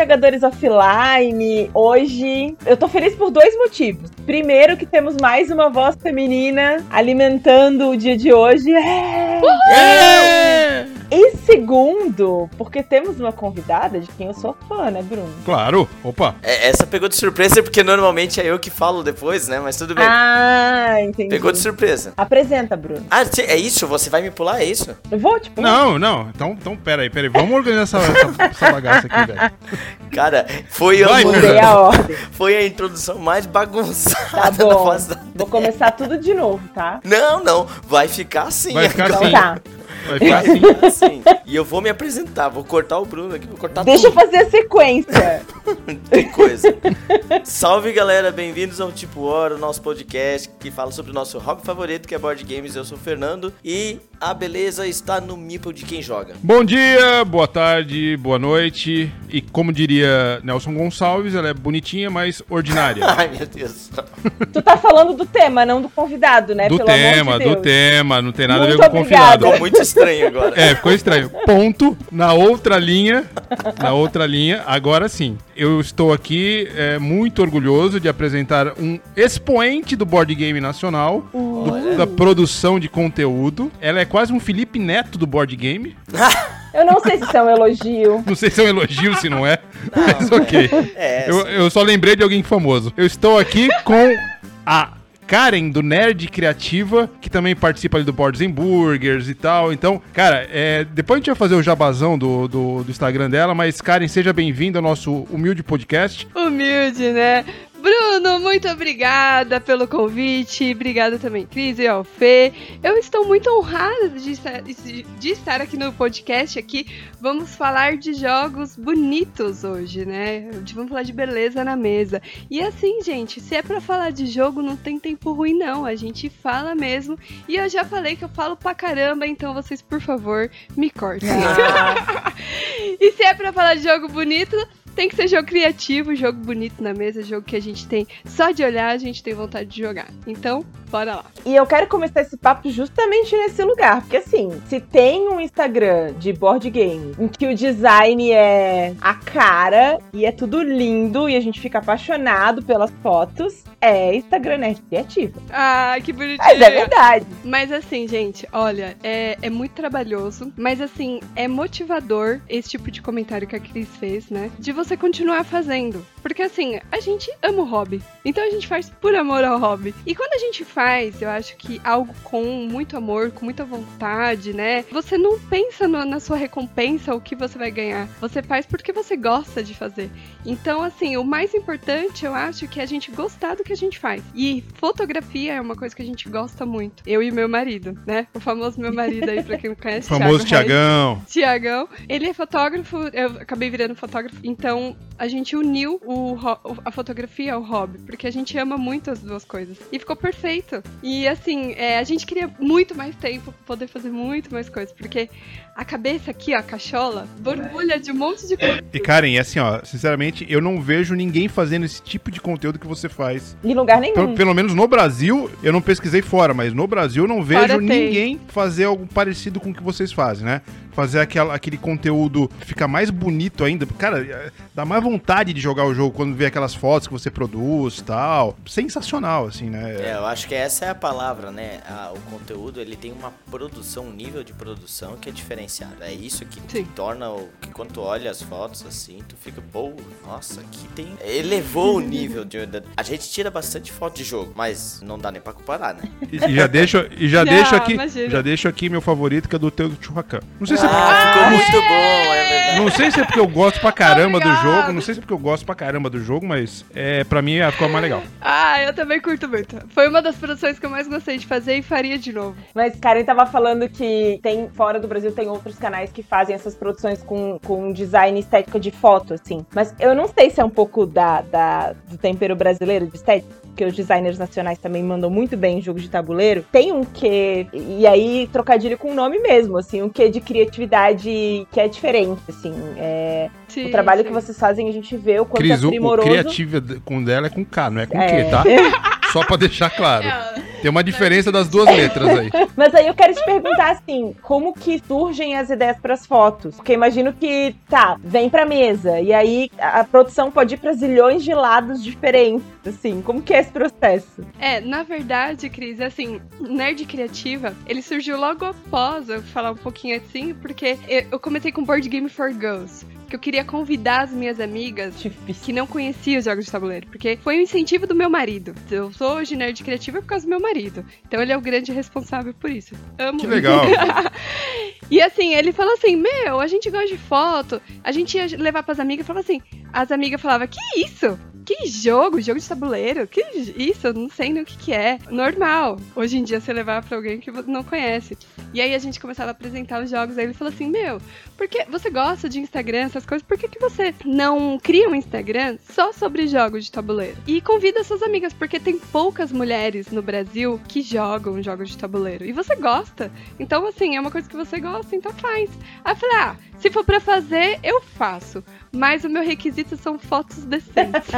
jogadores offline. Hoje eu tô feliz por dois motivos. Primeiro, que temos mais uma voz feminina alimentando o dia de hoje. É! É! E segundo, porque temos uma convidada de quem eu sou fã, né, Bruno? Claro. Opa. É, essa pegou de surpresa porque normalmente é eu que falo depois, né? Mas tudo bem. Ah, entendi. Pegou de surpresa. Apresenta, Bruno. Ah, é isso? Você vai me pular? É isso? Eu vou, tipo. Não, não. Então, então pera aí, pera aí. Vamos organizar essa, essa, essa bagaça aqui, velho. Cara, foi, Vai, a, a ordem. foi a introdução mais bagunçada Tá da bom. face da... Vou começar tudo de novo, tá? Não, não. Vai ficar assim. Vai ficar Então assim. tá. Vai ficar assim. assim. E eu vou me apresentar. Vou cortar o Bruno aqui. Vou cortar Deixa eu tudo. fazer a sequência. Tem coisa. Salve galera, bem-vindos ao Tipo Hora, o nosso podcast que fala sobre o nosso hobby favorito, que é board games. Eu sou o Fernando e a beleza está no Meeple de quem joga. Bom dia, boa tarde, boa noite. E como diria Nelson Gonçalves, ela é bonitinha, mas ordinária. Ai meu Deus. tu tá falando do tema, não do convidado, né? do Pelo amor de tema, do tema. Não tem nada Muito a ver com o convidado. Ficou muito estranho agora. É, ficou estranho. Ponto. Na outra linha, na outra linha, agora sim. Eu estou aqui é, muito orgulhoso de apresentar um expoente do board game nacional, do- da produção de conteúdo. Ela é quase um Felipe Neto do board game. Eu não sei se isso é um elogio. Não sei se é um elogio, se não é, mas ok. É, Eu, eu só lembrei de alguém famoso. Eu estou aqui com a Karen, do Nerd Criativa, que também participa ali do Boards and Burgers e tal. Então, cara, é, depois a gente vai fazer o jabazão do, do, do Instagram dela, mas Karen, seja bem-vinda ao nosso humilde podcast. Humilde, né? Bruno, muito obrigada pelo convite. Obrigada também, Cris e ao Fê. Eu estou muito honrada de estar, de estar aqui no podcast aqui. Vamos falar de jogos bonitos hoje, né? Vamos falar de beleza na mesa. E assim, gente, se é pra falar de jogo, não tem tempo ruim, não. A gente fala mesmo. E eu já falei que eu falo pra caramba, então vocês, por favor, me cortem. E se é pra falar de jogo bonito, tem que ser jogo criativo, jogo bonito na mesa, jogo que a gente tem só de olhar, a gente tem vontade de jogar. Então, bora lá. E eu quero começar esse papo justamente nesse lugar. Porque assim, se tem um Instagram de board game em que o design é a cara e é tudo lindo e a gente fica apaixonado pelas fotos, é Instagram Nerd Criativa. Ah, que bonitinho. Mas é verdade. Mas assim, gente, olha, é, é muito trabalhoso, mas assim, é motivador esse tipo de comentário que a Cris fez, né? De você continuar fazendo. Porque assim, a gente ama o hobby. Então a gente faz por amor ao hobby. E quando a gente faz, eu acho que algo com muito amor, com muita vontade, né? Você não pensa no- na sua recompensa, o que você vai ganhar. Você faz porque você gosta de fazer. Então, assim, o mais importante, eu acho, que é a gente gostar do que a gente faz. E fotografia é uma coisa que a gente gosta muito. Eu e meu marido, né? O famoso meu marido aí, pra quem não conhece. Famoso Thiago Reis. Tiagão. Tiagão, ele é fotógrafo, eu acabei virando fotógrafo, então a gente uniu o a fotografia ao hobby, porque a gente ama muito as duas coisas. E ficou perfeito. E assim, é, a gente queria muito mais tempo pra poder fazer muito mais coisas, porque a cabeça aqui, ó, a cachola, borbulha de um monte de coisa. E Karen, assim, ó, sinceramente, eu não vejo ninguém fazendo esse tipo de conteúdo que você faz. Em lugar nenhum. Pelo, pelo menos no Brasil, eu não pesquisei fora, mas no Brasil eu não vejo Fora tem. ninguém fazer algo parecido com o que vocês fazem, né? Fazer aquela, aquele conteúdo ficar mais bonito ainda. Cara, é, dá mais vontade de jogar o jogo quando vê aquelas fotos que você produz e tal. Sensacional, assim, né? É, eu acho que essa é a palavra, né? Ah, o conteúdo ele tem uma produção, um nível de produção que é diferenciado. É isso que torna o que quando tu olha as fotos assim, tu fica, pô, nossa, aqui tem. Elevou o nível de. da- A gente tira bastante foto de jogo, mas não dá nem pra comparar, né? E, e já deixo, e já Não, deixo aqui, imagina. já deixo aqui meu favorito que é do teu churracão. Não sei se é Ah, ficou muito bom, é verdade. Não sei se é porque eu gosto pra caramba do Obrigada. jogo, não sei se é porque eu gosto pra caramba do jogo, mas é, pra mim é, ficou mais legal. Ah, eu também curto muito. Foi uma das produções que eu mais gostei de fazer e faria de novo. Mas Karen tava falando que tem fora do Brasil tem outros canais que fazem essas produções com, com design estética de foto, assim. Mas eu não sei se é um pouco da, da- do tempero brasileiro de estética, porque os designers nacionais também mandam muito bem em jogo de tabuleiro. Tem um quê, e aí trocadilho com o nome mesmo, assim, um quê de criatividade que é diferente, assim. É, Sim, o trabalho sim. que vocês fazem, a gente vê o quanto Cris, é o, o primoroso. criativa com dela é com K, não é com É. Q, tá? Só pra deixar claro. É, Tem uma diferença das duas letras aí. Mas aí eu quero te perguntar assim, como que surgem as ideias para as fotos? Porque imagino que, tá, vem pra mesa, e aí a produção pode ir pra zilhões de lados diferentes, assim. Como que é esse processo? É, na verdade, Cris, assim, Nerd Criativa, ele surgiu logo após eu falar um pouquinho assim, porque eu comecei com Board Game for Girls que eu queria convidar as minhas amigas Difícil. que não conheciam os jogos de tabuleiro, porque foi um incentivo do meu marido. Eu sou hoje nerd criativa por causa do meu marido. Então ele é o grande responsável por isso. Amo. Que legal. e assim, ele falou assim: Meu, a gente gosta de foto. A gente ia levar pras amigas e falava assim: As amigas falavam: Que isso? Que jogo? Jogo de tabuleiro? Que isso? Eu não sei nem o que, que é. Normal. Hoje em dia você levar pra alguém que não conhece. E aí a gente começava a apresentar os jogos. Aí ele falou assim: Meu, porque você gosta de Instagram, essas coisas, por que, que você não cria um Instagram só sobre jogos de tabuleiro? E convida suas amigas, porque tem poucas mulheres no Brasil que jogam jogos de tabuleiro. E você gosta. Então, assim, é uma coisa que você gosta, então faz. Aí eu falei: Ah, se for pra fazer, eu faço. Mas o meu requisito são fotos decentes.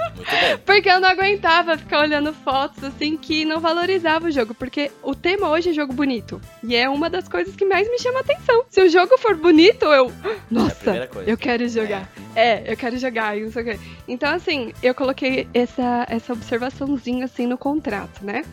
Porque eu não aguentava ficar olhando fotos assim que não valorizava o jogo. Porque o tema hoje é jogo bonito. E é uma das coisas que mais me chama a atenção. Se o jogo for bonito, eu. Nossa, primeira coisa. eu quero jogar. É, eu quero jogar e não sei o. Então, assim, eu coloquei essa, essa observaçãozinha assim no contrato, né?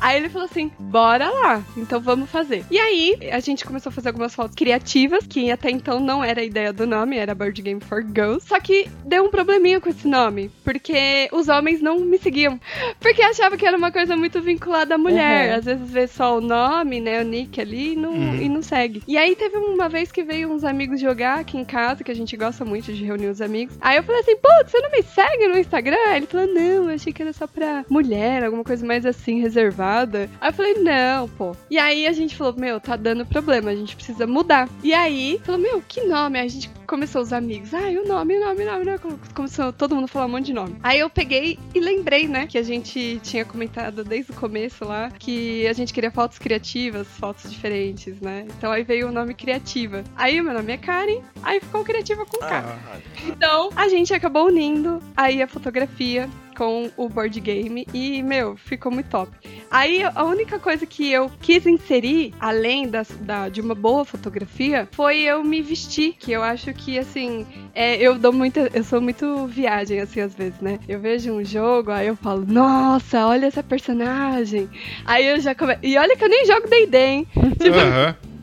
Aí ele falou assim: bora lá, então vamos fazer. E aí, a gente começou a fazer algumas fotos criativas, que até então não era a ideia do nome, era Board Game for Girls. Só que deu um probleminha com esse nome, porque os homens não me seguiam. Porque achavam que era uma coisa muito vinculada à mulher. Uhum. Às vezes vê só o nome, né, o nick ali e não, Uhum. e não segue. E aí teve uma vez que veio uns amigos jogar aqui em casa, que a gente gosta muito de reunir os amigos. Aí eu falei assim, putz, você não me segue no Instagram? Aí ele falou, não, eu achei que era só pra mulher, alguma coisa mais assim, reservada. Aí eu falei, não, pô. E aí a gente falou, meu, tá dando problema, a gente precisa mudar. E aí, falou, meu, que nome? Aí a gente começou os amigos, ai, o nome, o nome, o nome, o nome. Começou todo mundo a falar um monte de nome. Aí eu peguei e lembrei, né, que a gente tinha comentado desde o começo lá, que a gente queria fotos criativas, fotos diferentes, né? Então aí veio o nome Criativa. Aí o meu nome é Karen, aí ficou Criativa com K. Ah, Então, a gente acabou unindo aí a fotografia com o board game e, meu, ficou muito top. Aí, a única coisa que eu quis inserir, além das- da, de uma boa fotografia, foi eu me vestir, que eu acho que, assim, é, eu dou muita, eu sou muito viagem, assim, às vezes, né? Eu vejo um jogo, aí eu falo, nossa, olha essa personagem. Aí eu já começo, e olha que eu nem jogo D&D, hein? Tipo.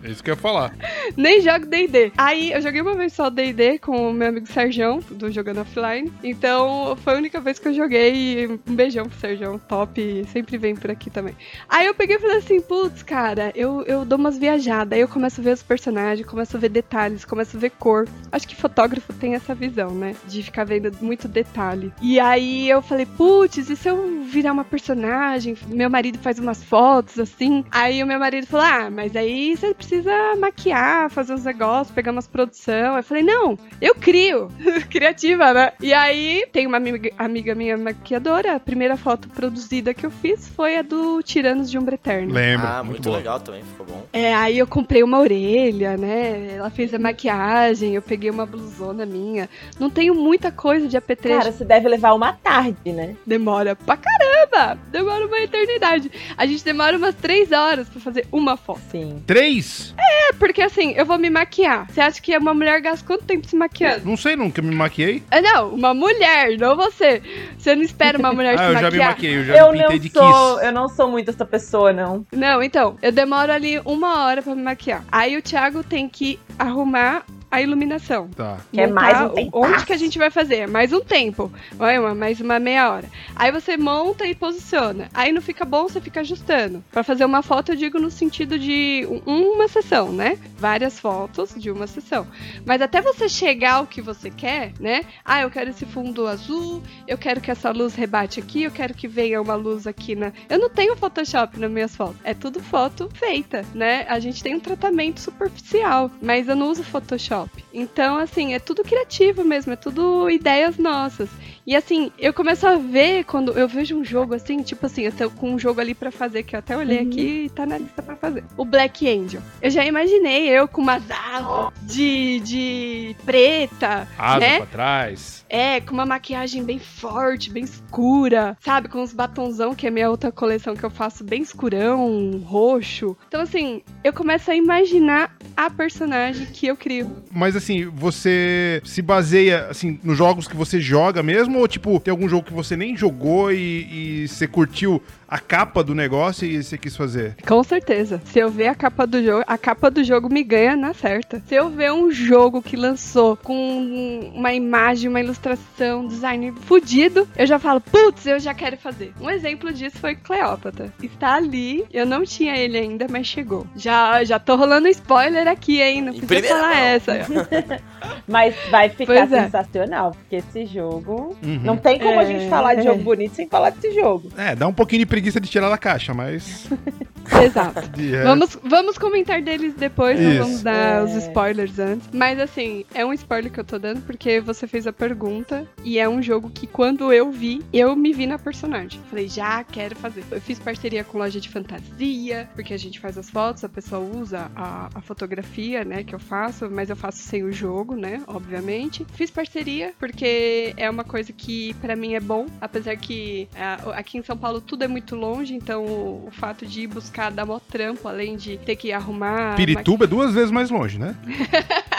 É isso que eu ia falar. nem jogo D&D. Aí eu joguei uma vez só D&D com o meu amigo Serjão, do Jogando Offline. Então foi a única vez que eu joguei. Um beijão pro Serjão, top. Sempre vem por aqui também. Aí eu peguei e falei assim, putz, cara, eu, eu dou umas viajadas. Aí eu começo a ver os personagens, começo a ver detalhes, começo a ver cor. Acho que fotógrafo tem essa visão, né? De ficar vendo muito detalhe. E aí eu falei, putz, e se eu virar uma personagem? Meu marido faz umas fotos assim. Aí o meu marido falou, ah, mas aí você precisa maquiar, fazer uns negócios, pegar umas produção. Eu falei, não, eu crio. Criativa, né? E aí tem uma amiga, amiga minha maquiadora. A primeira foto produzida que eu fiz foi a do Tiranos de Umbra Eterna. Lembro. ah, muito, muito, legal também, ficou bom. É, aí eu comprei uma orelha, né? Ela fez a maquiagem, eu peguei uma blusona minha. Não tenho muita coisa de apetrecho. Cara, você deve levar uma tarde, né? Demora pra caramba! Demora uma eternidade. A gente demora umas três horas pra fazer uma foto. Sim. Três? É, porque assim, eu vou me maquiar. Você acha que uma mulher gasta quanto tempo se maquiando? Não sei, nunca me maquiei. Ah, não, uma mulher, não você. Você não espera uma mulher Ah, se eu já me maquiar. maquiei, eu já Eu me pintei não de sou, kiss. eu não sou muito essa pessoa, não. Não, então, eu demoro ali uma hora pra me maquiar. Aí o Thiago tem que arrumar a iluminação. Tá. Que é mais um o- tempo. Onde que a gente vai fazer? Mais um tempo. Vai, uma, mais uma meia hora. Aí você monta e posiciona. Aí não fica bom, você fica ajustando. Pra fazer uma foto, eu digo no sentido de um- uma sessão, né? Várias fotos de uma sessão. Mas até você chegar ao que você quer, né? Ah, eu quero esse fundo azul, eu quero que essa luz rebate aqui, eu quero que venha uma luz aqui na. Eu não tenho Photoshop nas minhas fotos. É tudo foto feita, né? A gente tem um tratamento superficial, mas eu não uso Photoshop. Então, assim, é tudo criativo mesmo, é tudo ideias nossas. E assim, eu começo a ver quando eu vejo um jogo assim, tipo assim, eu tô com um jogo ali pra fazer, que eu até olhei Uhum. aqui e tá na lista pra fazer. O Black Angel. Eu já imaginei eu com umas asas de, de preta, Asa né? pra trás. É, com uma maquiagem bem forte, bem escura, sabe? Com uns batonzão, que é a minha outra coleção que eu faço bem escurão, roxo. Então, assim, eu começo a imaginar a personagem que eu crio. Mas assim, você se baseia assim nos jogos que você joga mesmo ou tipo tem algum jogo que você nem jogou e, e você curtiu a capa do negócio e você quis fazer? Com certeza. Se eu ver a capa do jogo, a capa do jogo me ganha na certa. Se eu ver um jogo que lançou com uma imagem, uma ilustração, um design fudido, eu já falo, putz, eu já quero fazer. Um exemplo disso foi Cleópatra. Está ali, eu não tinha ele ainda, mas chegou. Já, já tô rolando spoiler aqui, hein? Não precisa falar mão. essa. Mas vai ficar Pois é. sensacional, porque esse jogo. Uhum. Não tem como a É. gente falar de jogo bonito sem falar desse jogo. É, dá um pouquinho de preguiça de tirar da caixa, mas. Exato. Vamos, vamos comentar deles depois, não Isso. vamos dar os É. spoilers antes. Mas assim, é um spoiler que eu tô dando porque você fez a pergunta e é um jogo que quando eu vi, eu me vi na personagem. Falei, já quero fazer. Eu fiz parceria com loja de fantasia, porque a gente faz as fotos, a pessoa usa a, a fotografia, né, que eu faço, mas eu faço sem o jogo, né, obviamente. Fiz parceria porque é uma coisa que pra mim é bom, apesar que ah, aqui em São Paulo tudo é muito longe, então o, o fato de ir buscar dar mó trampo, além de ter que arrumar Pirituba é duas vezes mais longe, né?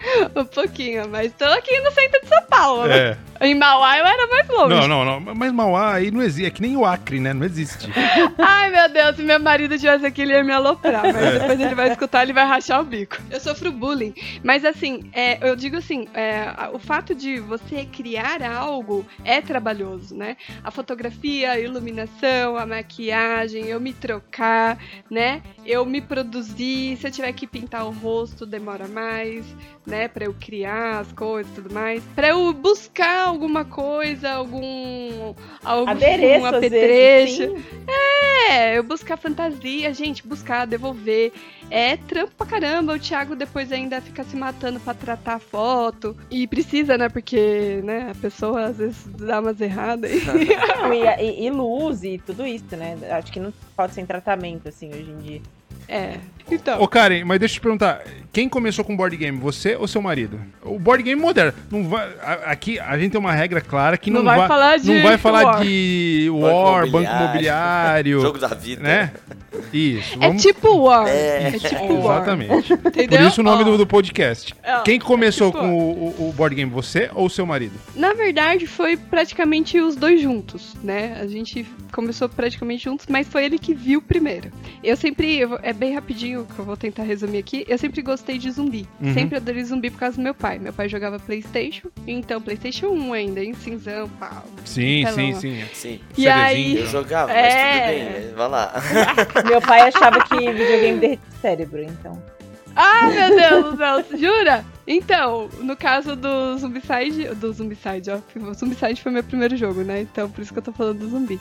um pouquinho, mas tô aqui no centro de São Paulo. né? É. Em Mauá eu era mais longe. Não, não, não. Mas Mauá aí não existe. É que nem o Acre, né? Não existe. Ai, meu Deus, se meu marido tivesse aqui, ele ia me aloprar. Mas É. depois ele vai escutar, ele vai rachar o bico. Eu sofro bullying. Mas assim, é, eu digo assim, é, o fato de você criar algo é trabalhoso, né? A fotografia, a iluminação, a maquiagem, eu me trocar, né? Eu me produzir. Se eu tiver que pintar o rosto, demora mais, né? Pra eu criar as coisas e tudo mais. Pra eu buscar alguma coisa, algum. algum Adereço, um apetrecho. vezes. É, eu buscar fantasia, gente, buscar, devolver. É trampo pra caramba. O Thiago depois ainda fica se matando pra tratar a foto. E precisa, né? Porque, né, a pessoa às vezes dá umas erradas. Não, e, e- e luz e tudo isso, né? Acho que não pode ser em tratamento, assim, hoje em dia. é. Então. Ô, Karen, mas deixa eu te perguntar. Quem começou com board game? Você ou seu marido? O board game moderno. Não vai, a- aqui a gente tem uma regra clara que não, Não vai falar de Não vai falar War. de Banco War, Banco imobiliário. Imobiliário. Jogo da vida. né? Isso. É vamos- tipo War. É. É, tipo War. Exatamente. Entendeu? Por isso o nome Ó, do, do podcast. ó, Quem que começou é tipo- com o, o- board game? Você ou seu marido? Na verdade, foi praticamente os dois juntos, né? A gente começou praticamente juntos, mas foi ele que viu primeiro. Eu sempre, é bem rapidinho que eu vou tentar resumir aqui. Eu sempre gostei de zumbi. Uhum. Sempre adorei zumbi por causa do meu pai. Meu pai jogava PlayStation, então PlayStation 1 ainda, em cinzão, pau. Sim, sim, sim. Sim. E CDzinho. aí- Eu jogava, É. mas tudo bem, né? Vai lá. Meu pai achava que videogame derretia o cérebro, então. Ah, meu Deus do céu, jura? Então, no caso do Zombicide, do Zombicide, ó, o Zombicide foi meu primeiro jogo, né? Então, por isso que eu tô falando do zumbi.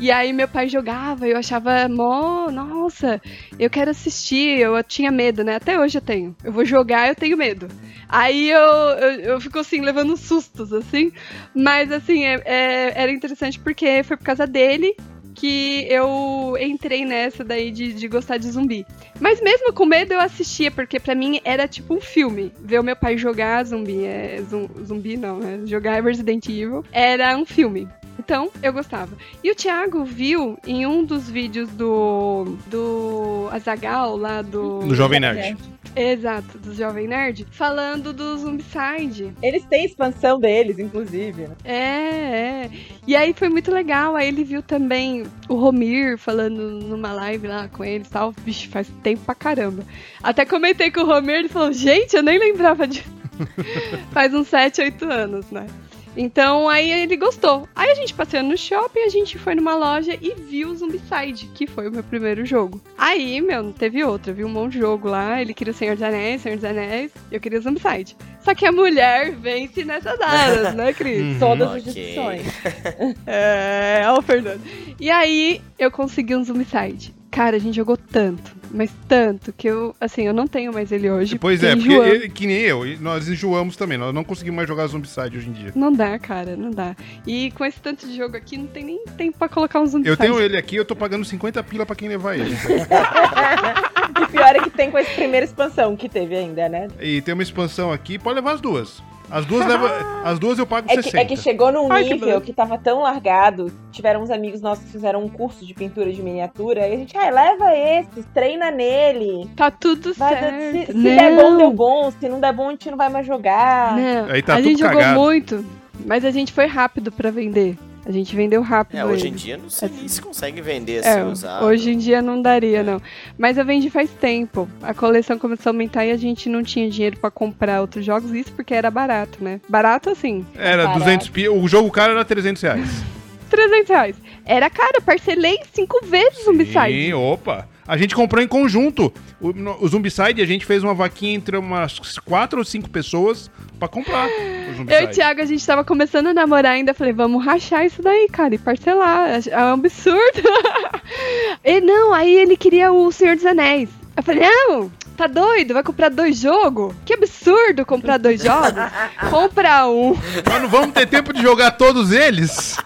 E aí meu pai jogava, eu achava, mó, nossa, eu quero assistir, eu tinha medo, né? Até hoje eu tenho. Eu vou jogar, eu tenho medo. Aí eu, eu, eu fico assim, levando sustos, assim. Mas assim, é- é- era interessante porque foi por causa dele que eu entrei nessa daí de, de gostar de zumbi. Mas mesmo com medo eu assistia, porque pra mim era tipo um filme. Ver o meu pai jogar zumbi, é, zum- zumbi não, né? Jogar Resident Evil era um filme. Então, eu gostava. E o Thiago viu em um dos vídeos do. do Azagal lá do. Do Jovem Nerd. Exato, do Jovem Nerd, falando do Zombicide. Eles têm expansão deles, inclusive. né? É, é. E aí foi muito legal. Aí ele viu também o Romir falando numa live lá com eles e tal. Vixe, faz tempo pra caramba. Até comentei com o Romir, ele falou, gente, eu nem lembrava de. faz uns 7, 8 anos, né? Então aí ele gostou. Aí a gente passeou no shopping, a gente foi numa loja e viu o Zombicide, que foi o meu primeiro jogo. Aí, meu, não teve outra. Viu um monte de jogo lá. Ele queria o Senhor dos Anéis, Senhor dos Anéis. Eu queria o Zombicide. Só que a mulher vence nessas áreas, né, Cris? Uhum. Todas Ok. as edições. É, ó o Fernando. E aí eu consegui um Zombicide. Cara, a gente jogou tanto, Mas tanto que eu, assim, eu não tenho mais ele hoje. Pois é, porque ele- que nem eu, e nós enjoamos também, nós não conseguimos mais jogar Zombicide hoje em dia. Não dá, cara, não dá. E com esse tanto de jogo aqui, não tem nem tempo pra colocar um zumbi. Eu tenho ele aqui, eu tô pagando 50 pila pra quem levar ele. E pior é que tem com essa primeira expansão que teve ainda, né? E tem uma expansão aqui, pode levar as duas. As duas, leva, as duas eu pago É que, 60. é que chegou num Ai, que nível beleza. que, tava tão largado. Tiveram uns amigos nossos que fizeram um curso de pintura de miniatura. E a gente, ai, leva esses, treina nele. Tá tudo Vai certo. se se der bom, deu bom. Se não der bom, a gente não vai mais jogar. Não, Aí tá a tudo gente jogou cagado. muito, mas a gente foi rápido pra vender. A gente vendeu rápido. É, hoje ele. em dia não sei nem se consegue vender assim É, usado. hoje em dia não daria, não. Mas eu vendi faz tempo. A coleção começou a aumentar e a gente não tinha dinheiro pra comprar outros jogos, isso porque era barato, né? Barato assim, Era Barato. 200 pila, o jogo caro era 300 reais. 300 reais. Era caro, eu parcelei cinco vezes o Zombicide. Sim, opa. A gente comprou em conjunto. O, no- o Zombicide, a gente fez uma vaquinha entre umas quatro ou cinco pessoas pra comprar o Eu e o. Thiago, a gente tava começando a namorar ainda. Falei, vamos rachar isso daí, cara, e parcelar. É um absurdo. e não, aí ele queria o Senhor dos Anéis. Eu falei, não, tá doido? Vai comprar dois jogos? Que absurdo comprar dois jogos. Compra um. Nós não vamos ter tempo de jogar todos eles?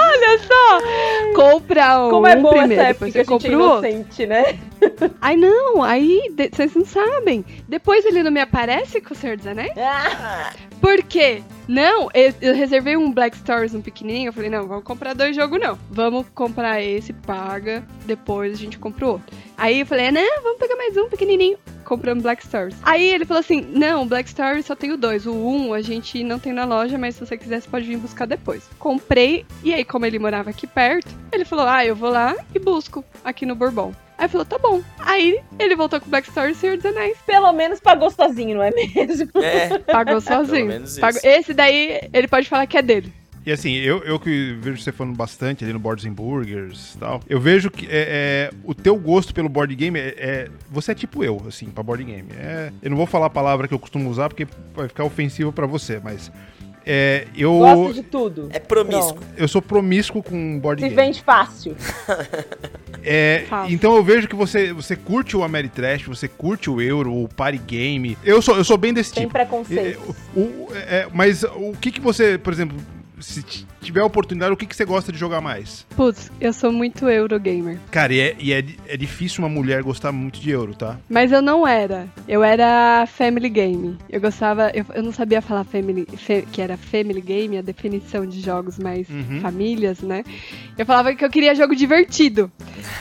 Olha só! Compra um Como é bom primeiro, essa época você gente é compra o outro. inocente, né? Aí não, aí vocês não sabem. Depois ele não me aparece com o Senhor dos Anéis? Ah, Por quê? Não, eu, eu reservei um Black Stories, um pequenininho. Eu falei, não, vamos comprar dois jogos, não. Vamos comprar esse, paga, depois a gente compra o outro. Aí eu falei, não, vamos pegar mais um pequenininho. Compramos Black Stories. Aí ele falou assim, não, Black Stories só tem o dois. O um a gente não tem na loja, mas se você quiser, você pode vir buscar depois. Comprei, e aí como ele morava aqui perto, ele falou, ah, eu vou lá e busco aqui no Bourbon. Aí falou, tá bom. Aí ele voltou com Black Stories e Senhor dos Anéis. pelo menos pagou sozinho, não é mesmo? É, Pagou sozinho. menos isso. Pagou- Esse daí, ele pode falar que é dele. E assim, eu, eu que vejo você falando bastante ali no Boards and Burgers e tal, eu vejo que é, é, o teu gosto pelo board game é, é- Você é tipo eu, assim, pra board game. É, eu não vou falar a palavra que eu costumo usar porque vai ficar ofensivo pra você, mas. É, eu, Gosta de tudo. é promíscuo. Pronto. eu sou promíscuo com board Se game. vende fácil. É, Fala. então eu vejo que você, você curte o Ameritrash, você curte o Euro, o Party Game. Eu sou, eu sou bem desse Tem tipo. preconceito. É, o- é, mas o que, que você, por exemplo, se tiver oportunidade, o que, que você gosta de jogar mais? Putz, eu sou muito Eurogamer. Cara, e, é, e é, é difícil uma mulher gostar muito de Euro, tá? Mas eu não era. Eu era Family Game. Eu gostava. Eu, eu não sabia falar family, fe- que era Family Game, a definição de jogos mais Uhum. famílias, né? Eu falava que eu queria jogo divertido.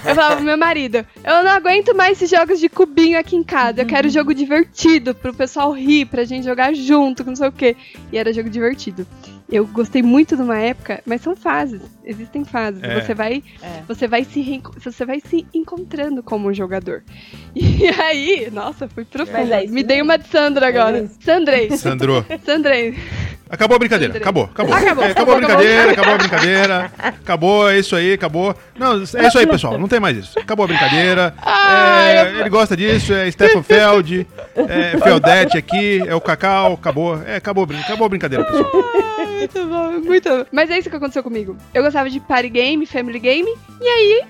Eu falava pro meu marido: eu não aguento mais esses jogos de cubinho aqui em casa. Eu quero jogo divertido, pro pessoal rir, pra gente jogar junto, não sei o quê. E era jogo divertido. Eu gostei muito de uma época, mas são fases. Existem fases. É. Você vai É. você vai se você vai se encontrando como jogador. E aí, nossa, fui profundo. é Me dei uma de Sandra agora. É. Sandrei. Sandro, Sandrei. Acabou a brincadeira. Acabou, acabou. Acabou, É, acabou, a brincadeira, acabou a brincadeira. Acabou, é isso aí, acabou. Não, é isso aí, pessoal. Não tem mais isso. Acabou a brincadeira. Ai, É, ele gosta disso, é Stefan Feld, é Feldete aqui, é o Cacau, acabou. É, acabou, acabou a brincadeira, pessoal. Muito bom, muito bom. Mas é isso que aconteceu comigo. Eu gostava de party game, family game, e aí,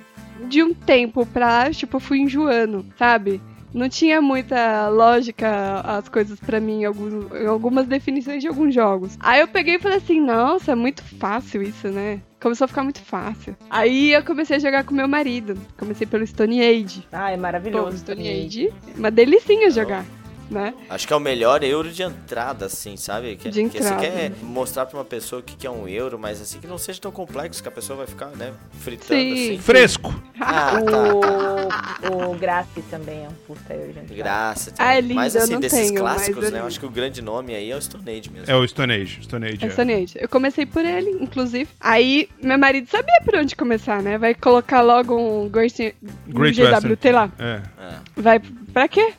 de um tempo pra lá, tipo, eu fui enjoando, sabe? Não tinha muita lógica as coisas pra mim, alguns- algumas definições de alguns jogos. Aí eu peguei e falei assim, nossa, é muito fácil isso, né? Começou a ficar muito fácil. Aí eu comecei a jogar com meu marido. Comecei pelo Stone Age. Ah, é Pô, maravilhoso. Stone também. Age, uma delicinha jogar, né? Acho que é o melhor euro de entrada, assim, sabe? Que, De que você entrada. quer mostrar pra uma pessoa o que que é um euro, mas assim, que não seja tão complexo, que a pessoa vai ficar, né, fritando Sim. assim. Fresco. Ah, tá. O, o Grace também é um puta eu, gente. Graça. Ah, é lindo, mas eu assim, não desses tenho, mas clássicos, é né? Eu acho que o grande nome aí é o Stone Age mesmo. É o Stone Age. Stone Age. É É. Stone Age. Eu comecei por ele, inclusive. Aí, meu marido sabia por onde começar, né? Vai colocar logo um Great, um Great GWT Western. lá. É. É. Vai, pra quê?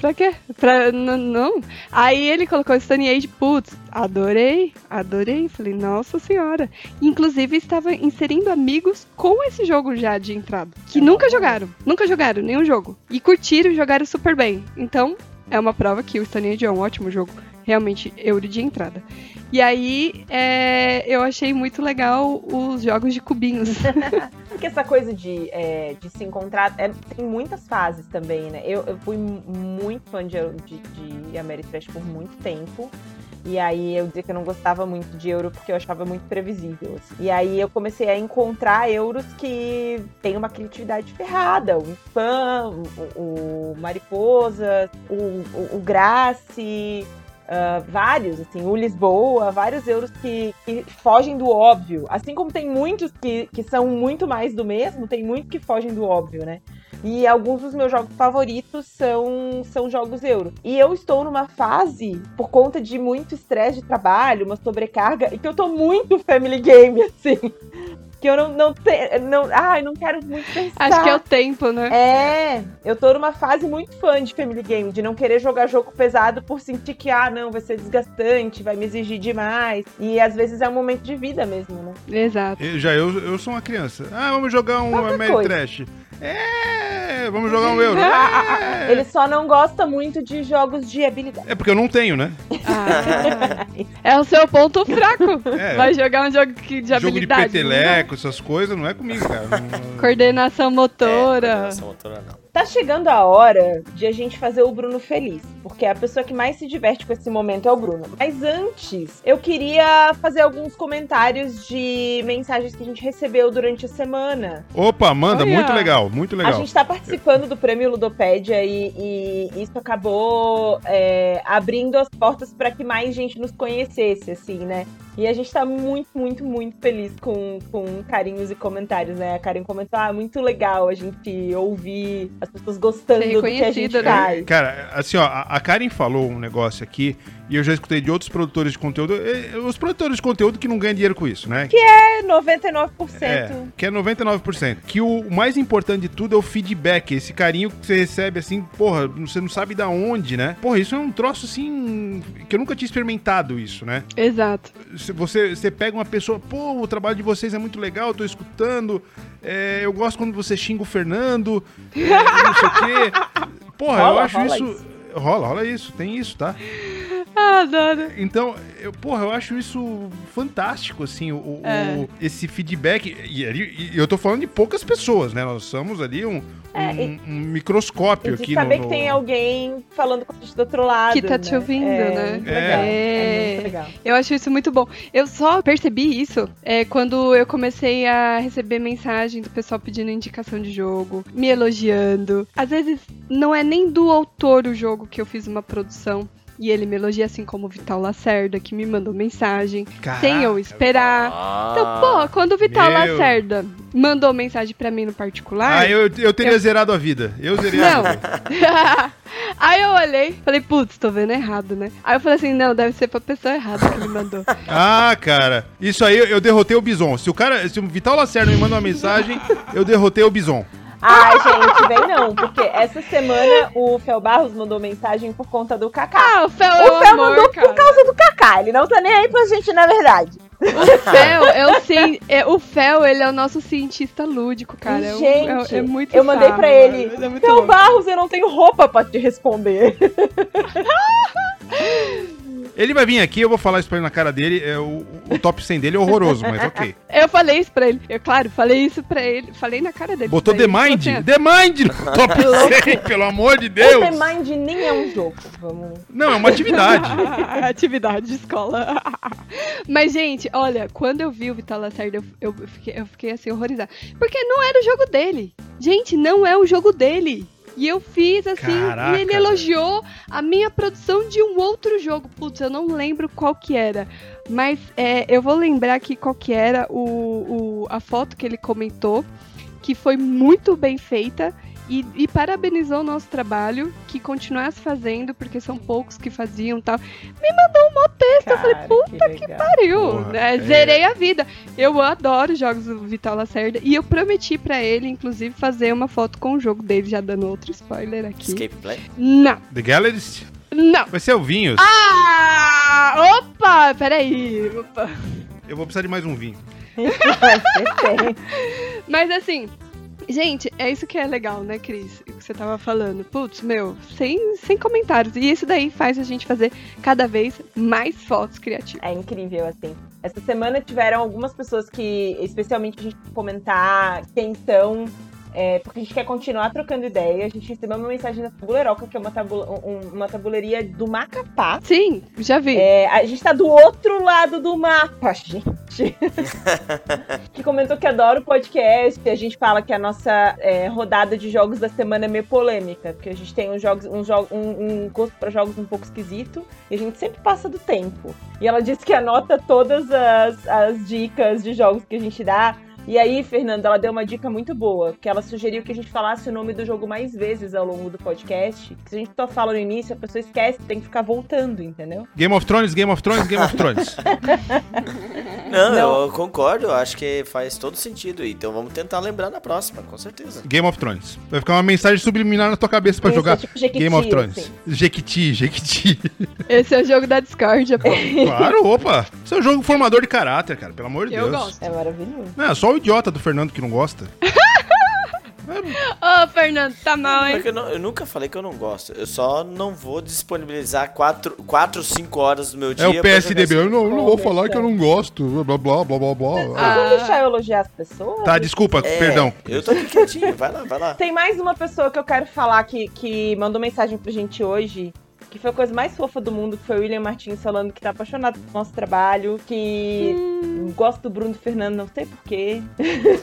pra quê? Pra, não. Aí ele colocou Stone Age, putz, adorei, adorei. Falei, nossa senhora. Inclusive, estava inserindo amigos com esse jogo já de entrada. Que nunca jogaram, nunca jogaram nenhum jogo. E curtiram e jogaram super bem. Então, é uma prova que o Stone Age é um ótimo jogo. Realmente euro de entrada. E aí é, eu achei muito legal os jogos de cubinhos. Porque essa coisa de, é, de se encontrar é, tem muitas fases também, né? Eu, eu fui muito fã de, de, de Ameritrash por muito tempo. E aí eu dizia que eu não gostava muito de euro porque eu achava muito previsível. Assim. E aí eu comecei a encontrar euros que têm uma criatividade ferrada. O Spam, o, o Mariposa, o, o, o Grace, Uh, vários, assim, o Lisboa, vários euros que, que, fogem do óbvio. Assim como tem muitos que, que são muito mais do mesmo, tem muitos que fogem do óbvio, né? E alguns dos meus jogos favoritos são, são jogos euro. E eu estou numa fase, por conta de muito estresse de trabalho, uma sobrecarga, e que eu tô muito family game, assim que eu não, não, te, não, ai, não quero muito pensar. Acho que é o tempo, né? É, eu tô numa fase muito fã de Family Game, de não querer jogar jogo pesado por sentir que, ah, não, vai ser desgastante, vai me exigir demais. E às vezes é um momento de vida mesmo, né? Exato. Eu, já eu, eu sou uma criança. Ah, vamos jogar um Ameritrash. É, vamos jogar um euro. É. Ele só não gosta muito de jogos de habilidade. É porque eu não tenho, né? Ah, é o seu ponto fraco. É. Vai jogar um jogo de habilidade. Jogo de peteleco, essas coisas, não é comigo, cara. Não... Coordenação motora. É, coordenação motora não. Tá chegando a hora de a gente fazer o Bruno feliz, porque a pessoa que mais se diverte com esse momento é o Bruno. Mas antes, eu queria fazer alguns comentários de mensagens que a gente recebeu durante a semana. Opa, manda, Olha. muito legal, muito legal. A gente tá participando do prêmio Ludopédia e, e isso acabou é, abrindo as portas para que mais gente nos conhecesse, assim, né? E a gente tá muito, muito, muito feliz com, com carinhos e comentários, né? A Karen comentou, ah, muito legal a gente ouvir as pessoas gostando do que a gente né? faz. Cara, assim, ó, a Karen falou um negócio aqui e eu já escutei de outros produtores de conteúdo, os produtores de conteúdo que não ganham dinheiro com isso, né? Que é 99%. É, que é 99%. Que o mais importante de tudo é o feedback, esse carinho que você recebe, assim, porra, você não sabe da onde, né? Porra, isso é um troço, assim, que eu nunca tinha experimentado isso, né? Exato. Você, você pega uma pessoa, pô, o trabalho de vocês é muito legal, tô escutando, é, eu gosto quando você xinga o Fernando, é, não sei o quê. Porra, rola, eu acho isso... isso. Rola, rola isso, tem isso, tá? Ah, adoro. Então, eu, porra, eu acho isso fantástico, assim, o, é. o esse feedback. E, e, eu tô falando de poucas pessoas, né? Nós somos ali um, é, um, e, um, microscópio aqui saber no, que tem alguém falando com a gente do outro lado. Que tá te né? ouvindo, é, né? Muito legal. É. é. legal. Eu acho isso muito bom. Eu só percebi isso é, quando eu comecei a receber mensagem do pessoal pedindo indicação de jogo, me elogiando. Às vezes não é nem do autor o jogo que eu fiz uma produção. E ele me elogia assim como o Vital Lacerda, que me mandou mensagem Caraca, sem eu esperar. Ah, então, pô, quando o Vital meu. Lacerda mandou mensagem para mim no particular. Ah, eu, eu teria eu... zerado a vida. Eu zerei não. a vida. Aí eu olhei, falei, putz, tô vendo errado, né? Aí eu falei assim, não, deve ser pra pessoa errada que me mandou. ah, cara, isso aí eu derrotei o Bison. Se o cara, se o Vital Lacerda me manda uma mensagem, eu derrotei o Bison. Ai, gente, vem não, porque essa semana o Fel Barros mandou mensagem por conta do Kaká. Ah, o Fel, é o Fel amor, mandou cara. por causa do Kaká, ele não tá nem aí pra gente, na verdade. O Fel, eu sim, é, o Fel, ele é o nosso cientista lúdico, cara. É gente, é, é muito Eu mandei pra ele, é Fel Barros, eu não tenho roupa pra te responder. Ele vai vir aqui, eu vou falar isso pra ele na cara dele. É, o, o top 100 dele é horroroso, mas ok. Eu falei isso pra ele. Eu, claro, falei isso pra ele. Falei na cara dele. Botou The Mind? Assim, The Mind no top 100, pelo amor de Deus. O The Mind nem é um jogo. Vamos... Não, é uma atividade. atividade de escola. mas, gente, olha, quando eu vi o Vital Lacerda, eu, eu, fiquei, eu fiquei assim, horrorizada. Porque não era o jogo dele. Gente, não é o jogo dele. E eu fiz assim, Caraca, e ele elogiou a minha produção de um outro jogo. Putz, eu não lembro qual que era. Mas é, eu vou lembrar aqui qual que era o, o, a foto que ele comentou, que foi muito bem feita. E, e, parabenizou o nosso trabalho, que continuasse fazendo, porque são poucos que faziam tal. Me mandou um texto, Cara, eu falei, puta que, que pariu! Porra, né? é. Zerei a vida. Eu adoro jogos do Vital Lacerda, e eu prometi para ele, inclusive, fazer uma foto com o jogo dele, já dando outro spoiler aqui. Escape Play? Não. The Gallerist? Não. Vai ser o Vinhos. Ah! Opa! Peraí. Opa. Eu vou precisar de mais um vinho. Mas assim, Gente, é isso que é legal, né, Cris? O que você tava falando. Putz, meu, sem, sem comentários. E isso daí faz a gente fazer cada vez mais fotos criativas. É incrível, assim. Essa semana tiveram algumas pessoas que, especialmente, a gente comentar quem são é, porque a gente quer continuar trocando ideia. A gente recebeu uma mensagem da Tabuleiroca, que é uma, tabula, um, uma tabuleiria do Macapá. Sim, já vi. É, a gente tá do outro lado do mapa, gente. que comentou que adora o podcast. A gente fala que a nossa é, rodada de jogos da semana é meio polêmica, porque a gente tem uns jogos, um, jogo, um, um gosto para jogos um pouco esquisito e a gente sempre passa do tempo. E ela disse que anota todas as, as dicas de jogos que a gente dá e aí, Fernanda, ela deu uma dica muito boa, que ela sugeriu que a gente falasse o nome do jogo mais vezes ao longo do podcast. Que se a gente só fala no início, a pessoa esquece, tem que ficar voltando, entendeu? Game of Thrones, Game of Thrones, Game of Thrones. Não, Não, eu concordo, eu acho que faz todo sentido. Então vamos tentar lembrar na próxima, com certeza. Game of Thrones. Vai ficar uma mensagem subliminar na tua cabeça pra Isso, jogar é tipo Jequiti, Game of Thrones. Assim. Jequiti, Jequiti. Esse é o jogo da Discord, pô. Claro, opa. Esse é um jogo formador de caráter, cara, pelo amor de eu Deus. Eu gosto. É maravilhoso. Não, é o idiota do Fernando que não gosta. Ô, oh, Fernando, tá mal, hein? Eu, não, eu, nunca falei que eu não gosto. Eu só não vou disponibilizar 4, 4 5 horas do meu dia. É o PSDB. Eu não, eu não vou falar que eu não gosto. Blá, blá, blá, blá, blá. Ah. Vamos deixar eu elogiar as pessoas? Tá, desculpa, é, perdão. Eu tô aqui quietinho. Vai lá, vai lá. Tem mais uma pessoa que eu quero falar que, que mandou mensagem pra gente hoje que foi a coisa mais fofa do mundo, que foi o William Martins falando que tá apaixonado pelo nosso trabalho, que hum. Gosta do Bruno Fernando, não sei porquê.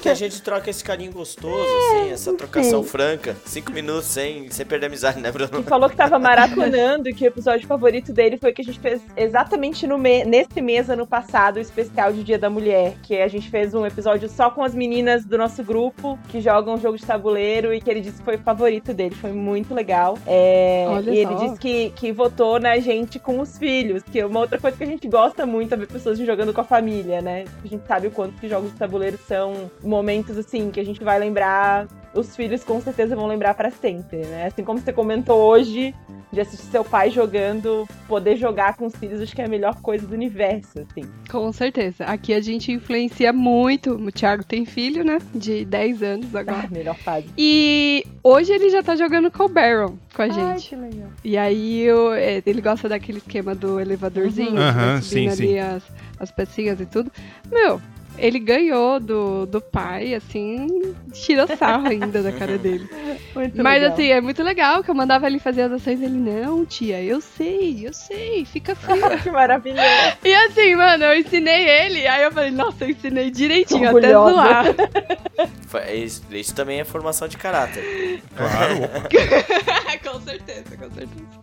Que a gente troca esse carinho gostoso, é, assim, essa trocação sim. franca. Cinco minutos sem, sem perder a amizade, né, Bruno? E falou que tava maratonando e que o episódio favorito dele foi que a gente fez exatamente no me nesse mês, ano passado, o especial de Dia da Mulher, que a gente fez um episódio só com as meninas do nosso grupo, que jogam um jogo de tabuleiro e que ele disse que foi o favorito dele. Foi muito legal. É, Olha e só. ele disse que, que votou na gente com os filhos, que é uma outra coisa que a gente gosta muito é ver pessoas jogando com a família, né? A gente sabe o quanto que jogos de tabuleiro são momentos assim que a gente vai lembrar, os filhos com certeza vão lembrar para sempre, né? Assim como você comentou hoje, de assistir seu pai jogando, poder jogar com os filhos, acho que é a melhor coisa do universo, assim. Com certeza. Aqui a gente influencia muito. O Thiago tem filho, né? De 10 anos agora. Ah, melhor fase. E hoje ele já tá jogando com o Baron com a gente. Ai, que legal. E aí eu, é, ele gosta daquele esquema do elevadorzinho, uhum. Uhum, sim, ali sim. As, as pecinhas e tudo. Meu, ele ganhou do, do pai, assim, tira sarro ainda da cara dele. Muito Mas legal. assim, é muito legal que eu mandava ele fazer as ações ele, não, tia, eu sei, eu sei, fica frio. que maravilhoso. E assim, mano, eu ensinei ele, aí eu falei, nossa, eu ensinei direitinho, até zoar. Isso, isso também é formação de caráter. Claro. com certeza, com certeza.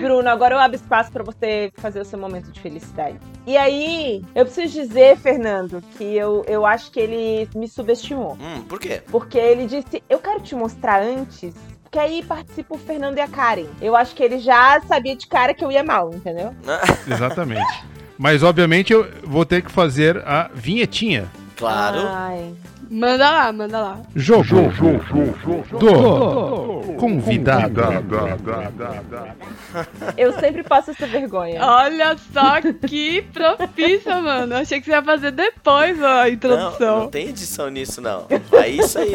Bruno, agora eu abro espaço para você fazer o seu momento de felicidade. E aí, eu preciso dizer, Fernando, que eu, eu acho que ele me subestimou. Hum, por quê? Porque ele disse: Eu quero te mostrar antes que aí participa o Fernando e a Karen. Eu acho que ele já sabia de cara que eu ia mal, entendeu? Exatamente. Mas obviamente eu vou ter que fazer a vinhetinha. Claro. Ai. Manda lá, manda lá. Jogo, jogo, jogo, jogo, do convidado. Eu sempre passo essa vergonha. Olha só que propícia, mano. Achei que você ia fazer depois a introdução. Não, não tem edição nisso, não. É isso aí.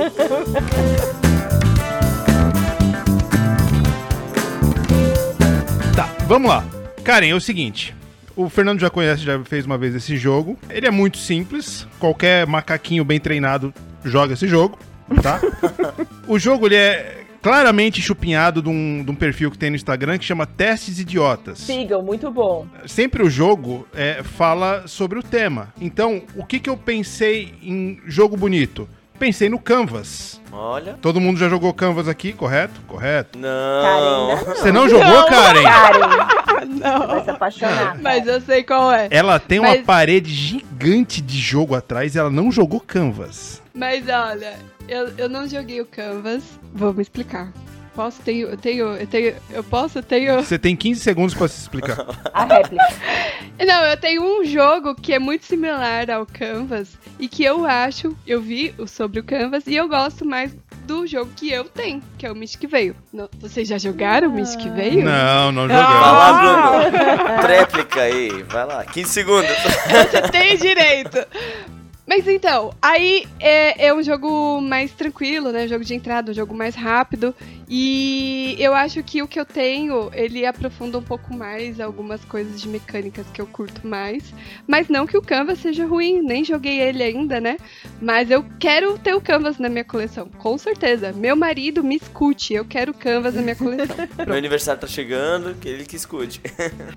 Tá, vamos lá. Karen, é o seguinte. O Fernando já conhece, já fez uma vez esse jogo. Ele é muito simples. Qualquer macaquinho bem treinado joga esse jogo, tá? o jogo ele é claramente chupinhado de um, de um, perfil que tem no Instagram que chama Testes Idiotas. Sigam, muito bom. Sempre o jogo é, fala sobre o tema. Então, o que, que eu pensei em jogo bonito? Pensei no Canvas. Olha. Todo mundo já jogou Canvas aqui, correto? Correto. Não. Karen, não. Você não jogou, não, Karen? Karen. Não. Vai se apaixonar. Mas eu sei qual é. Ela tem Mas... uma parede gigante de jogo atrás e ela não jogou Canvas. Mas olha, eu, eu não joguei o Canvas. Vou me explicar. Posso? Tenho, eu tenho, eu tenho, eu posso? Eu tenho... Você tem 15 segundos pra se explicar. A réplica. Não, eu tenho um jogo que é muito similar ao Canvas e que eu acho, eu vi sobre o Canvas e eu gosto mais do jogo que eu tenho, que é o Mystic Veio. Não, vocês já jogaram o Mystic Veio? Não, não joguei. Vai lá, Bruno. Tréplica aí, vai lá. 15 segundos. Você tem direito. Mas então, aí é, é um jogo mais tranquilo, né? Um jogo de entrada, um jogo mais rápido. E eu acho que o que eu tenho, ele aprofunda um pouco mais algumas coisas de mecânicas que eu curto mais. Mas não que o Canvas seja ruim, nem joguei ele ainda, né? Mas eu quero ter o Canvas na minha coleção, com certeza. Meu marido me escute, eu quero o Canvas na minha coleção. Meu aniversário tá chegando, que ele que escute.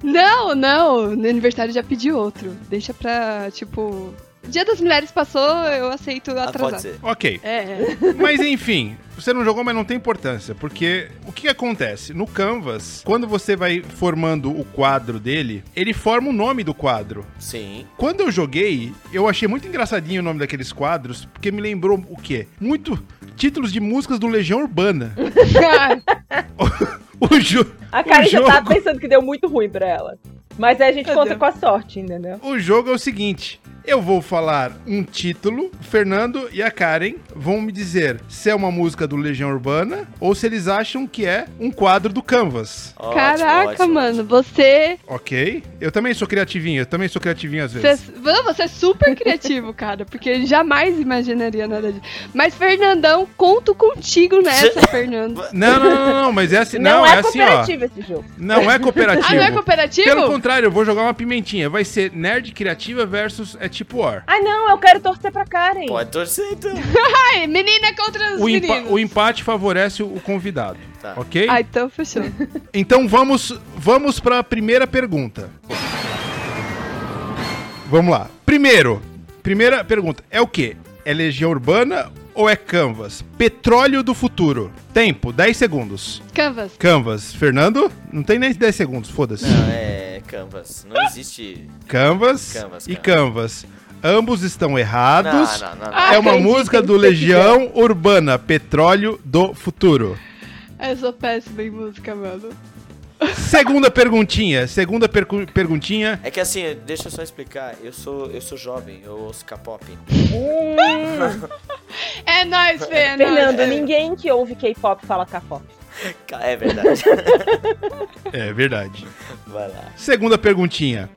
não, não, no aniversário já pedi outro. Deixa pra, tipo, Dia das Mulheres passou, eu aceito Ah, atrasado. pode ser. Ok. É. Mas enfim, você não jogou, mas não tem importância, porque o que acontece? No Canvas, quando você vai formando o quadro dele, ele forma o nome do quadro. Sim. Quando eu joguei, eu achei muito engraçadinho o nome daqueles quadros, porque me lembrou o quê? Muito títulos de músicas do Legião Urbana. O, jo A Karen o já jogo- pensando que deu muito ruim pra ela. Mas aí a gente conta com a sorte, entendeu? O jogo é o seguinte: eu vou falar um título, o Fernando e a Karen vão me dizer se é uma música do Legião Urbana ou se eles acham que é um quadro do Canvas. Ótimo, Caraca, ótimo, mano, você. Ok? Eu também sou criativinho, eu também sou criativinho às Você, vezes. Não, você é super criativo, cara, porque eu jamais imaginaria nada disso. Mas, Fernandão, conto contigo nessa, Fernando. Não, não, não, não, mas é assim, Não, não, é, é assim, ó. cooperativo esse jogo. Não é cooperativo. Ah, não é cooperativo? Pelo contrário, eu vou jogar uma pimentinha. Vai ser nerd criativa versus é tipo war. Ah, não, eu quero torcer pra Karen. Pode torcer então. Ai, menina contra os O, empa- o empate favorece o convidado. Tá. Ok? Ah, então fechou. Então vamos, vamos para a primeira pergunta. Vamos lá. Primeiro, primeira pergunta. É o quê? É Legião Urbana ou é Canvas? Petróleo do futuro. Tempo, 10 segundos. Canvas. Canvas. Fernando? Não tem nem 10 segundos, foda-se. Não, é Canvas. Não existe. Canvas, Canvas, e Canvas. Ambos estão errados. Não, não, não. não. É uma música do Legião Urbana, Petróleo do Futuro. Eu sou péssima em música, mano. Segunda perguntinha, segunda percu- perguntinha. É que assim, deixa eu só explicar. Eu sou, eu sou jovem, eu ouço K-pop. Hum, É nóis, Fê, é Fernando, nóis. ninguém que ouve K-pop fala K-pop. É verdade. É verdade. Vai lá. Segunda perguntinha.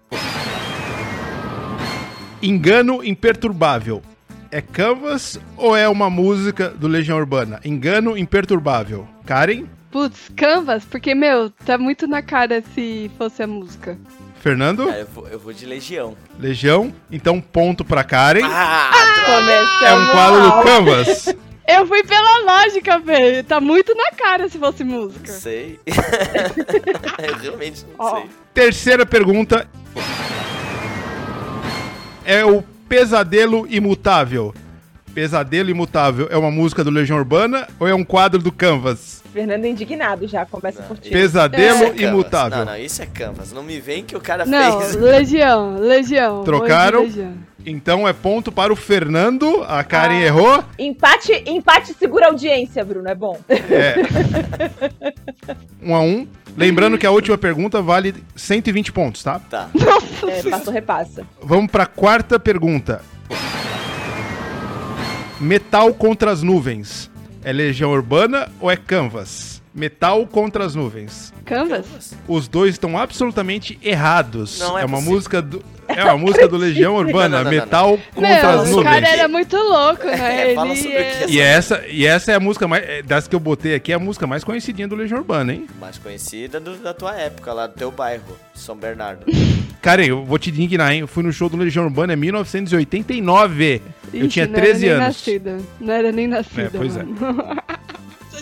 Engano imperturbável. É Canvas ou é uma música do Legião Urbana? Engano imperturbável. Karen? Putz, Canvas, porque, meu, tá muito na cara se fosse a música. Fernando? Ah, eu, vou, eu vou de Legião. Legião? Então ponto pra Karen. Ah, Começamos é um quadro do. Canvas. Eu fui pela lógica, velho. Tá muito na cara se fosse música. Não sei. eu realmente não Ó. sei. Terceira pergunta. É o Pesadelo Imutável. Pesadelo Imutável é uma música do Legião Urbana ou é um quadro do Canvas? Fernando indignado já, começa por ti. Pesadelo é. Imutável. Não, não, isso é Canvas. Não me vem que o cara Não, fez. Legião, Legião. Trocaram? Legião. Então é ponto para o Fernando. A Karen Ah. errou. Empate, empate segura a audiência, Bruno, é bom. É. Um a um. Lembrando que a última pergunta vale 120 pontos, tá? Tá. É, passa ou repassa. Vamos para a quarta pergunta. Metal contra as nuvens. É Legião Urbana ou é Canvas? Metal contra as nuvens. Canvas? Os dois estão absolutamente errados. Não é uma possível. música do é uma música do Legião Urbana, Não, não, não, não. Metal contra as o nuvens. cara era muito louco, né? É, fala Ele sobre o que é. E essa, e essa é a música mais. é, Das que eu botei aqui, é a música mais conhecidinha do Legião Urbana, hein? Mais conhecida do- da tua época, lá do teu bairro, São Bernardo. Cara, eu vou te dignar, hein? Eu fui no show do Legião Urbana em 1989. eu Ixi, tinha não 13 era nem anos. Nascida. Não era nem nascida. É, pois é. mano. Sou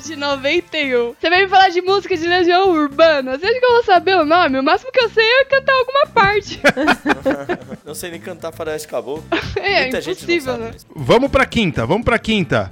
de 91. Você veio me falar de música de Legião Urbana. Você acha que eu vou saber o nome? O máximo que eu sei é cantar alguma parte. Não sei nem cantar Faroeste Caboclo. é, Muita gente não impossível, sabe né? Vamos pra quinta, vamos pra quinta.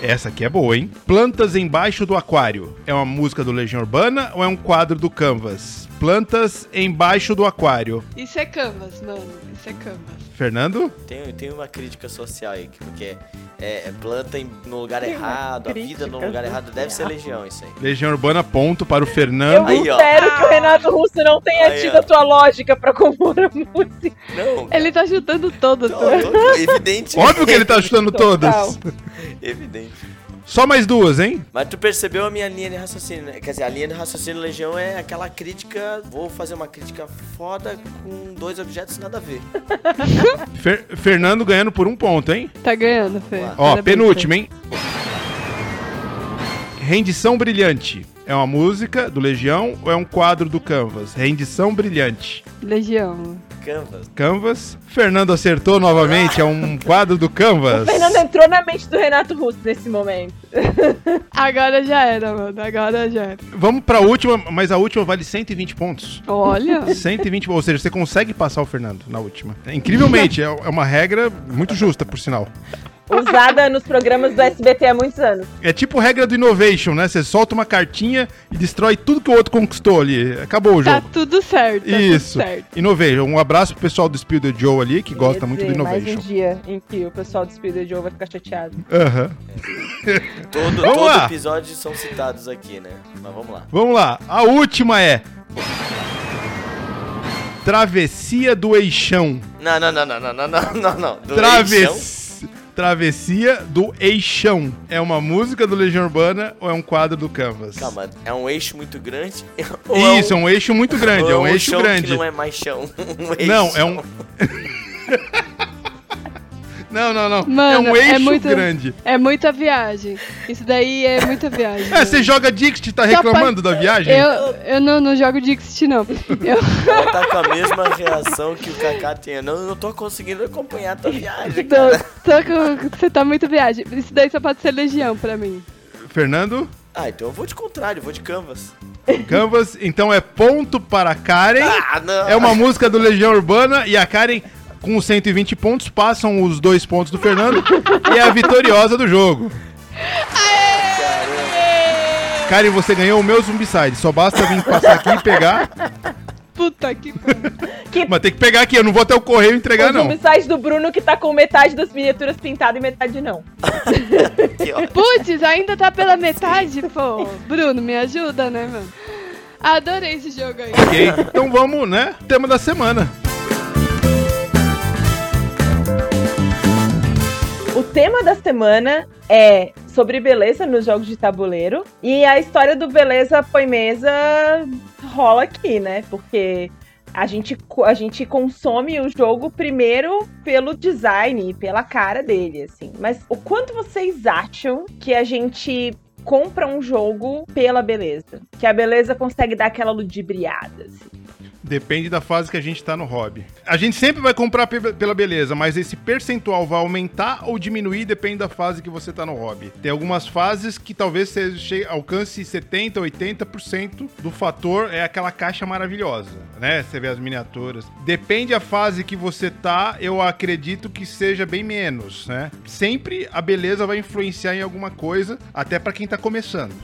Essa aqui é boa, hein? Plantas embaixo do aquário. É uma música do Legião Urbana ou é um quadro do Canvas? Plantas embaixo do aquário. Isso é Canvas, mano. Isso é Canvas. Fernando? Tem, tem uma crítica social aí, porque é, é planta em- no lugar Tem errado, a vida no lugar errado. Deve ser legião isso aí. Legião Urbana, ponto para o Eu Fernando. Ó. espero que o Renato Russo não tenha Aí, tido ó. a tua lógica pra compor a música. Não. Ele tá chutando todas. Tô- tô- evidente. Óbvio que ele tá chutando Total. todas. Evidente. Só mais duas, hein? Mas tu percebeu a minha linha de raciocínio, né? Quer dizer, a linha de raciocínio Legião é aquela crítica. Vou fazer uma crítica foda com dois objetos nada a ver. Fer- Fernando ganhando por um ponto, hein? Tá ganhando, Fê. Ó, Parabéns, penúltima, hein? Rendição Brilhante. É uma música do Legião ou é um quadro do Canvas? Rendição Brilhante. Legião. Canvas. Canvas. Fernando acertou novamente, é um quadro do Canvas. O Fernando entrou na mente do Renato Russo nesse momento. Agora já era, mano. Agora já era. Vamos pra última, mas a última vale 120 pontos. Olha. 120, ou seja, você consegue passar o Fernando na última. Incrivelmente, é é uma regra muito justa, por sinal usada nos programas do SBT há muitos anos. É tipo regra do Innovation, né? Você solta uma cartinha e destrói tudo que o outro conquistou ali. Acabou o tá jogo. Tá tudo certo. Tá Isso. Tudo certo. Innovation. Um abraço pro pessoal do Spielder Joe ali, que gosta dizer, muito do Innovation. Mais um dia em que o pessoal do Spielder Joe vai ficar chateado. Aham. Uhum. É. todo, todo episódio são citados aqui, né? Mas vamos lá. Vamos lá. A última é... Travessia do Eixão. Não, não, não, não, não, não, não, não. Do Travessia Traves... Travessia do Eixão. É uma música do Legião Urbana ou é um quadro do Canvas? Calma, é um eixo muito grande? Ou Isso, é um eixo muito grande. É ou um eixo grande. Que não é mais chão. Um eixo. Não, é um. não, não, não. Mano, é um eixo é muito- grande. É muita viagem. Isso daí é muita viagem. É, você joga Dixit, tá Só reclamando da viagem? Eu, eu não, não jogo Dixit, não. Eu, Ela tá com a mesma reação que o Kaká tinha. Não, eu não tô conseguindo acompanhar a tua viagem, tô, cara. tô com, você tá muito viagem. Isso daí só pode ser legião pra mim. Fernando, Ah, então eu vou de contrário, eu vou de Canvas. Canvas, então é ponto para Karen. Ah, não! É uma música do Legião Urbana e a Karen, com os 120 pontos, passam os dois pontos do Fernando e é a vitoriosa do jogo. Karen, você ganhou o meu Zumbicide. Só basta vir passar aqui e pegar. Puta que pariu. Mas tem que pegar aqui, eu não vou até o correio entregar, o não. Zombicide do Bruno que tá com metade das miniaturas pintadas e metade não. Putz, ainda tá pela metade, pô. Bruno, me ajuda, né, mano? Adorei esse jogo aí. Ok, então vamos, né? Tema da semana. O tema da semana é sobre beleza nos jogos de tabuleiro. E a história do Beleza Põe Mesa rola aqui, né? Porque a gente, a gente consome o jogo primeiro pelo design e pela cara dele, assim. Mas o quanto vocês acham que a gente compra um jogo pela beleza? Que a beleza consegue dar aquela ludibriada, assim. Depende da fase que a gente tá no hobby. A gente sempre vai comprar pe- pela beleza, mas esse percentual vai aumentar ou diminuir depende da fase que você tá no hobby. Tem algumas fases que talvez você alcance 70, 80% do fator é aquela caixa maravilhosa, né? Você vê as miniaturas. Depende a fase que você tá, eu acredito que seja bem menos, né? Sempre a beleza vai influenciar em alguma coisa, até pra quem tá começando.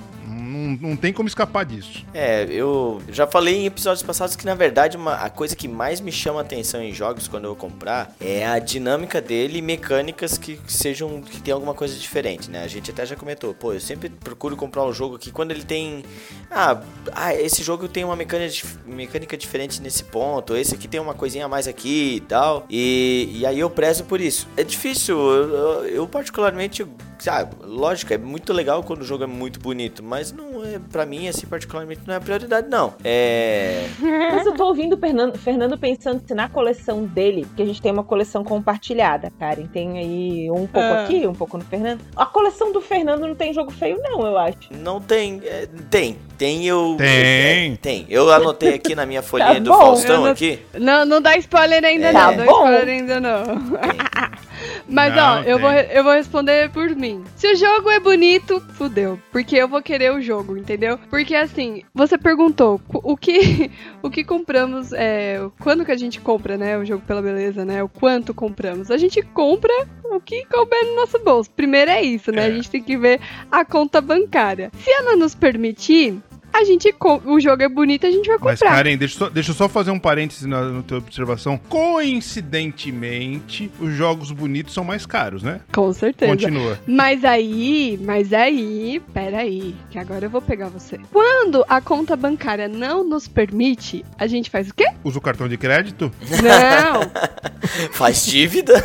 Não, não tem como escapar disso. É, eu já falei em episódios passados que, na verdade, uma, a coisa que mais me chama atenção em jogos quando eu comprar é a dinâmica dele e mecânicas que sejam. que tem alguma coisa diferente, né? A gente até já comentou, pô, eu sempre procuro comprar um jogo que quando ele tem. Ah, ah esse jogo tem uma mecânica, mecânica diferente nesse ponto, esse aqui tem uma coisinha a mais aqui e tal. E, e aí eu prezo por isso. É difícil, eu, eu- eu particularmente. Sabe, lógico, é muito legal quando o jogo é muito bonito, mas não é, pra mim, assim, particularmente, não é a prioridade, não. É. Mas eu tô ouvindo o Fernando, Fernando pensando se na coleção dele, porque a gente tem uma coleção compartilhada, Karen. Tem aí um pouco Ah. aqui, um pouco no Fernando. A coleção do Fernando não tem jogo feio, não, eu acho. Não tem. é, tem. Tem eu. Tem. é, tem. Eu anotei aqui na minha folhinha Tá do bom. Faustão não- aqui. Não, não dá spoiler ainda, Tá não. Dá bom. spoiler ainda, não. Mas, Não, ó, eu vou, eu vou responder por mim. Se o jogo é bonito, fudeu. Porque eu vou querer o jogo, entendeu? Porque, assim, você perguntou o que, o que compramos, é, quando que a gente compra, né, o jogo pela beleza, né? O quanto compramos. A gente compra o que couber no nosso bolso. Primeiro é isso, né? A gente tem que ver a conta bancária. Se ela nos permitir, a gente o jogo é bonito, a gente vai Mas, comprar. Karen, deixa, eu só, deixa eu só fazer um parênteses na, na tua observação. Coincidentemente, os jogos bonitos são mais caros, né? Com certeza. Continua. Mas aí, mas aí, peraí, que agora eu vou pegar você. Quando a conta bancária não nos permite, a gente faz o quê? Usa o cartão de crédito? Não! Faz dívida.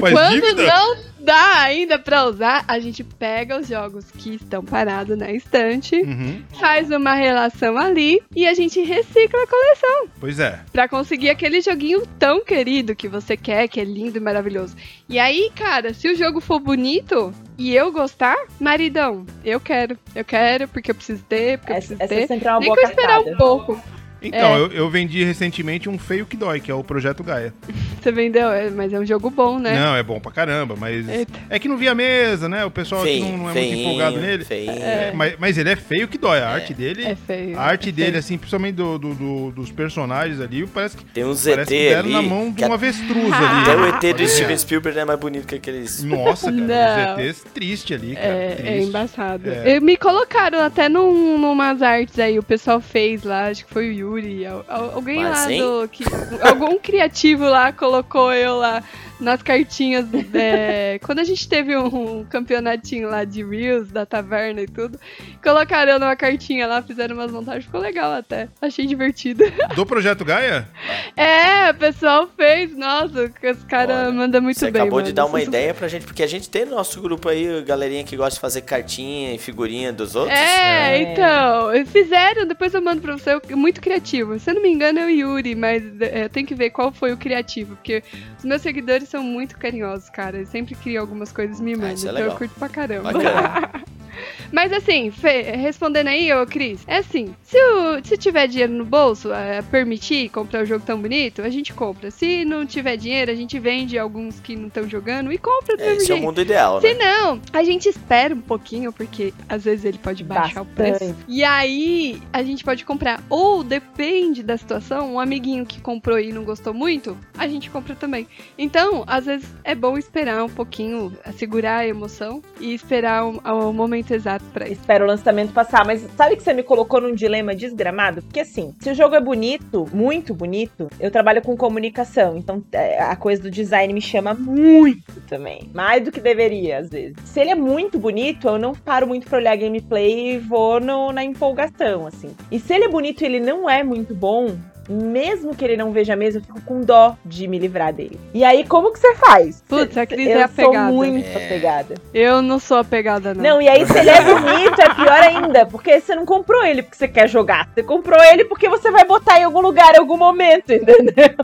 Faz quando dívida? não dá ainda pra usar, a gente pega os jogos que estão parados na estante, Uhum. faz uma relação ali e a gente recicla a coleção. Pois é. Pra conseguir aquele joguinho tão querido que você quer, que é lindo e maravilhoso. E aí, cara, se o jogo for bonito e eu gostar, maridão, eu quero. Eu quero porque eu preciso ter, porque eu Essa, preciso essa ter. sempre é uma Nem boa que eu esperar cartada. um pouco. Então, É. eu, eu vendi recentemente um feio que dói, que é o Projeto Gaia. Você vendeu, é, mas é um jogo bom, né? Não, é bom pra caramba, mas. Eita. É que não via a mesa, né? O pessoal aqui não, não é muito empolgado nele. Feinho. É, mas, mas ele é feio que dói. A arte dele. É feio. A arte é dele, feio. assim, principalmente do, do- do- dos personagens ali, parece que, Tem um parece ZT que deram ali. na mão de que um avestruz ali. Até o? ET do. Steven Spielberg é mais bonito que aqueles. Nossa, cara, os ETs triste ali, cara. É, é triste. embaçado. É. E Me colocaram até num, numas artes aí, o pessoal fez lá, acho que foi o Yuri, al- al- alguém Mas, lá hein? do. Que, algum criativo lá colocou eu lá nas cartinhas. é, quando a gente teve um, um campeonatinho lá de Reels, da taverna e tudo, colocaram eu numa cartinha lá, fizeram umas montagens, ficou legal até. Achei divertido. Do Projeto Gaia? É, o pessoal fez, nossa, os caras mandam muito Você bem. acabou de mano. dar uma Isso- ideia pra gente, porque a gente tem no nosso grupo aí, galerinha que gosta de fazer cartinha e figurinha dos outros. É, É. então, fizeram, depois eu mando pra você, muito criativo. Se eu não me engano é o Yuri, mas é, tem que ver qual foi o criativo, porque os meus seguidores são muito carinhosos, cara. Eles sempre criam algumas coisas e me mandam, isso é então eu curto pra caramba. Mas assim, Fê, respondendo aí, ô Cris, é assim, se, o, se tiver dinheiro no bolso, é, permitir comprar um jogo tão bonito, a gente compra. Se não tiver dinheiro, a gente vende alguns que não estão jogando e compra do É, mesmo esse é o jeito. mundo ideal, Se né? não, a gente espera um pouquinho, porque às vezes ele pode baixar o preço. Bastante. E aí a gente pode comprar. Ou depende da situação, um amiguinho que comprou e não gostou muito, a gente compra também. Então, às vezes é bom esperar um pouquinho, segurar a emoção e esperar o, o momento exato pra isso. Espero o lançamento passar, mas sabe que você me colocou num dilema desgramado? Porque assim, se o jogo é bonito, muito bonito, eu trabalho com comunicação, então é, a coisa do design me chama muito também. Mais do que deveria, às vezes. Se ele é muito bonito, eu não paro muito pra olhar gameplay e vou no- na empolgação, assim. E se ele é bonito e ele não é muito bom, mesmo que ele não veja a mesa, eu fico com dó de me livrar dele. E aí, como que você faz? Putz, a Cris eu é apegada. sou muito É. apegada. Eu não sou apegada, não. Não, e aí se ele é bonito, é pior ainda, porque você não comprou ele porque você quer jogar. Você comprou ele porque você vai botar em algum lugar em algum momento, entendeu?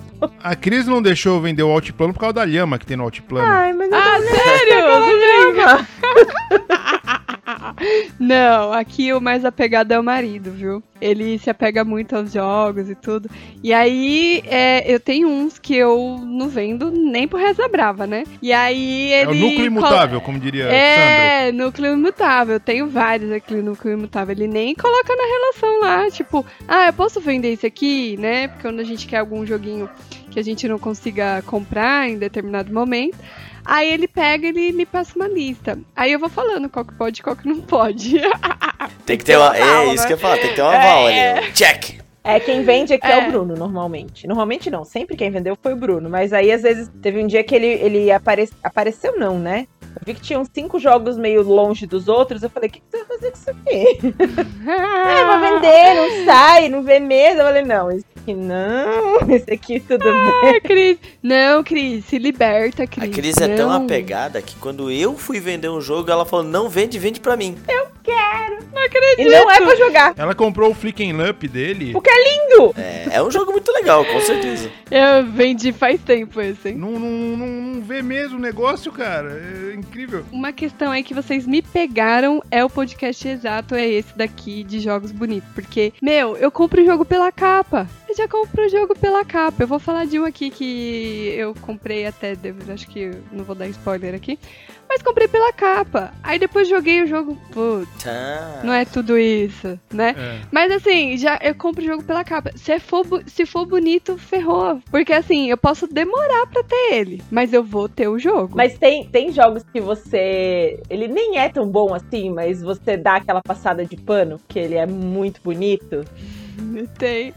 A Cris não deixou eu vender o altiplano por causa da lhama que tem no altiplano. Ai, mas eu Ah, sério? Não brinca. Não, aqui o mais apegado é o marido, viu? Ele se apega muito aos jogos e tudo. E aí, é, eu tenho uns que eu não vendo nem por reza brava, né? E aí É ele. o núcleo imutável, como diria. É, núcleo imutável. Eu tenho vários aqui no núcleo imutável. Ele nem coloca na relação lá, tipo, ah, eu posso vender esse aqui, né? Porque quando a gente quer algum joguinho que a gente não consiga comprar em determinado momento. Aí ele pega e ele me passa uma lista. Aí eu vou falando qual que pode e qual que não pode. Tem que ter uma. um É isso né? que eu falo, tem que ter uma aval É. ali. um Check! É, quem vende aqui é. É. o Bruno, normalmente. Normalmente não, sempre quem vendeu foi o Bruno. Mas aí, às vezes, teve um dia que ele, ele apare... apareceu, não, né? Eu vi que tinha uns cinco jogos meio longe dos outros. Eu falei, o que, que você vai fazer com isso aqui? Ah, vou vender, não sai, não vê mesa. Eu falei, não, esse aqui não, esse aqui tudo bem. Ah, Cris. Não, Cris, se liberta, Cris. A Cris é tão apegada que quando eu fui vender um jogo, ela falou: não vende, vende pra mim. Não acredito. E não é pra jogar. Ela comprou o Flicken Up dele. Porque é lindo. É, é um jogo muito legal, com certeza. Eu vendi faz tempo esse, hein? Não, não, não, não vê mesmo o negócio, cara. É incrível. Uma questão aí que vocês me pegaram é o podcast exato, é esse daqui de jogos bonitos. Porque, meu, eu compro o jogo pela capa. Eu já compro o jogo pela capa. Eu vou falar de um aqui que eu comprei até, devo- acho que não vou dar spoiler aqui. Mas comprei pela capa. Aí depois joguei o jogo. Putz, Tá. não é tudo isso, né? É. Mas assim, já eu compro o jogo pela capa. Se for, bu- se for bonito, ferrou. Porque assim, eu posso demorar pra ter ele, mas eu vou ter o jogo. Mas tem, tem jogos que você. Ele nem é tão bom assim, mas você dá aquela passada de pano, que ele é muito bonito. Tem.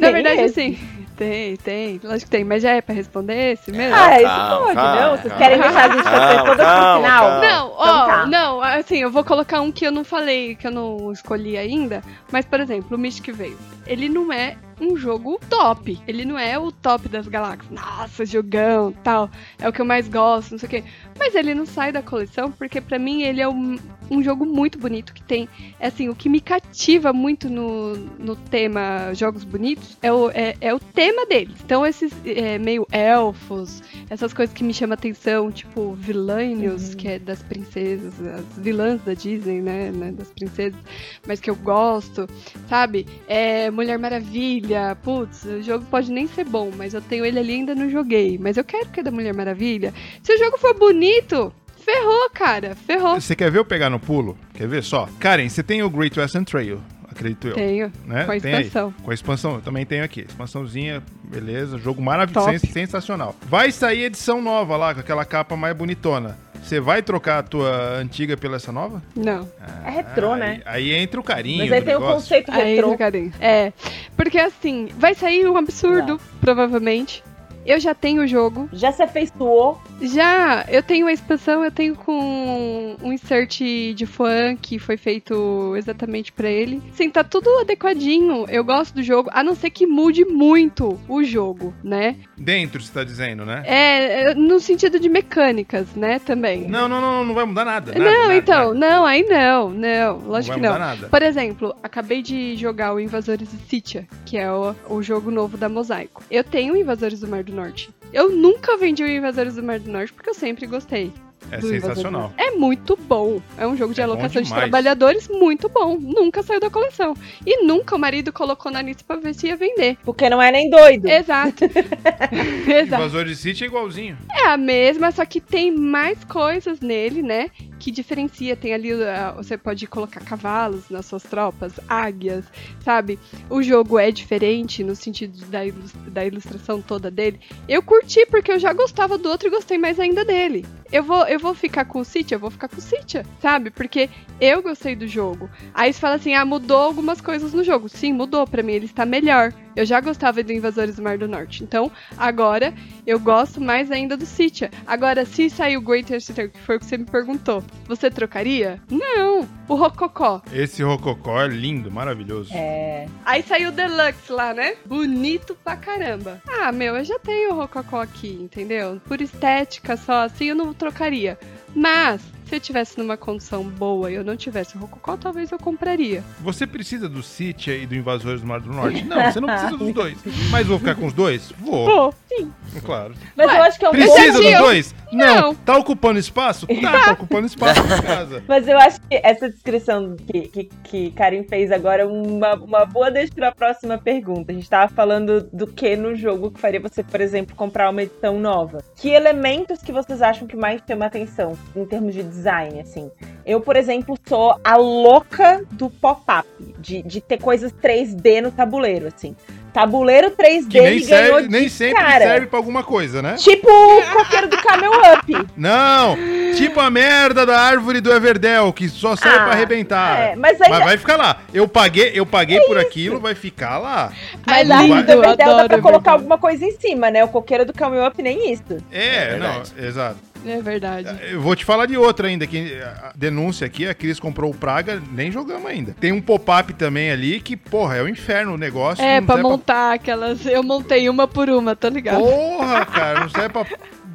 Na verdade, assim, tem, tem. Lógico que tem, mas já é pra responder esse mesmo? Ah, isso calma, pode, calma, não? Vocês calma. querem deixar as instruções Calma, todas pro final? calma. Não, ó, Então tá. não, assim, eu vou colocar um que eu não falei, que eu não escolhi ainda, mas, por exemplo, o Mystic Veil. Ele não é um jogo top. Ele não é o top das galáxias. Nossa, jogão, tal. É o que eu mais gosto, não sei o quê. Mas ele não sai da coleção porque para mim ele é um, um, jogo muito bonito que tem, é assim, o que me cativa muito no, no tema jogos bonitos é o, é, é o tema deles. Então esses é, meio elfos, essas coisas que me chamam atenção, tipo Vilânios, uhum. que é das princesas, as vilãs da Disney, né, né, das princesas, mas que eu gosto, sabe? É Mulher Maravilha, putz, o jogo pode nem ser bom, mas eu tenho ele ali e ainda não joguei, mas eu quero que é da Mulher Maravilha. Se o jogo for bonito. Ferrou, cara. Ferrou. Você quer ver eu pegar no pulo? Quer ver só? Karen, você tem o Great Western Trail, acredito eu. Tenho. Né? Com a expansão. Com a expansão, eu também tenho aqui. Expansãozinha, beleza. Jogo maravilhoso, sensacional. Vai sair edição nova lá, com aquela capa mais bonitona. Você vai trocar a tua antiga pela essa nova? Não. Ah, é retrô, né? Aí entra o carinho. Mas aí tem negócio. o conceito retrô. Aí entra o carinho. É. Porque assim, vai sair um absurdo, Não. provavelmente. Eu já tenho o jogo. Já se afeiçoou? Já. Eu tenho a expansão, eu tenho com um insert de fã que foi feito exatamente para ele. Sim, tá tudo adequadinho. Eu gosto do jogo, a não ser que mude muito o jogo, né? Dentro, você tá dizendo, né? É, é no sentido de mecânicas, né, também. Não, não, não, não vai mudar nada. nada não, nada, então, nada. não, aí não, não, lógico não que não. Nada. Por exemplo, acabei de jogar o Invasores de Sitia, que é o, o jogo novo da Mosaico. Eu tenho Invasores do Mar do Norte. Eu nunca vendi o Invasores do Mar do Norte porque eu sempre gostei. É sensacional. É muito bom. É um jogo de é alocação de trabalhadores muito bom. Nunca saiu da coleção. E nunca o marido colocou na lista pra ver se ia vender. Porque não é nem doido. Exato. Exato. Invasor de City é igualzinho. É a mesma, só que tem mais coisas nele, né? Que diferencia. Tem ali, uh, você pode colocar cavalos nas suas tropas, águias, sabe? O jogo é diferente no sentido da, da ilustração toda dele. Eu curti porque eu já gostava do outro e gostei mais ainda dele. Eu vou, eu vou ficar com o City, eu vou ficar com o City, sabe? Porque eu gostei do jogo. Aí você fala assim: ah, mudou algumas coisas no jogo. Sim, mudou. Pra mim ele está melhor. Eu já gostava do Invasores do Mar do Norte. Então, agora eu gosto mais ainda do City. Agora, se sair o Greater City, que foi o que você me perguntou, você trocaria? Não. O Rococó. Esse Rococó é lindo, maravilhoso. É. Aí saiu o Deluxe lá, né? Bonito pra caramba. Ah, meu, eu já tenho o Rococó aqui, entendeu? Por estética só, assim eu não trocaria. Mas se eu tivesse numa condição boa e eu não tivesse o Rococó, talvez eu compraria. Você precisa do City e do Invasores do Mar do Norte? Não, você não precisa dos dois. Mas vou ficar com os dois? Vou. Vou, sim. Claro. Mas Ué, eu acho que é um Precisa dos dois? Não. não. Tá ocupando espaço? Tá, tá ocupando espaço na casa. Mas eu acho que essa descrição que, que, que Karim fez agora é uma, uma boa deixa pra próxima pergunta. A gente tava falando do que no jogo que faria você, por exemplo, comprar uma edição nova. Que elementos que vocês acham que mais chamam atenção em termos de design, assim? Eu, por exemplo, sou a louca do pop-up, de, de ter coisas 3D no tabuleiro, assim. Tabuleiro 3D que nem, serve, nem sempre cara. serve pra alguma coisa, né? Tipo o coqueiro do Camel Up. Não! Tipo a merda da árvore do Everdell, que só serve ah, pra arrebentar. É, mas, ainda... mas vai ficar lá. Eu paguei, eu paguei é por isso. aquilo, vai ficar lá. Mas a árvore do Everdell dá pra colocar alguma coisa em cima, né? O coqueiro do Camel Up nem isso. É, é não, exato. É verdade. Eu vou te falar de outra ainda, que a denúncia aqui, a Cris comprou o Praga, nem jogamos ainda. Tem um pop-up também ali que, porra, é o um inferno o negócio. É, pra montar pra... aquelas... Eu montei uma por uma, tá ligado? Porra, cara, não serve pra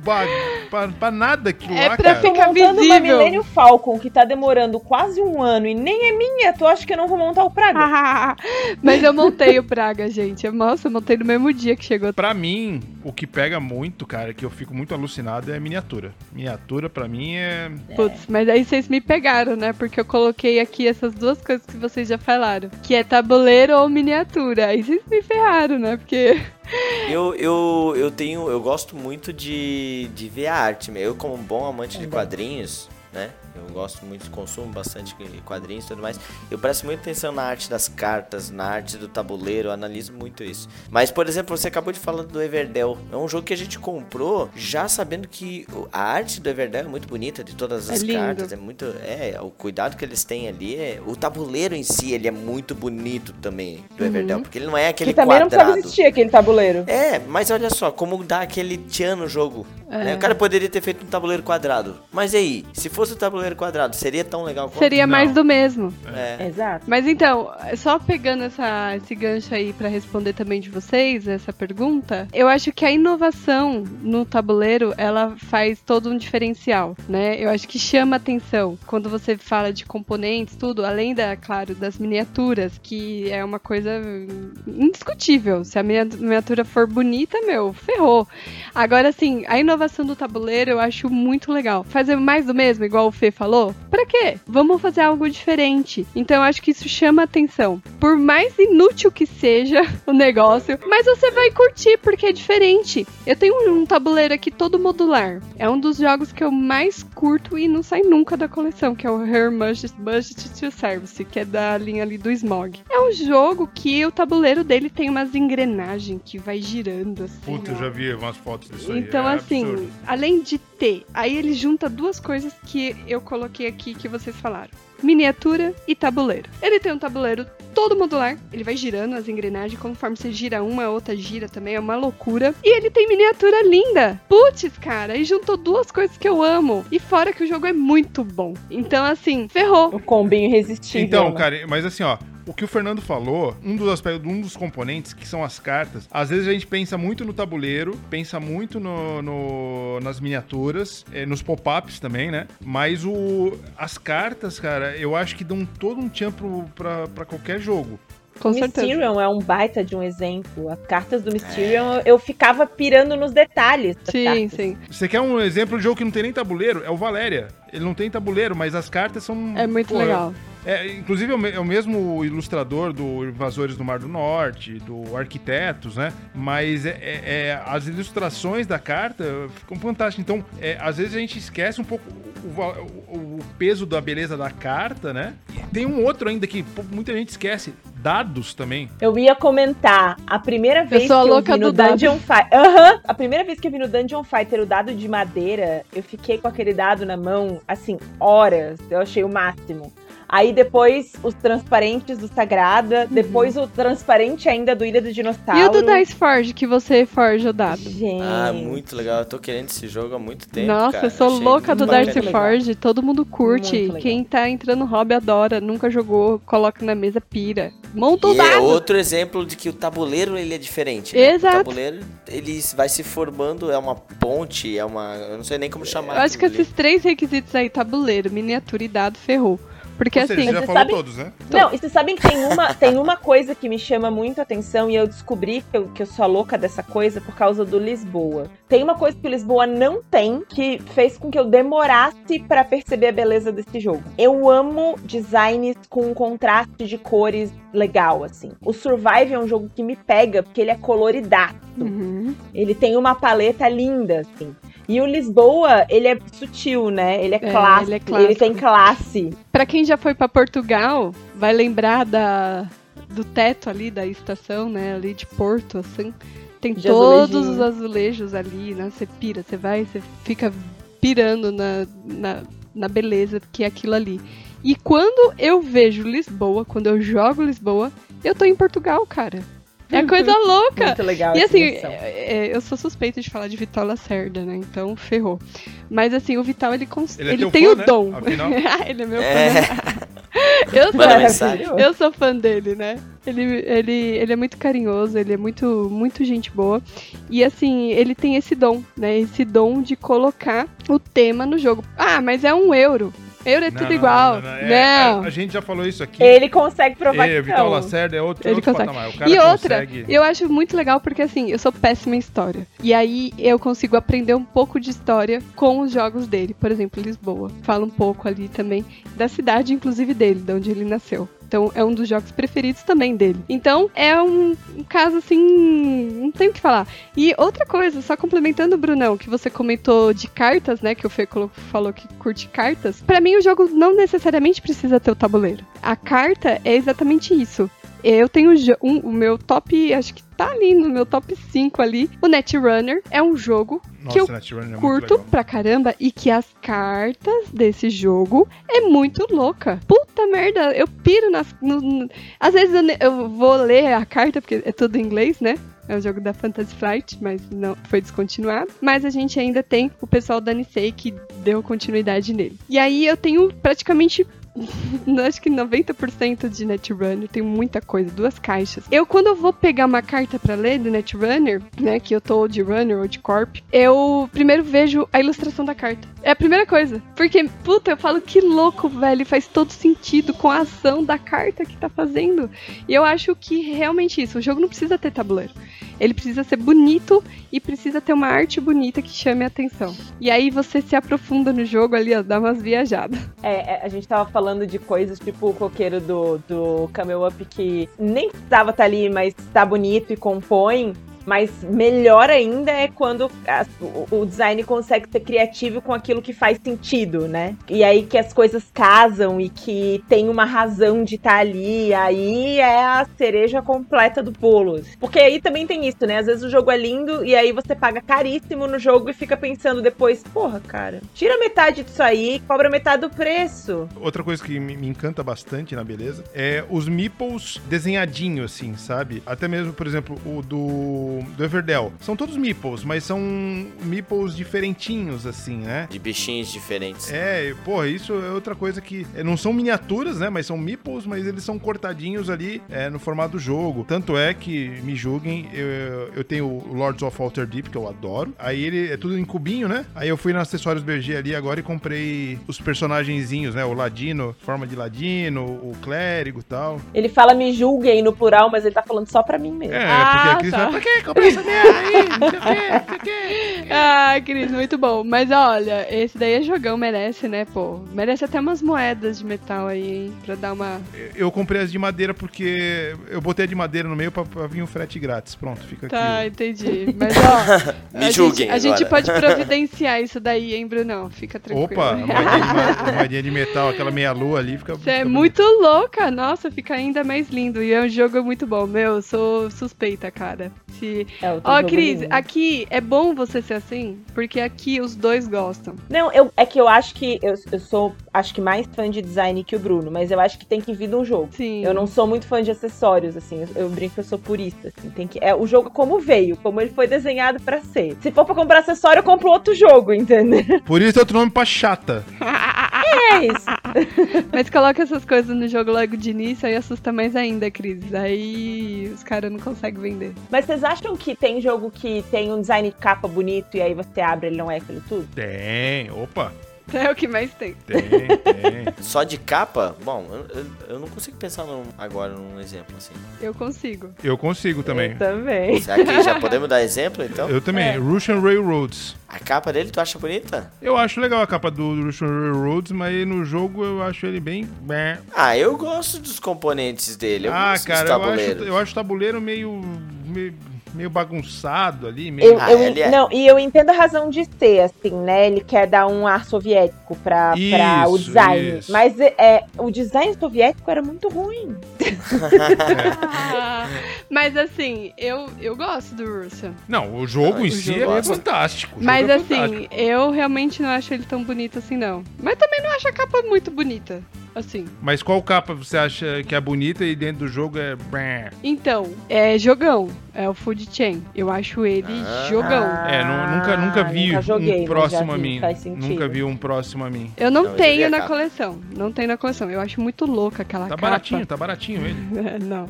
pra, pra, pra nada aquilo é lá, pra cara. ficar visível. uma Millennium Falcon que tá demorando quase um ano e nem é minha, tu acha que eu não vou montar o Praga? Mas eu montei o Praga, gente. Nossa, eu montei no mesmo dia que chegou. Pra mim, o que pega muito, cara, que eu fico muito alucinado é a miniatura. Miniatura, pra mim, é... Putz, mas aí vocês me pegaram, né? Porque eu coloquei aqui essas duas coisas que vocês já falaram. Que é tabuleiro ou miniatura. Aí vocês me ferraram, né? Porque... Eu, eu, eu tenho. Eu gosto muito de, de ver a arte. Eu, como um bom amante de quadrinhos, né? Eu gosto muito, consumo bastante quadrinhos e tudo mais. Eu presto muita atenção na arte das cartas, na arte do tabuleiro, analiso muito isso. Mas, por exemplo, você acabou de falar do Everdell. É um jogo que a gente comprou já sabendo que a arte do Everdell é muito bonita, de todas as é cartas. É muito. É, o cuidado que eles têm ali. É, o tabuleiro em si, ele é muito bonito também, do uhum. Everdell. Porque ele não é aquele que também quadrado. não precisava existir aquele tabuleiro. É, mas olha só, como dá aquele tchan no jogo. É. Né? O cara poderia ter feito um tabuleiro quadrado. Mas aí, se fosse o tabuleiro quadrado. Seria tão legal quanto? Seria Não. mais do mesmo. É. Exato. Mas então, só pegando essa, esse gancho aí pra responder também de vocês, essa pergunta, eu acho que a inovação no tabuleiro, ela faz todo um diferencial, né? Eu acho que chama atenção quando você fala de componentes, tudo, além da, claro, das miniaturas, que é uma coisa indiscutível. Se a minia- miniatura for bonita, meu, ferrou. Agora, assim, a inovação do tabuleiro eu acho muito legal. Fazer mais do mesmo, igual o Fê falou? Pra quê? Vamos fazer algo diferente. Então eu acho que isso chama atenção. Por mais inútil que seja o negócio, mas você vai curtir porque é diferente. Eu tenho um tabuleiro aqui todo modular. É um dos jogos que eu mais curto e não sai nunca da coleção, que é o Her Budget Budget to Service, que é da linha ali do Smog. É um jogo que o tabuleiro dele tem umas engrenagens que vai girando assim. Puta, eu ó. já vi umas fotos disso aí. Então, é assim, absurdo. além de ter, aí ele junta duas coisas que eu coloquei aqui que vocês falaram: miniatura e tabuleiro. Ele tem um tabuleiro todo modular, ele vai girando as engrenagens, conforme você gira uma, a outra gira também, é uma loucura. E ele tem miniatura linda. Putz, cara, e juntou duas coisas que eu amo. E fora que o jogo é muito bom. Então, assim, ferrou. O combinho irresistível. Então, né? cara, mas assim, ó. O que o Fernando falou, um dos aspectos, um dos componentes, que são as cartas, às vezes a gente pensa muito no tabuleiro, pensa muito no, no- nas miniaturas, eh, nos pop-ups também, né? Mas o, as cartas, cara, eu acho que dão todo um tchan pra qualquer jogo. Com certeza. Mysterium é um baita de um exemplo. As cartas do Mysterium, eu ficava pirando nos detalhes. Sim, cartas. sim. Você quer um exemplo de jogo que não tem nem tabuleiro? É o Valéria. Ele não tem tabuleiro, mas as cartas são. É muito pô, legal. É, inclusive é o é o mesmo ilustrador do Invasores do Mar do Norte, do Arquitetos, né? Mas é, é- é- as ilustrações da carta ficam fantásticas. Então, é, às vezes a gente esquece um pouco o, o- o peso da beleza da carta, né? E tem um outro ainda que muita gente esquece: dados também. Eu ia comentar, a primeira vez sou a que eu vi no dado. Dungeon Fighter. Aham! A primeira vez que eu vi no Dungeon Fighter o dado de madeira, eu fiquei com aquele dado na mão, assim, horas. Eu achei o máximo. Aí depois os transparentes do Sagrada, depois o transparente ainda do Ilha do Dinossauro. E o do Dice Forge, que você forja o dado? Gente. Ah, muito legal. Eu tô querendo esse jogo há muito tempo. Nossa, cara. eu sou Achei louca do legal. Forge, todo mundo curte. Quem tá entrando no hobby adora, nunca jogou, coloca na mesa, pira. Monta o E é dado. outro exemplo de que o tabuleiro ele é diferente. né? Exato. O tabuleiro ele vai se formando, é uma ponte, é uma. Eu não sei nem como chamar. Eu acho que ali. esses três requisitos aí, tabuleiro, miniatura e dado, ferrou. Porque Ou seja, assim, você já falou sabe- todos, né? Não, e vocês sabem que tem uma, tem uma coisa que me chama muito a atenção e eu descobri que eu, que eu sou a louca dessa coisa por causa do Lisboa. Tem uma coisa que o Lisboa não tem que fez com que eu demorasse pra perceber a beleza desse jogo. Eu amo designs com um contraste de cores legal, assim. O Survive é um jogo que me pega porque ele é coloridaço. uhum. Ele tem uma paleta linda, assim. E o Lisboa, ele é sutil, né? Ele é, É, clássico, ele é ele clássico. tem classe. Pra quem já foi pra Portugal, vai lembrar da, do teto ali da estação, né? Ali de Porto, assim. Tem De todos os azulejos ali, né? Você pira, você vai, você fica pirando na, na, na beleza que é aquilo ali. E quando eu vejo Lisboa, quando eu jogo Lisboa, eu tô em Portugal, cara. É coisa louca. Muito legal E assim, é- é, eu sou suspeita de falar de Vital Lacerda, né? Então, ferrou. Mas assim, o Vital, ele, cons... Ele é ele tem fã, o né? dom. Ele é meu É. fã. Eu sou, eu sou fã dele, né? Ele, ele, ele é muito carinhoso, ele é muito, muito gente boa. E assim, ele tem esse dom, né? Esse dom de colocar o tema no jogo. Ah, mas é um euro. Euro é Não, tudo não, igual. não, Não. não, é, a, a gente já falou isso aqui. Ele consegue provar É, que Vital não. Lacerda é outro, Ele outro consegue. patamar. O cara E outra, consegue... eu acho muito legal porque assim, eu sou péssima em história. E aí eu consigo aprender um pouco de história com os jogos dele. Por exemplo, Lisboa. Fala um pouco ali também da cidade, inclusive dele, de onde ele nasceu. Então é um dos jogos preferidos também dele. Então é um, um caso assim. Não tem o que falar. E outra coisa, só complementando, Brunão, que você comentou de cartas, né? Que o Fê falou que curte cartas. Pra mim, o jogo não necessariamente precisa ter o tabuleiro. A carta é exatamente isso. Eu tenho um- o meu top, acho que tá ali no meu top 5 ali. O Netrunner é um jogo Nossa, que eu é curto legal. pra caramba e que as cartas desse jogo é muito louca. Puta merda, eu piro nas. no- às vezes eu, eu vou ler a carta, porque é tudo em inglês, né? É um jogo da Fantasy Flight, mas não foi descontinuado. Mas a gente ainda tem o pessoal da Nisei que deu continuidade nele. E aí eu tenho praticamente acho que 90% de Netrunner tem muita coisa, duas caixas. Eu, quando eu vou pegar uma carta para ler do Netrunner, né, que eu tô de Runner ou de Corp, eu primeiro vejo a ilustração da carta. É a primeira coisa. Porque, puta, eu falo que louco, velho, faz todo sentido com a ação da carta que tá fazendo. E eu acho que realmente isso, o jogo não precisa ter tabuleiro. Ele precisa ser bonito e precisa ter uma arte bonita que chame a atenção. E aí você se aprofunda no jogo ali, ó, dá umas viajadas. É, é, a gente tava falando de coisas tipo o coqueiro do, do Camel Up que nem precisava estar tá ali, mas tá bonito e compõe. Mas melhor ainda é quando a, o, o, design consegue ser criativo com aquilo que faz sentido, né? E aí que as coisas casam e que tem uma razão de estar tá ali. Aí é a cereja completa do bolo. Porque aí também tem isso, né? Às vezes o jogo é lindo e aí você paga caríssimo no jogo e fica pensando depois, porra, cara, tira metade disso aí, cobra metade do preço. Outra coisa que me, encanta bastante na beleza é os meeples desenhadinhos, assim, sabe? Até mesmo, por exemplo, o do do, Everdell. São todos meeples, mas são meeples diferentinhos, assim, né? De bichinhos diferentes. É, porra, isso é outra coisa que. É, não são miniaturas, né? Mas são meeples, mas eles são cortadinhos ali é, no formato do jogo. Tanto é que, me julguem, eu, eu tenho o Lords of Alter Deep, que eu adoro. Aí ele é tudo em cubinho, né? Aí eu fui no Acessórios BG ali agora e comprei os personagenzinhos, né? O Ladino, forma de Ladino, o clérigo e tal. Ele fala me julguem no plural, mas ele tá falando só pra mim mesmo. É, ah, porque a Cris tá. fala, pra quê? Comprar essa merda aí, não sei o quê, não sei o quê. Ah, Cris, muito bom. Mas olha, esse daí é jogão, merece, né, pô? Merece até umas moedas de metal aí, hein? Pra dar uma. Eu comprei as de madeira porque eu botei a de madeira no meio pra, pra vir um frete grátis. Pronto, fica tá, aqui. Tá, entendi. Mas ó. Me a julguem. Gente, a gente pode providenciar isso daí, hein, Brunão? Fica tranquilo. Opa, moedinha, moedinha de metal, aquela meia-lua ali fica. Você é muito louca, nossa, fica ainda mais lindo. E é um jogo muito bom. Meu, eu sou suspeita, cara. Se é, Ó, Cris, aqui é bom você ser assim, porque aqui os dois gostam. Não, eu, é que eu acho que eu, eu sou, acho que mais fã de design que o Bruno, mas eu acho que tem que vir de um jogo. Sim. Eu não sou muito fã de acessórios, assim, eu, eu brinco que eu sou purista, assim, tem que, é o jogo como veio, como ele foi desenhado para ser. Se for pra comprar acessório, eu compro outro jogo, entendeu? Por isso é outro nome pra chata. é isso. Mas coloca essas coisas no jogo logo de início, aí assusta mais ainda, Cris. Aí os caras não conseguem vender. Mas vocês acham que tem jogo que tem um design de capa bonito e aí você abre ele não é aquilo tudo? Tem, opa. É o que mais tem. Tem, tem. Só de capa? Bom, eu, eu não consigo pensar num, agora num exemplo assim. Eu consigo. Eu consigo também. Eu também. Será que já podemos dar exemplo então? Eu também. É. Russian Railroads. A capa dele tu acha bonita? Eu acho legal a capa do Russian Railroads, mas no jogo eu acho ele bem. Ah, eu gosto dos componentes dele. Eu ah, cara, eu acho, eu acho o tabuleiro meio, meio meio bagunçado ali, meio. Eu, eu, é... Não, e eu entendo a razão de ser, assim, né? Ele quer dar um ar soviético pra, isso, pra o design. Isso. Mas é, o design soviético era muito ruim. é. Mas assim, eu, eu gosto do Russian. Não, o jogo em si é fantástico. Mas é assim, fantástico. eu realmente não acho ele tão bonito assim, não. Mas também não acho a capa muito bonita assim. Mas qual capa você acha que é bonita e dentro do jogo é. Então, é jogão. É o Food Chain. Eu acho ele ah. jogão. É, não, nunca, nunca vi nunca joguei, um próximo a mim. Nunca vi um próximo a mim. Eu não, não tenho na coleção. Não tenho na coleção. Eu acho muito louca aquela tá capa. Tá baratinho, tá baratinho ele. não.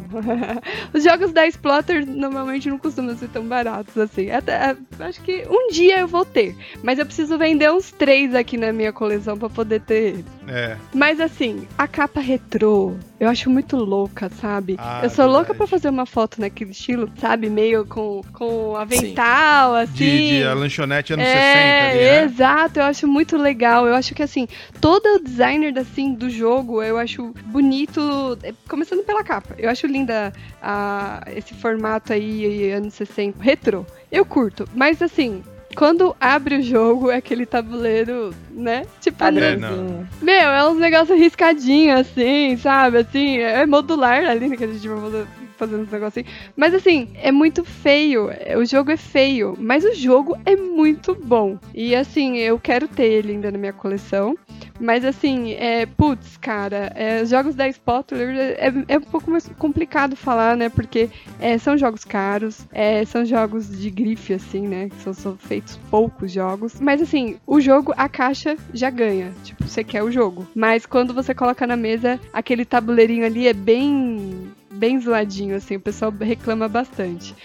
Os jogos da Splotter normalmente não costumam ser tão baratos assim. Até, acho que um dia eu vou ter. Mas eu preciso vender uns três aqui na minha coleção para poder ter eles. É. Mas assim, a capa retrô, eu acho muito louca, sabe? Ah, eu sou verdade. louca pra fazer uma foto naquele estilo, sabe? Meio com, com avental, Sim. assim. De, de, a lanchonete anos é, 60 ali, né? Exato, eu acho muito legal. Eu acho que, assim, todo o designer, assim, do jogo, eu acho bonito, é, começando pela capa. Eu acho linda a, esse formato aí, anos 60, retrô. Eu curto, mas, assim, quando abre o jogo, é aquele tabuleiro, né? Tipo, é, não. meu, é uns negócios riscadinhos, assim, sabe? Assim, é modular ali, né? Que a gente vai fazendo esse negócio assim. Mas assim, é muito feio. O jogo é feio, mas o jogo é muito bom. E assim, eu quero ter ele ainda na minha coleção. Mas assim, é, putz, cara, é, os jogos da Spotter é, é um pouco mais complicado falar, né? Porque é, são jogos caros, é, são jogos de grife, assim, né? São, são feitos poucos jogos. Mas assim, o jogo, a caixa já ganha. Tipo, você quer o jogo. Mas quando você coloca na mesa, aquele tabuleirinho ali é bem. Bem zoadinho, assim, o pessoal reclama bastante.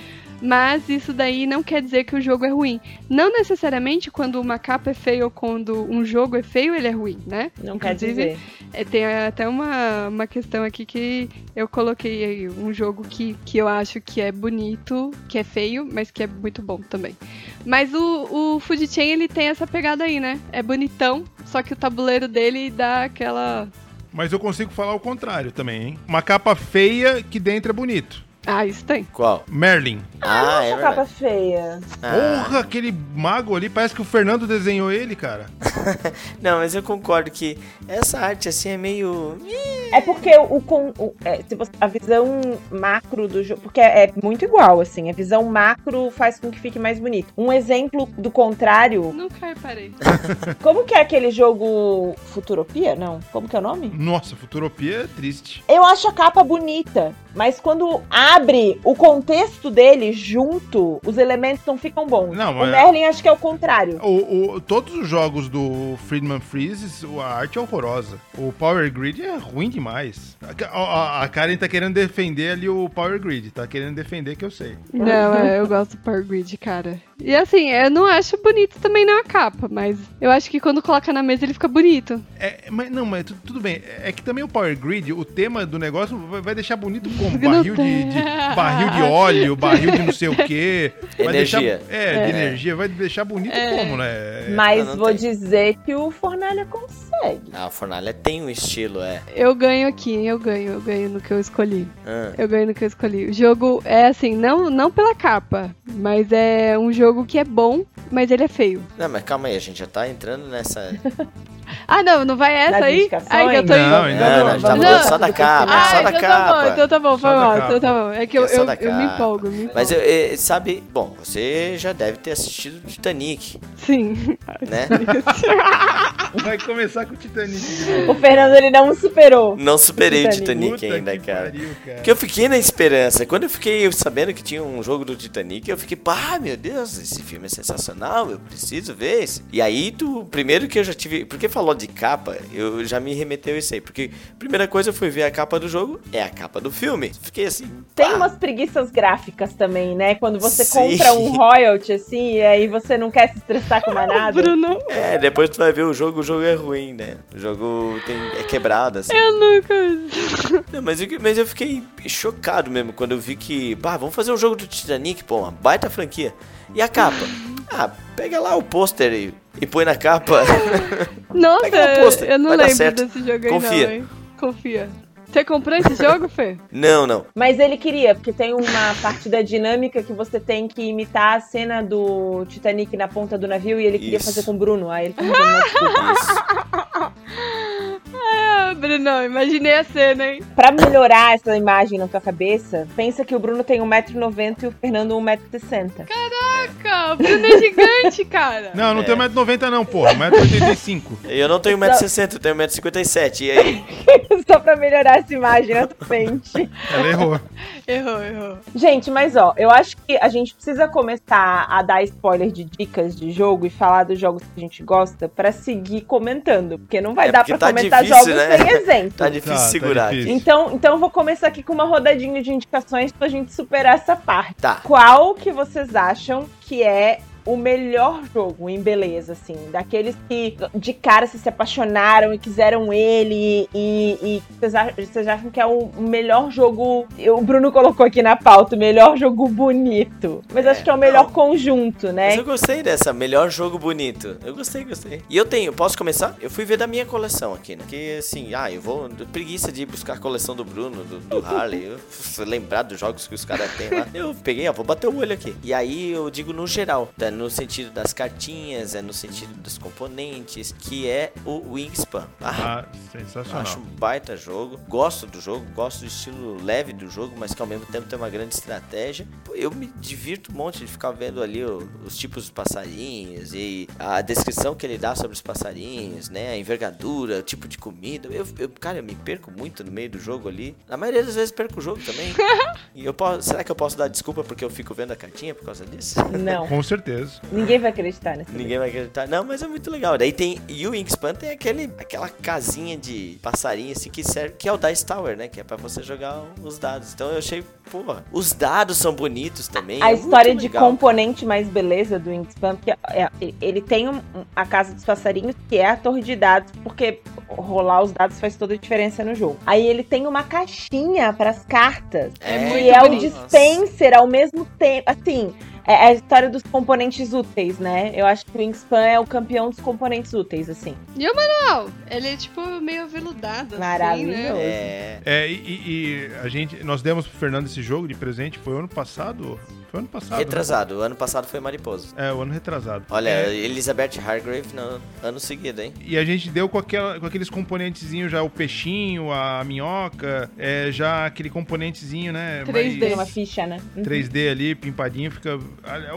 Mas isso daí não quer dizer que o jogo é ruim. Não necessariamente quando uma capa é feia ou quando um jogo é feio, ele é ruim, né? Não quer Inclusive, dizer. é, tem até uma, uma questão aqui que eu coloquei aí, um jogo que, que eu acho que é bonito, que é feio, mas que é muito bom também. Mas o, o Food Chain, ele tem essa pegada aí, né? É bonitão, só que o tabuleiro dele dá aquela... Mas eu consigo falar o contrário também, hein? Uma capa feia que dentro é bonito. Ah, isso tem. Qual? Merlin. Ah, é Essa capa feia. Ah, Porra, aquele mago ali, parece que o Fernando desenhou ele, cara. não, mas eu concordo que essa arte assim é meio. É porque o, com- o- é, a visão macro do jogo. Porque é, é muito igual, assim. A visão macro faz com que fique mais bonito. Um exemplo do contrário. Nunca reparei. Como que é aquele jogo Futuropia? Não. Como que é o nome? Nossa, Futuropia é triste. Eu acho a capa bonita, mas quando abre o contexto dele junto, os elementos não ficam bons. Não, o Merlin acho que é o contrário. O, o- todos os jogos do Friedman Freeze, a arte é horrorosa. O Power Grid é ruim demais. A, a- a Karen tá querendo defender ali o Power Grid, tá querendo defender que eu sei. Não, é, eu gosto do Power Grid, cara. E assim, eu não acho bonito também na capa, mas eu acho que quando coloca na mesa ele fica bonito. É, mas não, mas tu- tudo bem. É que também o Power Grid, o tema do negócio vai, deixar bonito como não barril de, de- barril de óleo, barril de não sei o quê. Vai Energia. Deixar, é, de É. energia, vai deixar bonito É. como, né? Mas não vou tem. dizer que o Fornalha consegue. Ah, a fornalha tem um estilo, é. Eu ganho aqui, eu ganho, eu ganho no que eu escolhi. Ah, Eu ganho no que eu escolhi. O jogo é assim, não, não pela capa, mas é um jogo que é bom, mas ele é feio. Não, mas calma aí, a gente já tá entrando nessa. Ah, não, não vai essa aí? Ai, que eu tô Não, indo. ainda Não, não. a gente tá falando só da capa, Ah, só da então tá capa. bom, então tá bom, foi mal, então tá bom. É que eu, É eu, eu me empolgo, me empolgo. Mas eu, eh, sabe, bom, você já deve ter assistido Titanic, Sim. né? Vai começar com o Titanic. O Fernando ele não superou. Não superei o Titanic. Titanic ainda, que cara. pariu, cara. Porque eu fiquei na esperança. Quando eu fiquei sabendo que tinha um jogo do Titanic, eu fiquei, pá, meu Deus, esse filme é sensacional, eu preciso ver esse. E aí, tu, primeiro que eu já tive. Porque falou de capa, eu já me remeteu isso aí. Porque a primeira coisa eu fui ver a capa do jogo, é a capa do filme. Fiquei assim. Tem pá. umas preguiças gráficas também, né? Quando você Sim. compra um royalty, assim, e aí você não quer se estressar com mais nada. Bruno, É, depois tu vai ver o jogo, o jogo é ruim, né? O jogo tem, é quebrado, assim. eu nunca. Não, mas, eu, mas eu fiquei chocado mesmo quando eu vi que, bah, vamos fazer um jogo do Titanic, pô, uma baita franquia. E a capa? Ah, pega lá o pôster e, e põe na capa. Nossa, Pega o pôster, eu não lembro certo. desse jogo aí, Confia. não, hein? Confia. Você comprou esse jogo, Fê? não, não. Mas ele queria, porque tem uma parte da dinâmica que você tem que imitar a cena do Titanic na ponta do navio e ele queria Isso. fazer com o Bruno. Aí ele. Ah, Bruno, imaginei a cena, hein? Pra melhorar essa imagem na tua cabeça, pensa que o Bruno tem 1,90m e o Fernando 1,60m. Caraca, o Bruno é gigante, cara. Não, não É. tem 1,90m não, porra. 1,85m. Eu não tenho 1,60m, eu tenho 1,57m. E aí? Só pra melhorar essa imagem na tua frente. Ela errou. Errou, errou. Gente, mas ó, eu acho que a gente precisa começar a dar spoiler de dicas de jogo e falar dos jogos que a gente gosta pra seguir comentando, porque não vai É, dar pra tá comentar difícil, jogos né? sem exemplo. Tá difícil Tá, tá segurar difícil. aqui. Então, então eu vou começar aqui com uma rodadinha de indicações pra gente superar essa parte. Tá. Qual que vocês acham que é o melhor jogo em beleza, assim? Daqueles que de cara se, se apaixonaram e quiseram ele e, e vocês, acham, que é o melhor jogo. O Bruno colocou aqui na pauta, o melhor jogo bonito. Mas É, acho que é o melhor não. conjunto, né? Mas eu gostei dessa, melhor jogo bonito. Eu gostei, gostei. E eu tenho, posso começar? Eu fui ver da minha coleção aqui, né? Porque assim, ah, eu vou. Preguiça de buscar a coleção do Bruno, do, do Harley. Eu, lembrar dos jogos que os caras têm lá. Eu peguei, ó, vou bater o olho aqui. E aí eu digo no geral, da no sentido das cartinhas, é no sentido dos componentes, que é o Wingspan. Ah, Ah, sensacional. Acho um baita jogo. Gosto do jogo, gosto do estilo leve do jogo, mas que ao mesmo tempo tem uma grande estratégia. Eu me divirto um monte de ficar vendo ali o- os tipos de passarinhos e a descrição que ele dá sobre os passarinhos, né? A envergadura, o tipo de comida. Eu, eu- cara, eu me perco muito no meio do jogo ali. Na maioria das vezes perco o jogo também. e eu posso, será que eu posso dar desculpa porque eu fico vendo a cartinha por causa disso? Não, Com certeza. Ninguém vai acreditar nessa. Ninguém vai acreditar. Não, mas é muito legal. Daí tem. E o Wingspan tem aquele, aquela casinha de passarinho assim que serve. Que é o Dice Tower, né? Que é pra você jogar os dados. Então eu achei, pô, os dados são bonitos também. A é história de legal. componente mais beleza do Wingspan, que é- é- ele tem um- a casa dos passarinhos, que é a torre de dados, porque rolar os dados faz toda a diferença no jogo. Aí ele tem uma caixinha para as cartas, É, que muito é o bonito. dispenser ao mesmo tempo. Assim, é a história dos componentes úteis, né? Eu acho que o Wingspan é o campeão dos componentes úteis, assim. E o manual? Ele é tipo meio aveludado. Maravilhoso. Assim, né? É. É, e, e- e a gente, nós demos pro Fernando esse jogo de presente, foi ano passado? Foi ano passado. né? Retrasado. O ano passado foi Mariposa. É, o ano retrasado. Olha, É, Elizabeth Hargrave no ano seguido, hein? E a gente deu com, aquela, com aqueles componentezinhos já, o peixinho, a minhoca, é, já aquele componentezinho, né? 3D. Tem mais uma ficha, né? Uhum. 3D ali, pimpadinho, fica...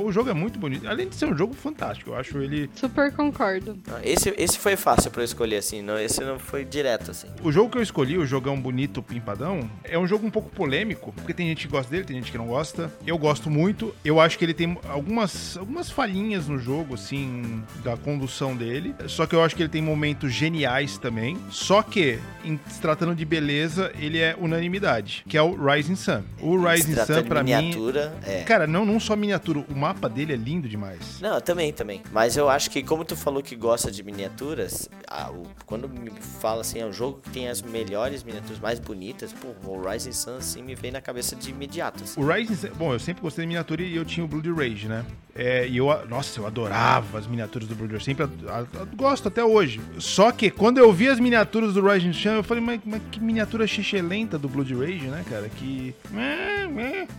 O jogo é muito bonito. Além de ser um jogo fantástico, eu acho ele... Super concordo. Esse, esse foi fácil pra eu escolher, assim. Não, esse não foi direto, assim. O jogo que eu escolhi, o jogão bonito, pimpadão, é um jogo um pouco polêmico, porque tem gente que gosta dele, tem gente que não gosta. Eu gosto muito. Eu acho que ele tem algumas, algumas falhinhas no jogo, assim, da condução dele. Só que eu acho que ele tem momentos geniais também. Só que, em se tratando de beleza, ele é unanimidade, que é o Rising Sun. O Rising Sun, pra mim... miniatura, é. Cara, não, não só miniatura, o mapa dele é lindo demais. Não, também, também. Mas eu acho que, como tu falou que gosta de miniaturas, ah, o- quando me fala assim, é um jogo que tem as melhores miniaturas, mais bonitas, pô, o Rising Sun, assim, me vem na cabeça de imediato, assim. O Rising Sun, bom, eu sempre gostei de miniatura e eu tinha o Blood Rage, né? É, e eu, nossa, eu adorava as miniaturas do Blood Rage, sempre a- a- a- gosto até hoje. Só que quando eu vi as miniaturas do Rising Sun, eu falei, mas, mas que miniatura xixelenta do Blood Rage, né, cara? Que.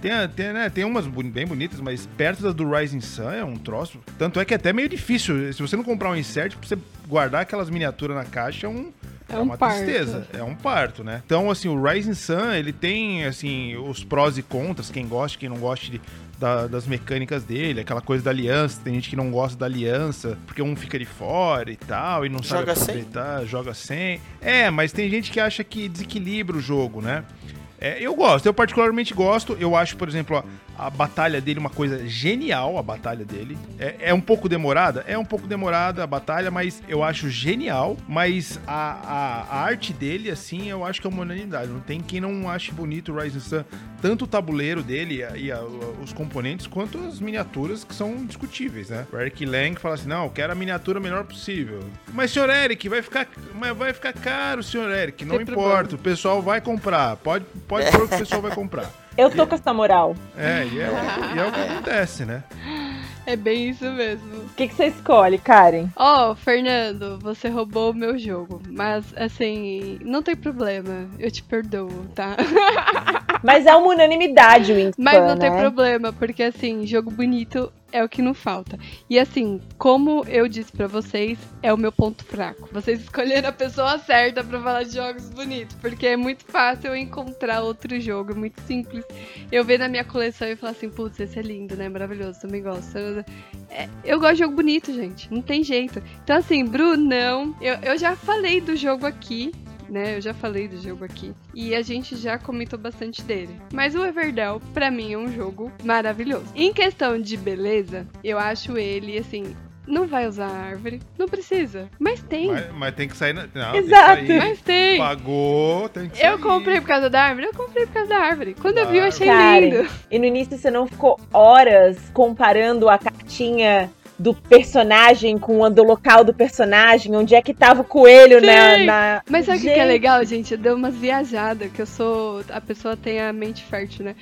Tem, tem, né, tem umas bem bonitas, mas perto das do Rising Sun é um troço. Tanto é que é até meio difícil. Se você não comprar um insert, pra você guardar aquelas miniaturas na caixa é um. É É um uma tristeza, é um parto, né? Então, assim, o Rising Sun, ele tem, assim, os prós e contras, quem gosta, quem não gosta de- da- das mecânicas dele, aquela coisa da aliança, tem gente que não gosta da aliança, porque um fica de fora e tal, e não sabe Joga sem. aproveitar, joga sem. É, mas tem gente que acha que desequilibra o jogo, né? É, eu gosto, eu particularmente gosto. Eu acho, por exemplo, a, a batalha dele uma coisa genial, a batalha dele. É, é um pouco demorada? É um pouco demorada a batalha, mas eu acho genial. Mas a, a- a arte dele, assim, eu acho que é uma unanimidade. Não tem quem não ache bonito o Rising Sun. Tanto o tabuleiro dele e, e a- os componentes, quanto as miniaturas que são discutíveis, né? O Eric Lang fala assim: não, eu quero a miniatura melhor possível. Mas, senhor Eric, vai ficar, vai ficar caro, senhor Eric. Não Tem importa, problema. o pessoal vai comprar. Pode, pode pôr que o pessoal vai comprar. Eu tô com essa moral. É, e é, o- e é o que acontece, né? É bem isso mesmo. O que, que você escolhe, Karen? Ó, Fernando, você roubou o meu jogo. Mas, assim, não tem problema. Eu te perdoo, tá? Mas é uma unanimidade o Wingspan, Mas não tem né? problema, porque, assim, jogo bonito é o que não falta. E, assim, como eu disse pra vocês, é o meu ponto fraco. Vocês escolheram a pessoa certa pra falar de jogos bonitos, porque é muito fácil eu encontrar outro jogo, é muito simples. Eu ver na minha coleção e falar assim, putz, esse é lindo, né? Maravilhoso, também gosto. É, eu gosto de jogo bonito, gente. Não tem jeito. Então, assim, Brunão, eu, eu já falei do jogo aqui. Né, eu já falei do jogo aqui. E a gente já comentou bastante dele. Mas o Everdell, pra mim, é um jogo maravilhoso. Em questão de beleza, eu acho ele, assim, não vai usar árvore. Não precisa. Mas tem. Mas, Mas, mas tem que sair na. Não, Exato. Tem sair. tem. Pagou, tem que sair. Eu comprei por causa da árvore? Eu comprei por causa da árvore. Quando eu vi, eu achei Karen, lindo. E no início você não ficou horas comparando a cartinha do personagem com o do local do personagem, onde é que tava o coelho na, Sim. na- Mas sabe o que que é legal, gente? Eu dei umas viajadas, que eu sou. A pessoa tem a mente fértil, né?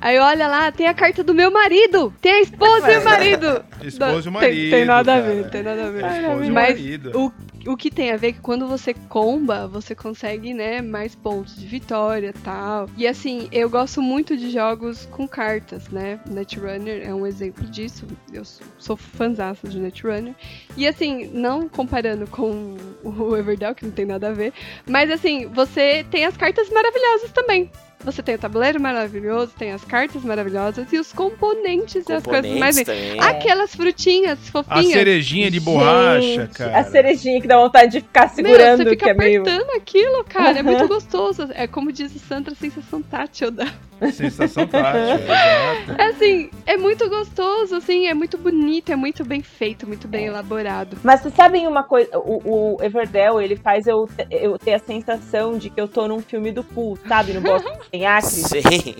Aí olha lá, tem a carta do meu marido! Tem a esposa e o marido! Esposa e o Tem- marido. Tem, nada a cara. ver, tem nada a ver. Esposa e o Mas marido. o o que tem a ver é que quando você comba, você consegue, né, mais pontos de vitória tal. E assim, eu gosto muito de jogos com cartas, né? Netrunner é um exemplo disso. Eu sou fãzaça de Netrunner. E assim, não comparando com o Everdell, que não tem nada a ver, mas assim, você tem as cartas maravilhosas também. Você tem o tabuleiro maravilhoso, tem as cartas maravilhosas e os componentes, e as coisas mais. também. Aquelas frutinhas A fofinhas. cerejinha de borracha, Gente, cara. A cerejinha que dá vontade de ficar Meu, segurando, você fica que é meio. apertando aquilo, cara. É muito gostoso. É como diz o Sandra, a sensação tátil da. Sensação exato. É assim, é muito gostoso, assim, é muito bonito, é muito bem feito, muito bem elaborado. Mas vocês sabem uma coisa? O, o Everdell, ele faz eu, eu ter a sensação de que eu tô num filme do Pool, sabe? No Boston em Acre. Sim.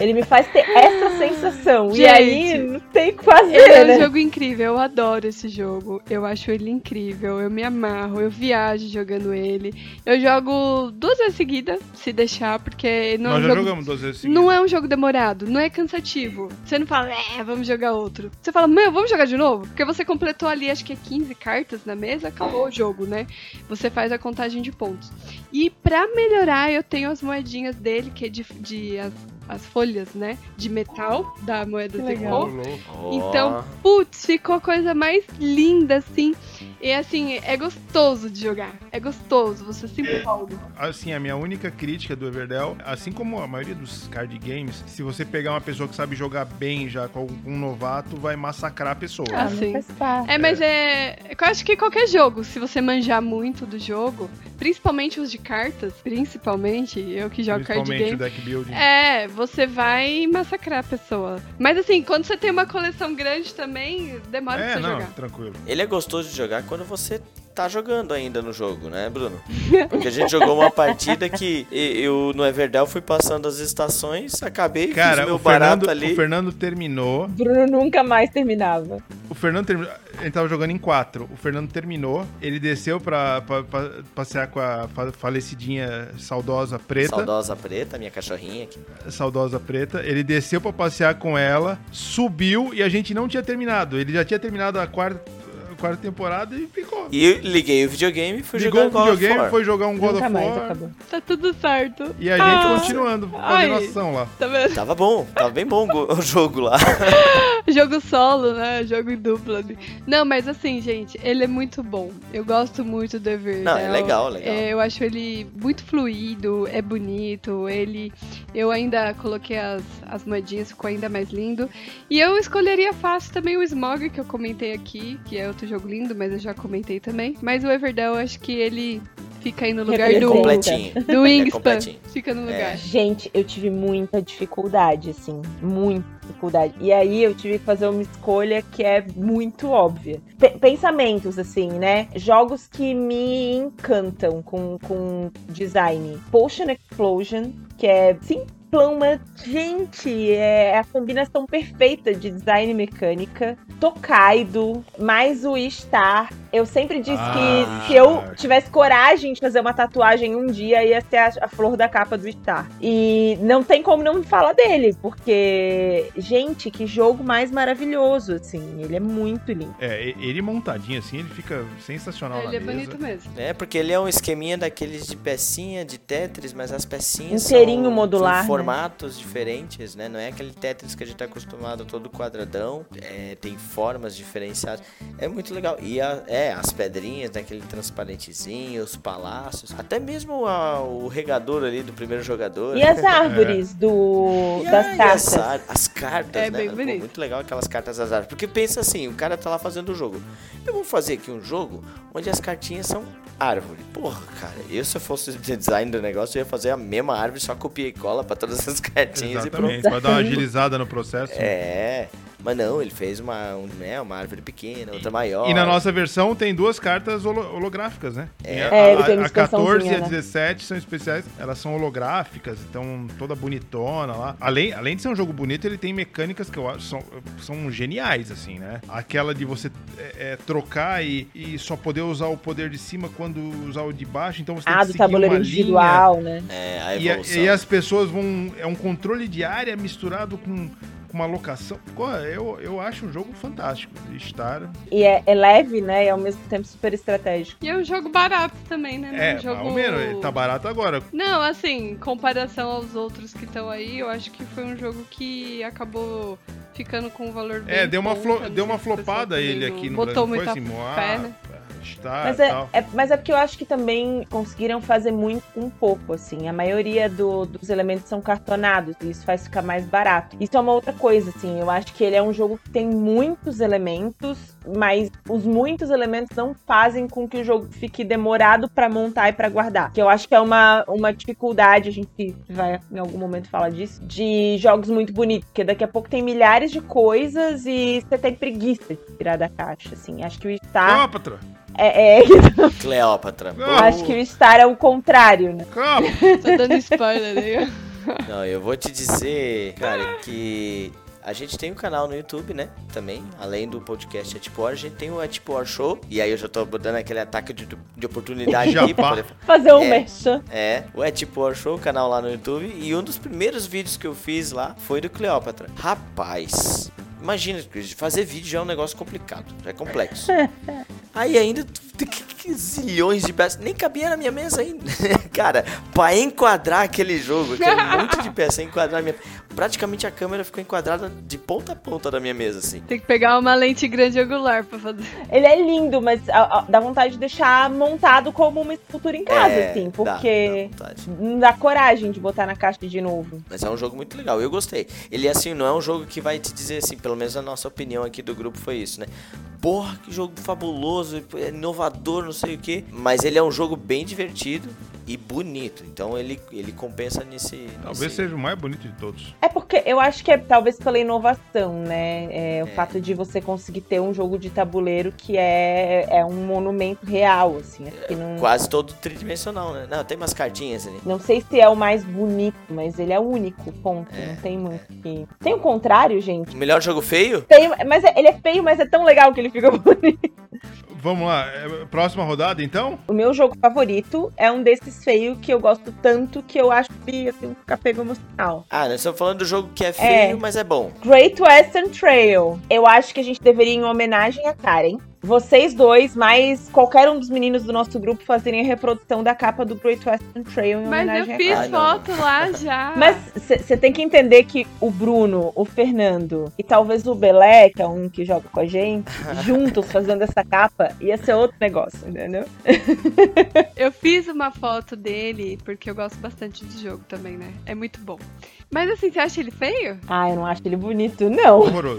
Ele me faz ter essa sensação. E Gente. aí, não tem o que fazer, é um né? jogo incrível, eu adoro esse jogo. Eu acho ele incrível, eu me amarro, eu viajo jogando ele. Eu jogo duas vezes seguidas, se deixar, porque não é Nós um já jogo jogamos duas vezes seguidas. Não é um jogo demorado, não é cansativo. Você não fala, é, vamos jogar outro. Você fala, meu, vamos jogar de novo? Porque você completou ali, acho que é 15 cartas na mesa, acabou o jogo, né? Você faz a contagem de pontos. E pra melhorar, eu tenho as moedinhas dele, que é de, de as, as folhas, né? De metal da moeda Que. Zecô. Então, putz, ficou a coisa mais linda, assim. E assim, é gostoso de jogar. É gostoso, você se empolga. Assim, a minha única crítica do Everdell, assim como a maioria dos card games, se você pegar uma pessoa que sabe jogar bem já com um novato, vai massacrar a pessoa. Ah, mas sim. É, mas é. Eu acho que qualquer jogo, se você manjar muito do jogo, principalmente os de cartas, principalmente, eu que jogo card Principalmente o game. deck building. É, você vai massacrar a pessoa. Mas assim, quando você tem uma coleção grande também, demora pra É, você não, jogar. tranquilo. Ele é gostoso de jogar quando você tá jogando ainda no jogo, né, Bruno? Porque a gente jogou uma partida que eu no Everdell fui passando as estações, acabei, Cara, fiz meu o Fernando, barato ali. o Fernando terminou. Bruno nunca mais terminava. O Fernando terminou. Ele tava jogando em quatro. O Fernando terminou. Ele desceu pra, pra- pra passear com a fa- falecidinha saudosa preta. Saudosa preta, minha cachorrinha aqui. saudosa preta. Ele desceu pra passear com ela, subiu e a gente não tinha terminado. Ele já tinha terminado a quarta, quarta temporada e ficou. E eu liguei o videogame e fui Ligou jogar o God of videogame, War. foi jogar um God nunca of War. Tá tudo certo. E a gente Ah, continuando fazendo ação lá. Tá vendo? Tava bom, tava bem bom o go- o jogo lá. Jogo solo, né? Jogo em dupla. Não, mas assim, gente, ele é muito bom. Eu gosto muito do Everdell. Não, é legal, legal. É, eu acho ele muito fluido, é bonito. Ele. Eu ainda coloquei as, as moedinhas, ficou ainda mais lindo. E eu escolheria fácil também o Smog, que eu comentei aqui, que é outro jogo lindo, mas eu já comentei também. Mas o Everdell, eu acho que ele fica aí no lugar É do, completinho. do Wingspan. completinho. fica no lugar. Gente, eu tive muita dificuldade, assim, muita dificuldade. E aí eu tive que fazer uma escolha que é muito óbvia. Pe- pensamentos, assim, né? Jogos que me encantam com, com design. Potion Explosion, que é simplão, mas, gente, é a combinação perfeita de design e mecânica. Tokaido, mais o Star. Eu sempre disse Ah. que se eu tivesse coragem de fazer uma tatuagem um dia, ia ser a, a flor da capa do Star. E não tem como não falar dele, porque, gente, que jogo mais maravilhoso, assim. Ele é muito lindo. É, ele montadinho assim, ele fica sensacional Ele na é mesa. bonito mesmo. É, porque ele é um esqueminha daqueles de pecinha, de Tetris, mas as pecinhas Inteirinho são, modular, são né? Formatos diferentes, né? Não é aquele Tetris que a gente tá acostumado todo quadradão, é, tem formas diferenciadas. É muito legal. E a- é, as pedrinhas, né? aquele transparentezinho, os palácios, até mesmo a- o regador ali do primeiro jogador. E as árvores do E das cartas. As, ar- as cartas, É né? bem Pô, muito legal aquelas cartas das árvores. Porque pensa assim, o cara tá lá fazendo o jogo. Eu vou fazer aqui um jogo onde as cartinhas são árvore. Porra, cara, eu se eu fosse o design do negócio, eu ia fazer a mesma árvore, só copia e cola pra todas as cartinhas e pronto. Exatamente, pra dar uma agilizada no processo. É, mas não, ele fez uma, um, né, uma árvore pequena, outra maior. E na nossa versão tem duas cartas holo- holográficas, né? É. Tem a, É, ele tem a, uma a 14 e a expansãozinha, né? 17 são especiais, elas são holográficas, então toda bonitona lá. Além, além de ser um jogo bonito, ele tem mecânicas que eu acho são, são geniais, assim, né? Aquela de você é, é, trocar e, e só poder usar o poder de cima quando usar o de baixo, então você tem Ah, que do seguir tabuleiro uma linha. individual, né? É, a E, a- evolução. e as pessoas vão. É um controle de área misturado com, com uma locação. Eu, eu acho um jogo fantástico. Star. E é, é leve, né? E ao mesmo tempo super estratégico. E é um jogo barato também, né? É, um jogo... ou menos, ele tá barato agora. Não, assim, em comparação aos outros que estão aí, eu acho que foi um jogo que acabou ficando com um valor bem É, deu uma, bom, deu uma O flopada ele aqui no botou Brasil. muita Foi assim, fé, né? Star Mas é, é- mas é porque eu acho que também conseguiram fazer muito com pouco, assim. A maioria do- dos elementos são cartonados, e isso faz ficar mais barato. Isso é uma outra coisa, assim. Eu acho que ele é um jogo que tem muitos elementos, mas os muitos elementos não fazem com que o jogo fique demorado pra montar e pra guardar. Que eu acho que é uma, uma dificuldade, a gente vai em algum momento falar disso, de jogos muito bonitos. Porque daqui a pouco tem milhares de coisas e você tem preguiça de tirar da caixa, assim. Acho que o Star Cleópatra! É, é Cleópatra. Eu eu acho que o Star é o contrário, né? Cleópatra! Tô dando spoiler aí. Não, eu vou te dizer, cara, que a gente tem um canal no YouTube, né? Também, além do podcast Atipor, a gente tem o Atipor Show. E aí eu já tô dando aquele ataque de, de oportunidade aqui pra poder Fazer um É. merchan. É, o Atipor Show, canal lá no YouTube. E um dos primeiros vídeos que eu fiz lá foi do Cleópatra. Rapaz, imagina, fazer vídeo já é um negócio complicado, já é complexo. Aí ainda tem que- que zilhões de peças, nem cabia na minha mesa ainda. Cara, pra enquadrar aquele jogo, aquele monte de peça enquadrar a minha. Praticamente a câmera ficou enquadrada de ponta a ponta da minha mesa, assim. Tem que pegar uma lente grande angular pra fazer. Ele é lindo, mas a- a- dá vontade de deixar montado como uma escultura em casa, É, assim, dá, porque dá vontade. não dá coragem de botar na caixa de novo. Mas é um jogo muito legal, eu gostei. Ele, assim, não é um jogo que vai te dizer, assim, pelo menos a nossa opinião aqui do grupo foi isso, né? Porra, que jogo fabuloso, é inovador, não sei o que. Mas ele é um jogo bem divertido e bonito. Então ele, ele compensa nesse. Talvez nesse- seja o mais bonito de todos. É porque eu acho que é talvez pela inovação, né? É, o É. fato de você conseguir ter um jogo de tabuleiro que é, é um monumento real, assim. Que não, Quase todo tridimensional, né? Não, tem umas cartinhas ali. não sei se é o mais bonito, mas ele é único, ponto. É, não tem muito que. Tem o contrário, gente. O melhor jogo feio? Tem, mas é- ele é feio, mas é tão legal que ele fica bonito. Vamos lá, é, próxima rodada então? O meu jogo favorito é um desses feios que eu gosto tanto que eu acho que assim, um apego emocional. Ah, nós estamos falando do jogo que é feio, mas é bom. Great Western Trail. Eu acho que a gente deveria, em homenagem a Karen, vocês dois, mais qualquer um dos meninos do nosso grupo, fazerem a reprodução da capa do Great Western Trail em Mas homenagem eu a fiz não. foto lá já. Mas você tem que entender que o Bruno, o Fernando e talvez o Belé, que é um que joga com a gente, juntos fazendo essa capa, ia ser outro negócio, entendeu? Eu fiz uma foto dele porque eu gosto bastante de jogo também, né? É muito bom. Mas assim, você acha ele feio? Ah, eu não acho ele bonito, não. Horroroso.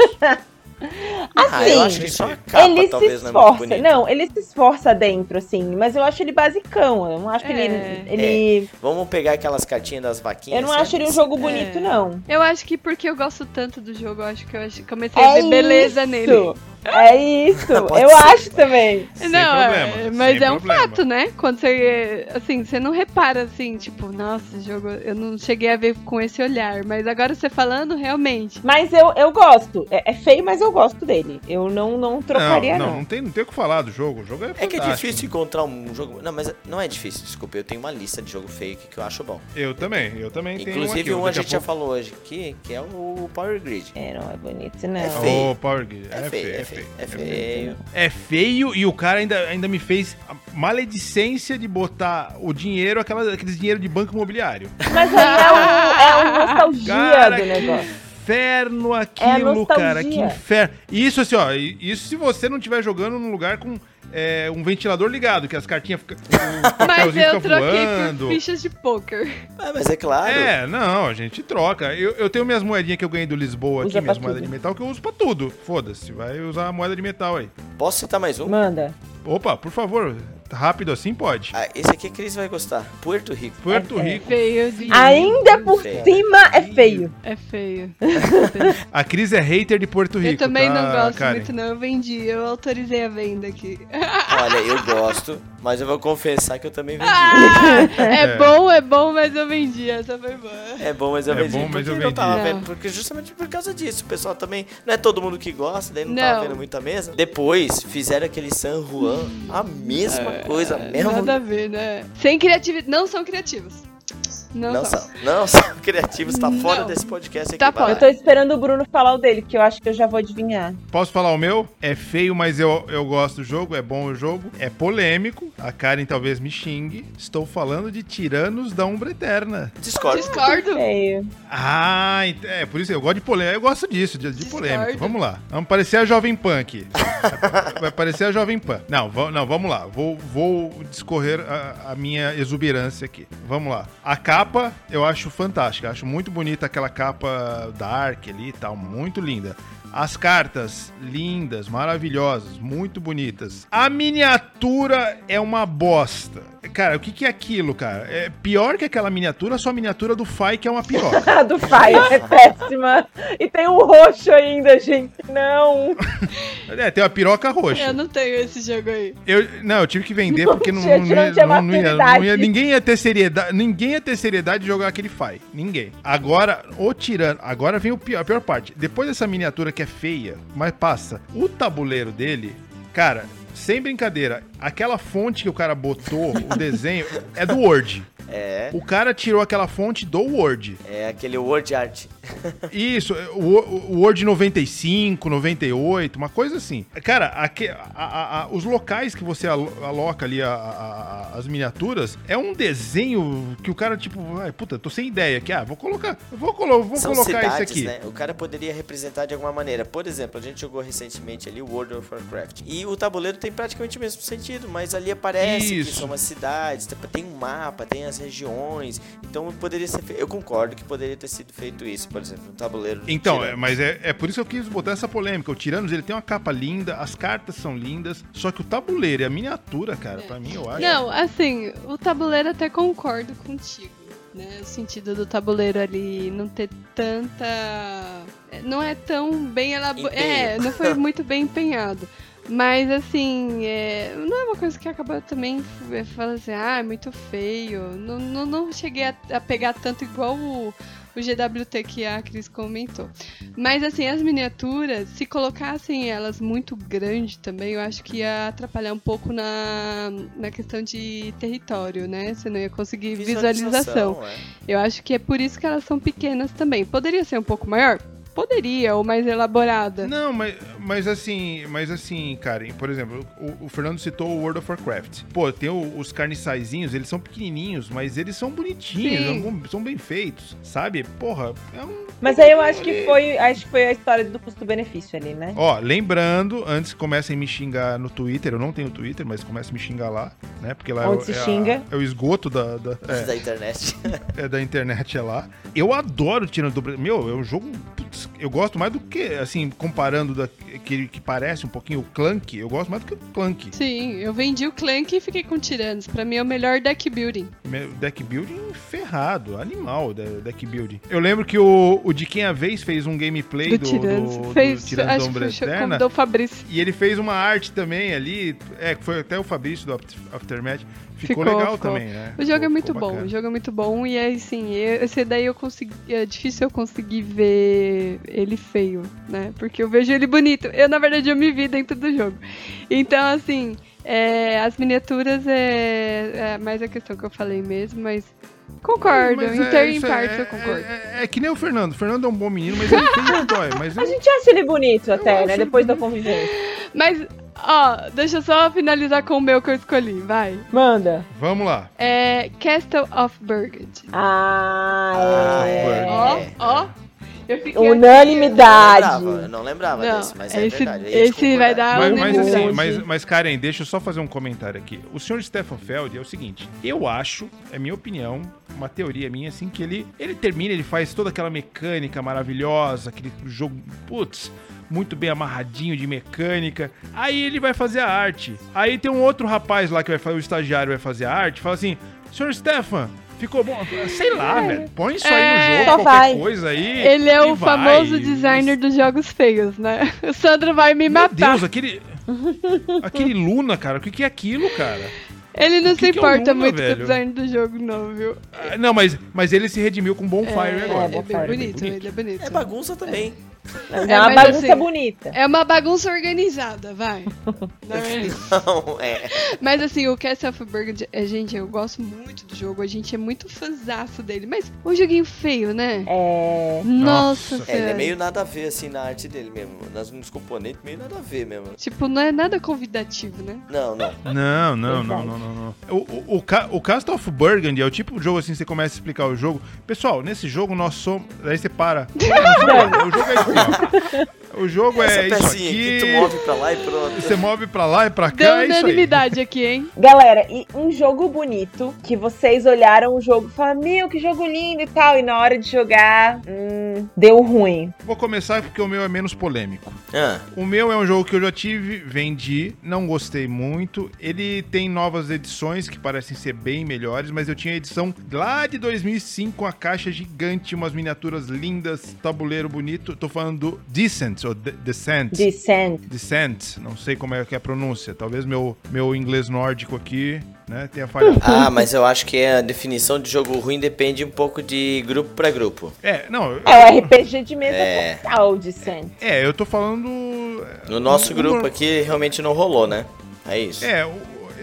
ah, eu Assim, acho que só a capa ele se talvez não é esforça. Não, ele se esforça dentro, assim, mas eu acho ele basicão. Eu não acho que É. ele. ele Vamos pegar aquelas cartinhas das vaquinhas. eu não sabe? acho ele um jogo bonito, É. não. Eu acho que porque eu gosto tanto do jogo, eu acho que eu acho- comecei É a ver beleza isso. nele. É isso. Pode eu ser. acho também. Sem não, problema, é, mas sem é um problema. fato, né? Quando você, assim, você não repara assim, tipo, nossa, jogo, eu não cheguei a ver com esse olhar, mas agora você falando, realmente. Mas eu, eu gosto. É, é feio, mas eu gosto dele. Eu não, não trocaria, não, não. não, não tem, não tem o que falar do jogo. O jogo é É que é difícil encontrar um jogo. Não, mas não é difícil, desculpa. Eu tenho uma lista de jogo feio que eu acho bom. Eu também, eu também tenho Inclusive, um aqui. um a gente já pouco- falou hoje aqui, que é o Power Grid. É, não é bonito, não. É feio. Ô, Power Grid. É, feio, é feio, é feio. É feio e o cara ainda, ainda me fez a maledicência de botar o dinheiro, aquela, aqueles dinheiro de banco imobiliário. Mas aí é um, é um nostalgia Cara, do que negócio. inferno aquilo, nostalgia. cara. Que inferno. E Isso assim, ó. Isso se você não estiver jogando num lugar com é, um ventilador ligado, que as cartinhas ficam. O Mas papelzinho eu fica troquei voando. por fichas de poker. Ah, mas é claro. É, não, a gente troca. Eu, eu tenho minhas moedinhas que eu ganhei do Lisboa aqui, Usa minhas pra moedas tudo. de metal, que eu uso pra tudo. Foda-se, vai usar a moeda de metal aí. Posso citar mais um? Manda. Opa, por favor, rápido assim pode. Ah, esse aqui a Cris vai gostar. Puerto Rico. Puerto é- é. Rico. Feio de. Ainda por Feio. cima é feio. É feio. A Cris é hater de Porto Rico. eu também tá, não gosto Karen? muito, não. Eu vendi, eu autorizei a venda aqui. Olha, eu gosto, mas eu vou confessar que eu também vendi. Ah, é, É. bom, é bom, mas eu vendi. Essa foi boa. É bom, mas eu É vendi. bom, mas porque eu não tava vendi. vendo- porque justamente por causa disso. O pessoal também. Não é todo mundo que gosta, daí não, Não. tava vendo muita mesa. Depois fizeram aquele San Juan, a mesma coisa, mesmo. Nada a ver, né? Sem criatividade. Não são criativos. Não, Não são. são. Não são criativos, tá fora Não. desse podcast aqui. Tá fora. Eu tô esperando o Bruno falar o dele, que eu acho que eu já vou adivinhar. Posso falar o meu? É feio, mas eu, eu gosto do jogo, é bom o jogo. É polêmico, a Karen talvez me xingue. Estou falando de Tiranos da Umbra Eterna. Discordo. Discordo. Feio. Ah, é por isso eu gosto de polêmica. Eu gosto disso, de, de polêmica. Vamos lá. Vamos parecer a Jovem Pan aqui. Vai parecer a Jovem Pan. Não, não vamos lá. Vou, vou discorrer a, a minha exuberância aqui. Vamos lá. A capa eu acho fantástica. Acho muito bonita aquela capa dark ali e tal. Muito linda. As cartas, lindas, maravilhosas, muito bonitas. A miniatura é uma bosta. Cara, o que, que é aquilo, cara? É pior que aquela miniatura, só a miniatura do Fai, que é uma piroca. A do Fire é péssima. E tem um roxo ainda, gente. Não. É, tem uma piroca roxa. Eu não tenho esse jogo aí. Eu, não, eu tive que vender porque não, Gente, não, não ia- tinha não- não ia- maturidade. não ia- ninguém ia ter seriedade, ninguém ia ter seriedade de jogar aquele Fai. Ninguém. Agora, o tirando, agora vem o pior- a pior parte. Depois dessa miniatura que é feia, mas passa, o tabuleiro dele, cara, sem brincadeira, aquela fonte que o cara botou, o desenho, é do Word. É, O cara tirou aquela fonte do Word. é aquele word art. Isso, o, o Word 95, 98, uma coisa assim. Cara, aque- a- a- a- os locais que você alo- aloca ali as miniaturas é um desenho que o cara, tipo, ai, puta, tô sem ideia aqui. Ah, vou colocar, vou, colo vou São colocar cidades, isso aqui. né? O cara poderia representar de alguma maneira. Por exemplo, a gente jogou recentemente ali o World of Warcraft. E o tabuleiro tem praticamente o mesmo sentido, mas ali aparece Isso. que são as cidades, tem um mapa, tem as regiões. Então poderia ser. Eu concordo que poderia ter sido feito isso, por exemplo, no tabuleiro. Então, é, mas é, é por isso que eu quis botar essa polêmica. O Tiranos, ele tem uma capa linda, as cartas são lindas, só que o tabuleiro e a miniatura, cara, pra mim, eu acho... Não, assim, o tabuleiro até concordo contigo. Né? O sentido do tabuleiro ali não ter tanta. Não é tão bem elaborado. É, não foi muito bem empenhado. Mas assim, é, não é uma coisa que acaba também é, falando assim, ah, é muito feio. Não, não, não cheguei a, a pegar tanto igual o, o GWT que a Cris comentou. Mas assim, as miniaturas, se colocassem elas muito grande também, eu acho que ia atrapalhar um pouco na, na questão de território, né? Você não ia conseguir visualização. é. Eu acho que é por isso que elas são pequenas também. Poderia ser um pouco maior? Poderia, ou mais elaborada. Não, mas, mas assim, mas assim, Karen, por exemplo, o, o Fernando citou o World of Warcraft. Pô, tem o- os carniçaizinhos, eles são pequenininhos, mas eles são bonitinhos, são, são bem feitos, sabe? Porra, é um... Mas aí eu acho que foi, acho que foi a história do custo-benefício ali, né? Ó, lembrando, antes que comecem a me xingar no Twitter, eu não tenho Twitter, mas comecem a me xingar lá, né? Porque lá é, o- Onde se é a- xinga. é o esgoto da, da- é, Da internet. é da internet, é lá. Eu adoro Tirando do Brasil. Meu, é um jogo. putz, eu gosto mais do que, assim, comparando daquele que parece um pouquinho o Clank, eu gosto mais do que o Clank. Sim, eu vendi o Clank e fiquei com Tiranos. Pra mim é o melhor deck building. Deck building ferrado, animal deck building. Eu lembro que o, o de quem a vez fez um gameplay Do do, Tiranos. do, do Fez, Tirando da acho que Umbra foi, Eterna. convidou o Fabrício. E ele fez uma arte também ali, é, que foi até o Fabrício do After- Aftermath. Ficou, Ficou, legal ficou. também, né? O jogo Ficou- é muito bom, bacana. o jogo é muito bom e aí sim, eu- esse daí eu consegui, é difícil eu conseguir ver ele feio, né? Porque eu vejo ele bonito. Eu na verdade eu me vi dentro do jogo. Então assim, é, as miniaturas é, é mais a questão que eu falei mesmo, mas concordo, Mas em é, ter em é- eu é- concordo. É, é que nem o Fernando. O Fernando é um bom menino, mas ele tem um dói. Mas A eu, gente acha ele bonito até, né? Depois da convivência. Mas ó, deixa eu só finalizar com o meu que eu escolhi, vai. Manda. vamos lá. É Castle of Burgundy. Ah, é. Ó, ó. Eu fiquei assim, Eu Unanimidade. não lembrava, eu não lembrava Não, desse, mas é esse- verdade. ia te esse vai dar Mas, um mas assim, unanimidade. mas, mas Karen, deixa eu só fazer um comentário aqui. O senhor Stefan Feld é o seguinte: eu acho, é minha opinião, uma teoria minha, assim, que ele, ele termina, ele faz toda aquela mecânica maravilhosa, aquele jogo, putz, muito bem amarradinho de mecânica. Aí ele vai fazer a arte. Aí tem um outro rapaz lá que vai fazer, o estagiário vai fazer a arte, fala assim: senhor Stefan. Ficou bom, sei lá, velho. Põe isso aí É. no jogo, qualquer vai. coisa aí. Ele é o vai. famoso designer dos jogos feios, né? O Sandro vai me Meu matar. Deus, aquele. aquele Luna, cara. O que, que é aquilo, cara? Ele não se é importa Luna, muito com velho? o design do jogo, não, viu? Ah, Não, mas, mas ele se redimiu com Bonfire é, agora. é bem Bonfire, bonito, bonito. ele é bonito. É bagunça também. Mas é, É, uma mas bagunça assim- bonita. É uma bagunça organizada, vai. Não é? Não, é. Mas assim, o Castle of Burgundy, é, gente, eu gosto muito do jogo, a gente é muito fãzaço dele, mas um joguinho feio, né? É. Nossa, Nossa. É, ele é meio nada a ver, assim, na arte dele mesmo. Nas, nos componentes, meio nada a ver mesmo. Tipo, não é nada convidativo, né? Não, não. Não, não, não, não, não, não. O, o, o, o Castle of Burgundy é o tipo de jogo assim, você começa a explicar o jogo. Pessoal, nesse jogo nós somos. Aí você para. o jogo é you know. O jogo Essa é isso aqui, tu move pra lá e pronto. Você move pra lá e pra cá. Deu é unanimidade aqui, hein? Galera, e um jogo bonito que vocês olharam o jogo e falaram: Meu, que jogo lindo e tal. E na hora de jogar, hum, deu ruim. Vou começar porque o meu é menos polêmico. Ah, O meu é um jogo que eu já tive, vendi, não gostei muito. Ele tem novas edições que parecem ser bem melhores, mas eu tinha a edição lá de 2005 com a caixa gigante, umas miniaturas lindas, tabuleiro bonito. Tô falando do Descent, ou De- Descent. Descent. Descent, não sei como é que é a pronúncia. Talvez meu, meu inglês nórdico aqui, né, tenha falhado. ah, mas eu acho que a definição de jogo ruim depende um pouco de grupo pra grupo. É, não, É o RPG de mesa É. total, Descent. é, eu tô falando. No nosso um- grupo um- aqui realmente não rolou, né? É isso. É, o-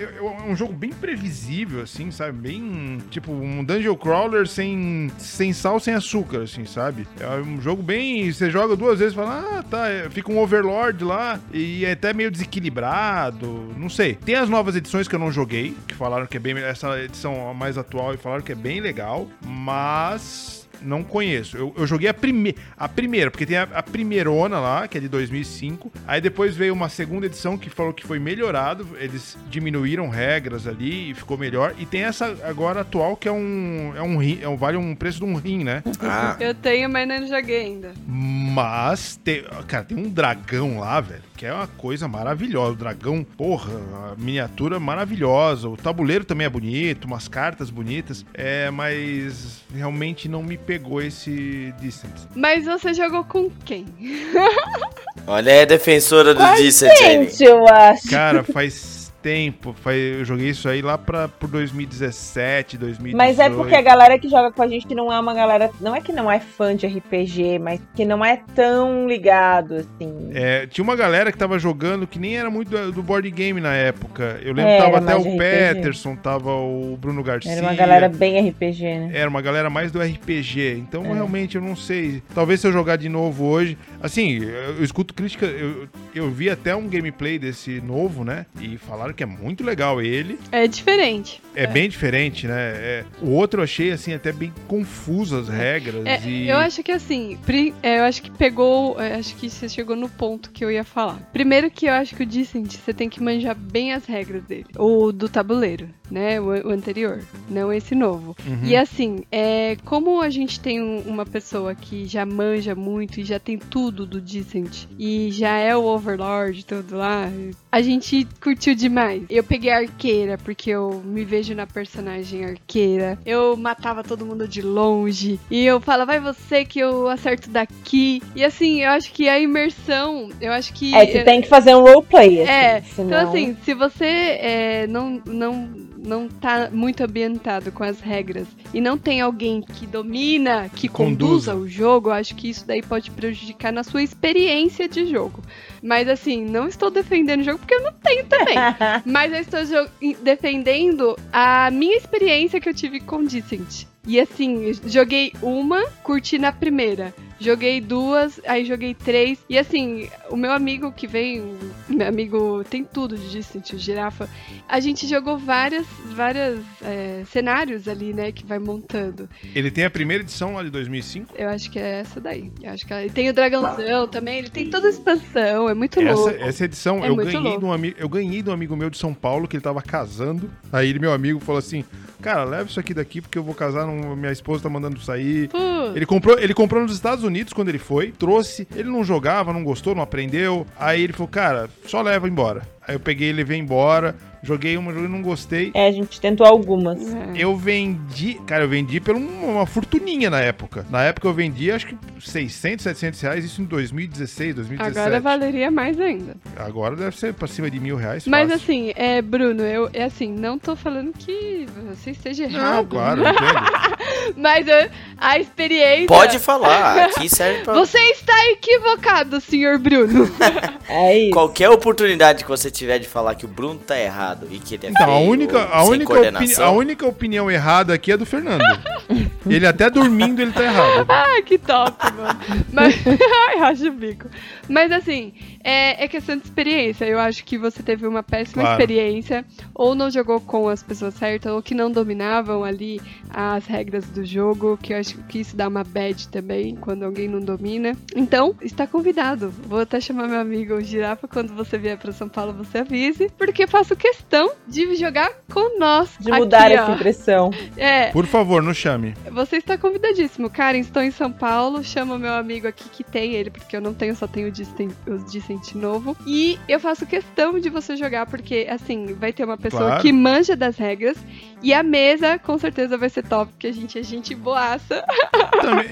é é um jogo bem previsível, assim, sabe? Bem. Tipo, um dungeon crawler sem, sem sal, sem açúcar, assim, sabe? É um jogo bem. Você joga duas vezes e fala, ah, tá. é, Fica um overlord lá e é até meio desequilibrado. Não sei. Tem as novas edições que eu não joguei, que falaram que é bem. Essa edição mais atual e falaram que é bem legal, mas. Não conheço. Eu, eu joguei a, prime a primeira, porque tem a, a primeirona lá, que é de 2005. Aí depois veio uma segunda edição que falou que foi melhorado. Eles diminuíram regras ali e ficou melhor. E tem essa agora atual, que é um. É um, rim, é um vale um preço de um rim, né? Ah, Eu tenho, mas não joguei ainda. Mas, tem, cara, tem um dragão lá, velho, que é uma coisa maravilhosa. O dragão, porra, a miniatura maravilhosa. O tabuleiro também é bonito, umas cartas bonitas. É, mas realmente não me pegou esse Distance. Mas você jogou com quem? olha a defensora do Jenny. Gente, eu acho. Cara, faz tempo. Eu joguei isso aí lá pra, por 2017, 2018. Mas é porque a galera que joga com a gente não é uma galera. Não é que não é fã de RPG, mas que não é tão ligado, assim. É, tinha uma galera que tava jogando que nem era muito do, do board game na época. Eu lembro que tava até o RPG. Peterson, tava o Bruno Garcia. Era uma galera bem RPG, né? Era uma galera mais do RPG. Então, É. realmente, eu não sei. Talvez se eu jogar de novo hoje. Assim, eu, eu escuto crítica. Eu, eu vi até um gameplay desse novo, né? E falaram que é muito legal ele. É diferente. É, bem diferente, né? É, o outro eu achei, assim, até bem confuso as regras. É, e... Eu acho que assim, é, eu acho que pegou, é, acho que você chegou no ponto que eu ia falar. Primeiro que eu acho que o Dissent, você tem que manjar bem as regras dele. O do tabuleiro, né? O, o anterior, não esse novo. Uhum. E assim, é, como a gente tem um- uma pessoa que já manja muito e já tem tudo do Dissent e já é o Overlord tudo lá, a gente curtiu demais. Eu peguei a arqueira porque eu me vejo na personagem arqueira. Eu matava todo mundo de longe e eu falava, vai você que eu acerto daqui. E assim, eu acho que a imersão, eu acho que É, você tem que fazer um roleplay, assim. É, senão... então, assim, se você é, não, não, não tá muito ambientado com as regras e não tem alguém que domina, que Conduza. conduza o jogo, eu acho que isso daí pode prejudicar na sua experiência de jogo. Mas, assim, não estou defendendo o jogo porque eu não tenho também. Mas eu estou defendendo a minha experiência que eu tive com Dissent. E assim, joguei uma, curti na primeira. Joguei duas, aí joguei três. E assim, o meu amigo que veio, meu amigo tem tudo de Dissent, o Girafa. A gente jogou várias, várias é, cenários ali, né, que vai montando. Ele tem a primeira edição lá de 2005. Eu acho que é essa daí. Eu acho que ele tem o dragãozão também, ele tem toda a expansão, é muito Essa, louco. essa edição É eu, ganhei louco. de um ami- eu ganhei de um amigo meu de São Paulo que ele tava casando. Aí ele, meu amigo, falou assim: Cara, leva isso aqui daqui porque eu vou casar, não- minha esposa tá mandando sair. Pô, Ele comprou, ele comprou nos Estados Unidos quando ele foi, trouxe, ele não jogava, não gostou, não aprendeu. Aí ele falou, cara, só leva embora. Aí eu peguei e levei embora. Joguei uma, joguei não gostei. É, a gente tentou algumas. É. Eu vendi, cara, eu vendi por um- uma fortuninha na época. Na época eu vendi acho que 600, 700 reais, isso em 2016, 2017. Agora valeria mais ainda. Agora deve ser pra cima de mil reais. Mas fácil. assim, é, Bruno, eu é assim, não tô falando que você esteja Não, errado. claro, eu entendo. Mas a experiência. Pode falar, aqui serve pra Você está equivocado, senhor Bruno. É isso. qualquer oportunidade que você tiver de falar que o Bruno tá errado e que ele é Então, a feio, única, a, única opini- coordenação. a única opinião errada aqui é do Fernando. ele até dormindo, ele tá errado. Ai, que top, mano. Mas, ai, racha o bico. Mas assim, é, é questão de experiência. Eu acho que você teve uma péssima Claro. experiência, ou não jogou com as pessoas certas, ou que não dominavam ali as regras do jogo, que eu acho que isso dá uma bad também, quando alguém não domina. Então, está convidado. Vou até chamar meu amigo o Girafa, quando você vier para São Paulo, você avise, porque eu faço questão de jogar com nós. De mudar aqui, essa ó. impressão. É, Por favor, não chame. você está convidadíssimo. Karen, estou em São Paulo. Chama meu amigo aqui que tem ele, porque eu não tenho, só tenho o Dicent, o Dicent novo. E eu faço questão de você jogar, porque, assim, vai ter uma pessoa Claro. que manja das regras. E a mesa, com certeza, vai ser top, porque a gente é gente boaça.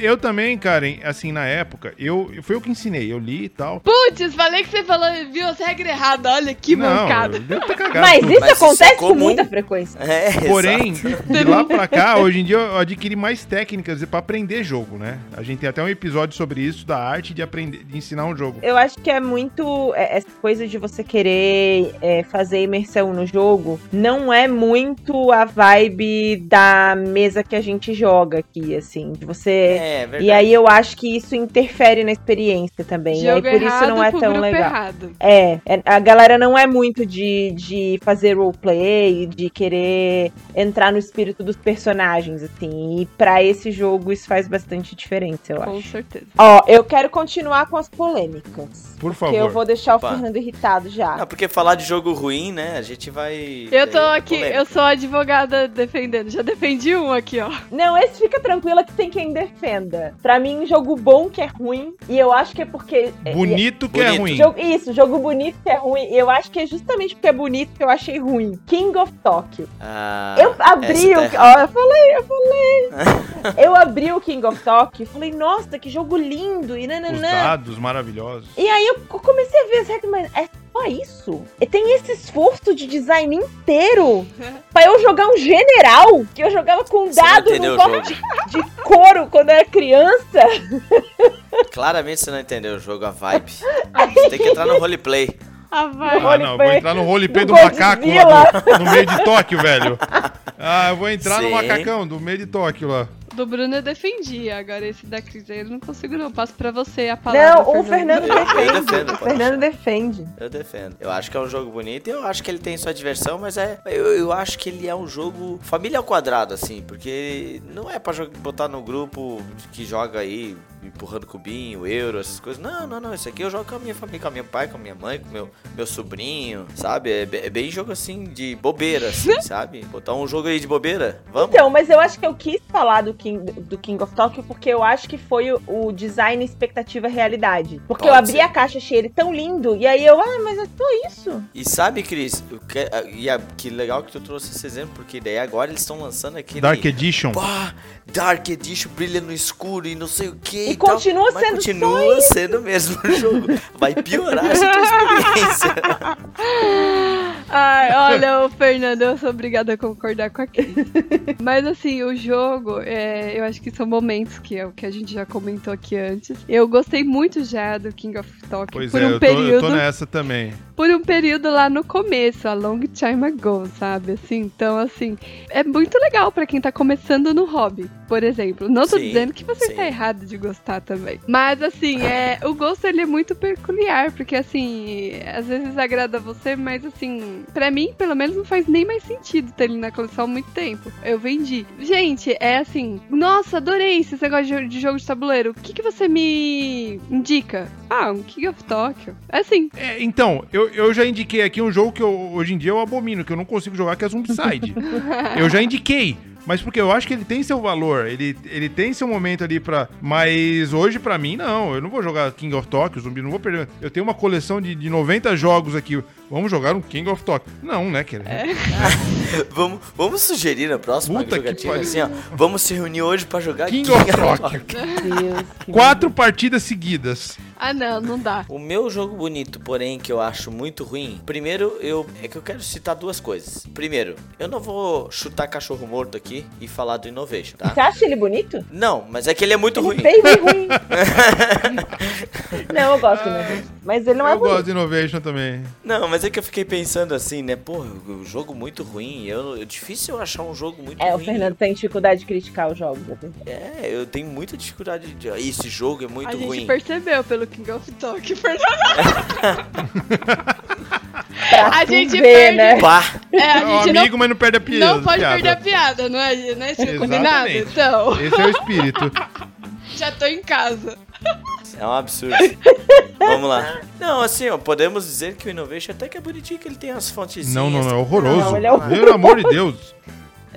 Eu também, Karen, assim, na época, eu, foi eu que ensinei, eu li e tal. Putz, falei que você falou, viu as regras erradas. Olha que não, mancada. cagado Mas tudo. isso Mas isso acontece é com comum. muita frequência. É, Porém, exato. de lá pra cá, hoje em dia eu adquiri mais técnicas pra aprender jogo, né? A gente tem até um episódio sobre isso, da arte de aprender, de ensinar um jogo. Eu acho que é muito. é, Essa coisa de você querer é, fazer imersão no jogo não é muito a vibe da mesa que a gente joga aqui, assim. De você. É, verdade. E aí eu acho que isso interfere na experiência também. e aí Jogo por isso não é tão legal. errado. É, é, a galera não é muito de, de fazer roleplay, de querer entrar no espírito dos personagens, assim. E pra esse jogo isso faz bastante diferença, eu Com acho. certeza. Ó, eu quero continuar com as polêmicas. Books. Por Porque eu favor. vou deixar Opa. o Fernando irritado já. Não, porque falar de jogo ruim, né? A gente vai. Eu tô é, aqui, polêmico. eu sou advogada defendendo. Já defendi um aqui, ó. Não, esse fica tranquila que tem quem defenda. Pra mim, jogo bom que é ruim. E eu acho que é porque. é- Bonito que é Bonito. ruim. Jogo- isso, jogo bonito que é ruim. E eu acho que é justamente porque é bonito que eu achei ruim. King of Tokyo. Ah, eu abri o. tá Ó, eu falei, eu falei. eu abri o King of Tokyo e falei, nossa, que jogo lindo. E Os nananã. dados maravilhosos. E aí eu co- comecei a ver as regras, mas é só isso? E tem esse esforço de design inteiro pra eu jogar um general que eu jogava com Você dado no corte de couro quando eu era criança. Claramente você não entendeu o jogo, a vibe. Você tem que entrar no roleplay. Ah, vai. Ah, não, vou entrar no roleplay do do macaco lá do- no meio de Tóquio, velho. Ah, eu vou entrar no Sim. macacão do meio de Tóquio lá. Do Bruno eu defendi, agora esse da Cris aí eu não consigo não. Passo pra você a palavra. Não, o Fernando Eu- eu defende. defendo, o Fernando defende. Eu defendo. Eu acho que é um jogo bonito e eu acho que ele tem sua diversão, mas é. Eu, eu acho que ele é um jogo família ao quadrado, assim, porque não é pra botar no grupo que joga aí, empurrando cubinho, euro, essas coisas. Não, não, não. Isso aqui eu jogo com a minha família, com a minha pai, com a minha mãe, com meu, meu sobrinho, sabe? É, é bem jogo assim de bobeira, assim, sabe? Botar um jogo aí de bobeira. Vamos? Então, mas eu acho que eu quis falar do King, do King of Tokyo porque eu acho que foi o, o design expectativa realidade. Porque eu Pode abri ser. a caixa, achei ele tão lindo, e aí eu, ah, mas é só isso. E sabe, Cris, o que, e a- que legal que tu trouxe esse exemplo, porque daí agora eles estão lançando aquele. Dark Edition. Pá, Dark Edition brilha no escuro e não sei o que. E continua mas sendo continua sendo o mesmo jogo. Vai piorar essa tua experiência. Ai, olha, o Fernando, eu sou obrigada a concordar com a Cris. Mas assim, o jogo, é, eu acho que são momentos que é o que a gente já comentou aqui antes. Eu gostei muito já do King of Tokyo Pois por é, um eu tô, eu período. tô nessa também. por um período lá no começo, a long time ago, sabe? Assim, então, assim, é muito legal pra quem tá começando no hobby, por exemplo. Não tô Sim, dizendo que você sim. tá errado de gostar também. Mas, assim, é, o gosto ele é muito peculiar, porque, assim, às vezes agrada você, mas, assim, pra mim, pelo menos, não faz nem mais sentido ter ele na coleção há muito tempo. Eu vendi. Gente, é assim, nossa, adorei esse negócio de jogo de tabuleiro. O que, que você me indica? Ah, um King of Tokyo. É assim, É, então, eu, eu já indiquei aqui um jogo que eu- hoje em dia eu abomino, que eu não consigo jogar, que é Zombicide. eu já indiquei. Mas porque eu acho que ele tem seu valor, ele, ele tem seu momento ali pra. Mas hoje, pra mim, não. Eu não vou jogar King of Tokyo, zumbi, não vou perder. Eu tenho uma coleção de, de 90 jogos aqui. Vamos jogar um King of Tokyo. Não, né, querido? É. vamos, vamos sugerir na próxima Puta que jogatina assim, ó. Vamos se reunir hoje pra jogar King of Tokyo. Deus, que Quatro partidas seguidas. Ah, não, não dá. O meu jogo bonito, porém, que eu acho muito ruim. Primeiro, eu é que eu quero citar duas coisas. Primeiro, eu não vou chutar cachorro morto aqui e falar do Innovation, tá? Você acha ele bonito? Não, mas é que ele é muito Ele ruim. fez e ruim. não, eu gosto, né? Mas ele não é eu gosto bonito. de Innovation também. Não, mas é que eu fiquei pensando assim, né? Pô, o jogo muito ruim. Eu, eu difícil eu achar um jogo muito É, o ruim. Fernando tem dificuldade de criticar os jogos. assim. É, eu tenho muita dificuldade de. Esse jogo é muito a gente ruim. percebeu pelo King of Talk, Fernando. Pra A gente ver, perde. né? Pá! É, a É um gente amigo, mas não perde a piada. não, não pode piada. perder a piada, não é, não é combinado? Então, Esse é o espírito. já tô em casa. É um absurdo. Vamos lá. Não, assim, ó, podemos dizer que o Innovation até que é bonitinho, que ele tem as fontes. Não, não, não, é horroroso. Não, ele é horroroso. Pelo amor de Deus.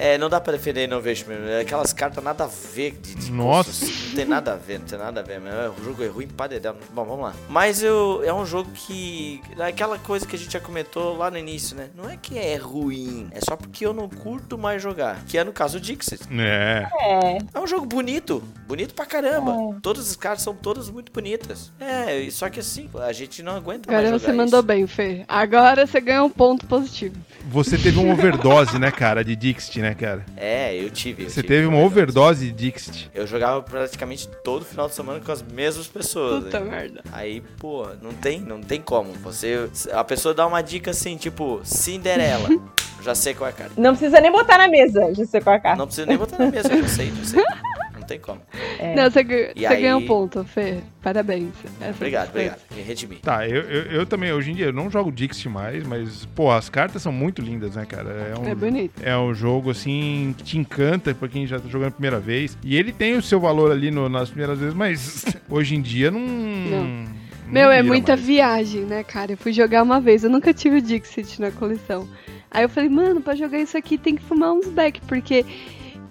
É, não dá pra defender Innovation mesmo. É aquelas cartas nada a ver. De, de Nossa. custos. Não tem nada a ver, não tem nada a ver. Mas é, o jogo é ruim pra dedéu. Bom, vamos lá. Mas eu, é um jogo que. É aquela coisa que a gente já comentou lá no início, né? Não é que é ruim. É só porque eu não curto mais jogar. Que é no caso o Dixit. É. É. É um jogo bonito. Bonito pra caramba. Todas as cartas são todas muito bonitas. É, só que assim, a gente não aguenta Agora mais você jogar mandou isso. bem, Fê. Agora você ganhou um ponto positivo. Você teve uma overdose, né, cara, de Dixit, né, cara? É, eu tive. eu Você tive, teve uma overdose de Dixit. Eu jogava praticamente todo final de semana com as mesmas pessoas. Puta né? merda. Aí, pô, não tem, não tem como. Você, a pessoa dá uma dica assim, tipo, Cinderela. já sei qual é a carta. Não precisa nem botar na mesa, já sei qual é a carta. Não precisa nem botar na mesa, eu já sei, já sei. Não tem como. É. Não, você, ganhou- você aí- ganhou um ponto, Fê. Parabéns. Essa Obrigado, obrigado. Me redimi. Tá, eu, eu, eu também, hoje em dia, eu não jogo Dixit mais, mas, pô, as cartas são muito lindas, né, cara? É um, É bonito. É um jogo, assim, que te encanta pra quem já tá jogando a primeira vez. E ele tem o seu valor ali no- nas primeiras vezes, mas hoje em dia não. não Meu, é muita mais. viagem, né, cara? Eu fui jogar uma vez, eu nunca tive o Dixit na coleção. Aí eu falei, mano, pra jogar isso aqui tem que fumar uns back, porque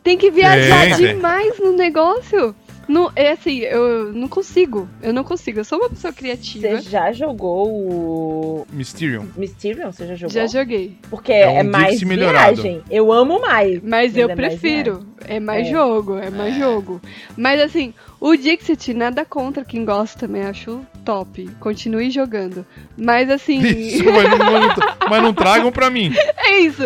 tem que viajar tem. demais no negócio. Não, é assim, eu não consigo. Eu não consigo. Eu sou uma pessoa criativa. Você já jogou o Mysterium. Mysterium? Você já jogou? Já joguei. Porque É um é, mais melhorado. viagem. Eu amo mais. Mas eu é mais prefiro. É mais É. jogo, é mais jogo. Mas assim, o Dixit, nada contra quem gosta também, acho top. Continue jogando. Mas assim. Isso, mas não, não- mas não tragam pra mim. é isso.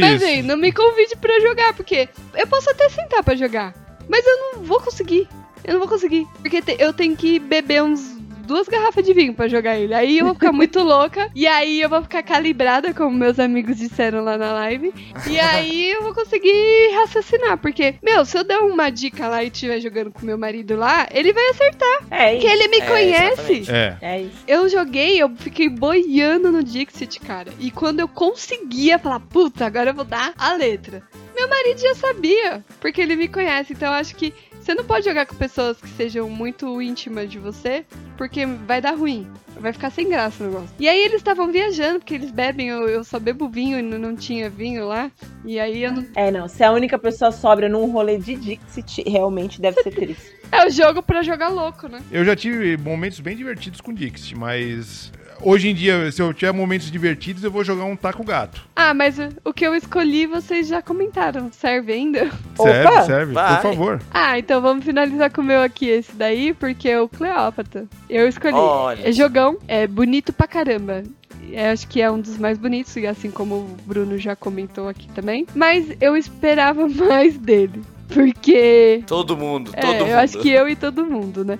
Mas Isso. assim, não me convide pra jogar, porque eu posso até sentar pra jogar. Mas eu não vou conseguir. Eu não vou conseguir. Porque te- eu tenho que beber uns. Duas garrafas de vinho pra jogar ele. Aí eu vou ficar muito louca. E aí eu vou ficar calibrada, como meus amigos disseram lá na live. E aí eu vou conseguir raciocinar. Porque, meu, se eu der uma dica lá e estiver jogando com meu marido lá, ele vai acertar. É Porque isso. ele me É, conhece. É. É isso. Eu joguei, eu fiquei boiando no Dixit, cara. E quando eu conseguia falar, puta, agora eu vou dar a letra. Meu marido já sabia, porque ele me conhece. Então eu acho que você não pode jogar com pessoas que sejam muito íntimas de você, porque vai dar ruim. Vai ficar sem graça o negócio. E aí eles estavam viajando, porque eles bebem, eu, eu só bebo vinho e não, não tinha vinho lá. E aí eu não. É, não. Se a única pessoa sobra num rolê de Dixit, realmente deve ser triste. É o jogo pra jogar louco, né? Eu já tive momentos bem divertidos com Dixit, mas hoje em dia, se eu tiver momentos divertidos, eu vou jogar um taco gato. Ah, mas o, que eu escolhi vocês já comentaram. Serve ainda? Serve, Opa! serve, Vai. por favor. Ah, então vamos finalizar com o meu aqui, esse daí, porque é o Cleópatra. Eu escolhi. Olha. É jogão, é bonito pra caramba. Eu acho que é um dos mais bonitos, e assim como o Bruno já comentou aqui também. Mas eu esperava mais dele. Porque. Todo mundo, É, todo mundo. eu acho que eu e todo mundo, né?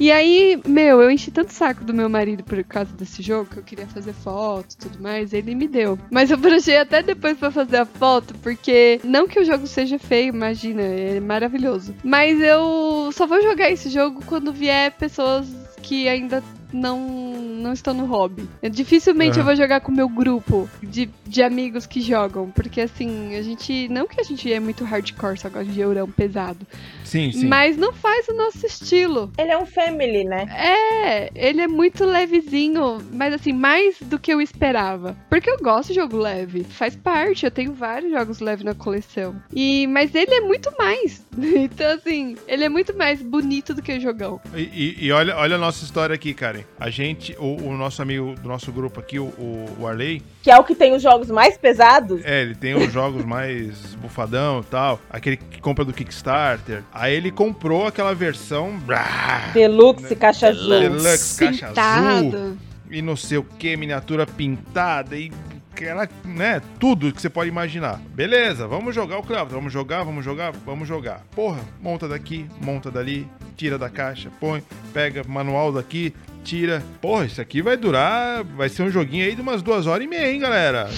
E aí, meu, eu enchi tanto saco do meu marido por causa desse jogo, que eu queria fazer foto e tudo mais, ele me deu. Mas eu brochei até depois pra fazer a foto, porque não que o jogo seja feio, imagina, é maravilhoso. Mas eu só vou jogar esse jogo quando vier pessoas que ainda não, não estão no hobby. Eu, dificilmente Aham. eu vou jogar com o meu grupo de de amigos que jogam. Porque assim, a gente. Não que a gente é muito hardcore, só gosta de eurão pesado. Sim, sim. Mas não faz o nosso estilo. Ele é um family, né? É, ele é muito levezinho, mas assim, mais do que eu esperava. Porque eu gosto de jogo leve, faz parte, eu tenho vários jogos leves na coleção. E mas ele é muito mais. Então assim, ele é muito mais bonito do que o jogão. E, e- e olha, olha a nossa história aqui, Karen. A gente, o, o nosso amigo do nosso grupo aqui, o, o, Arley, Que é o que tem os jogos mais pesados. é, ele tem os jogos mais bufadão e tal, aquele que compra do Kickstarter. Aí ele comprou aquela versão brá, Deluxe, caixa azul. Deluxe, caixa azul Pintado. e não sei o que, miniatura pintada e aquela, né, tudo que você pode imaginar. Beleza, vamos jogar o Cleópatra, vamos jogar, vamos jogar, vamos jogar. Porra, monta daqui, monta dali, tira da caixa, põe, pega manual daqui, tira. Porra, isso aqui vai durar, vai ser um joguinho aí de umas duas horas e meia, hein, galera?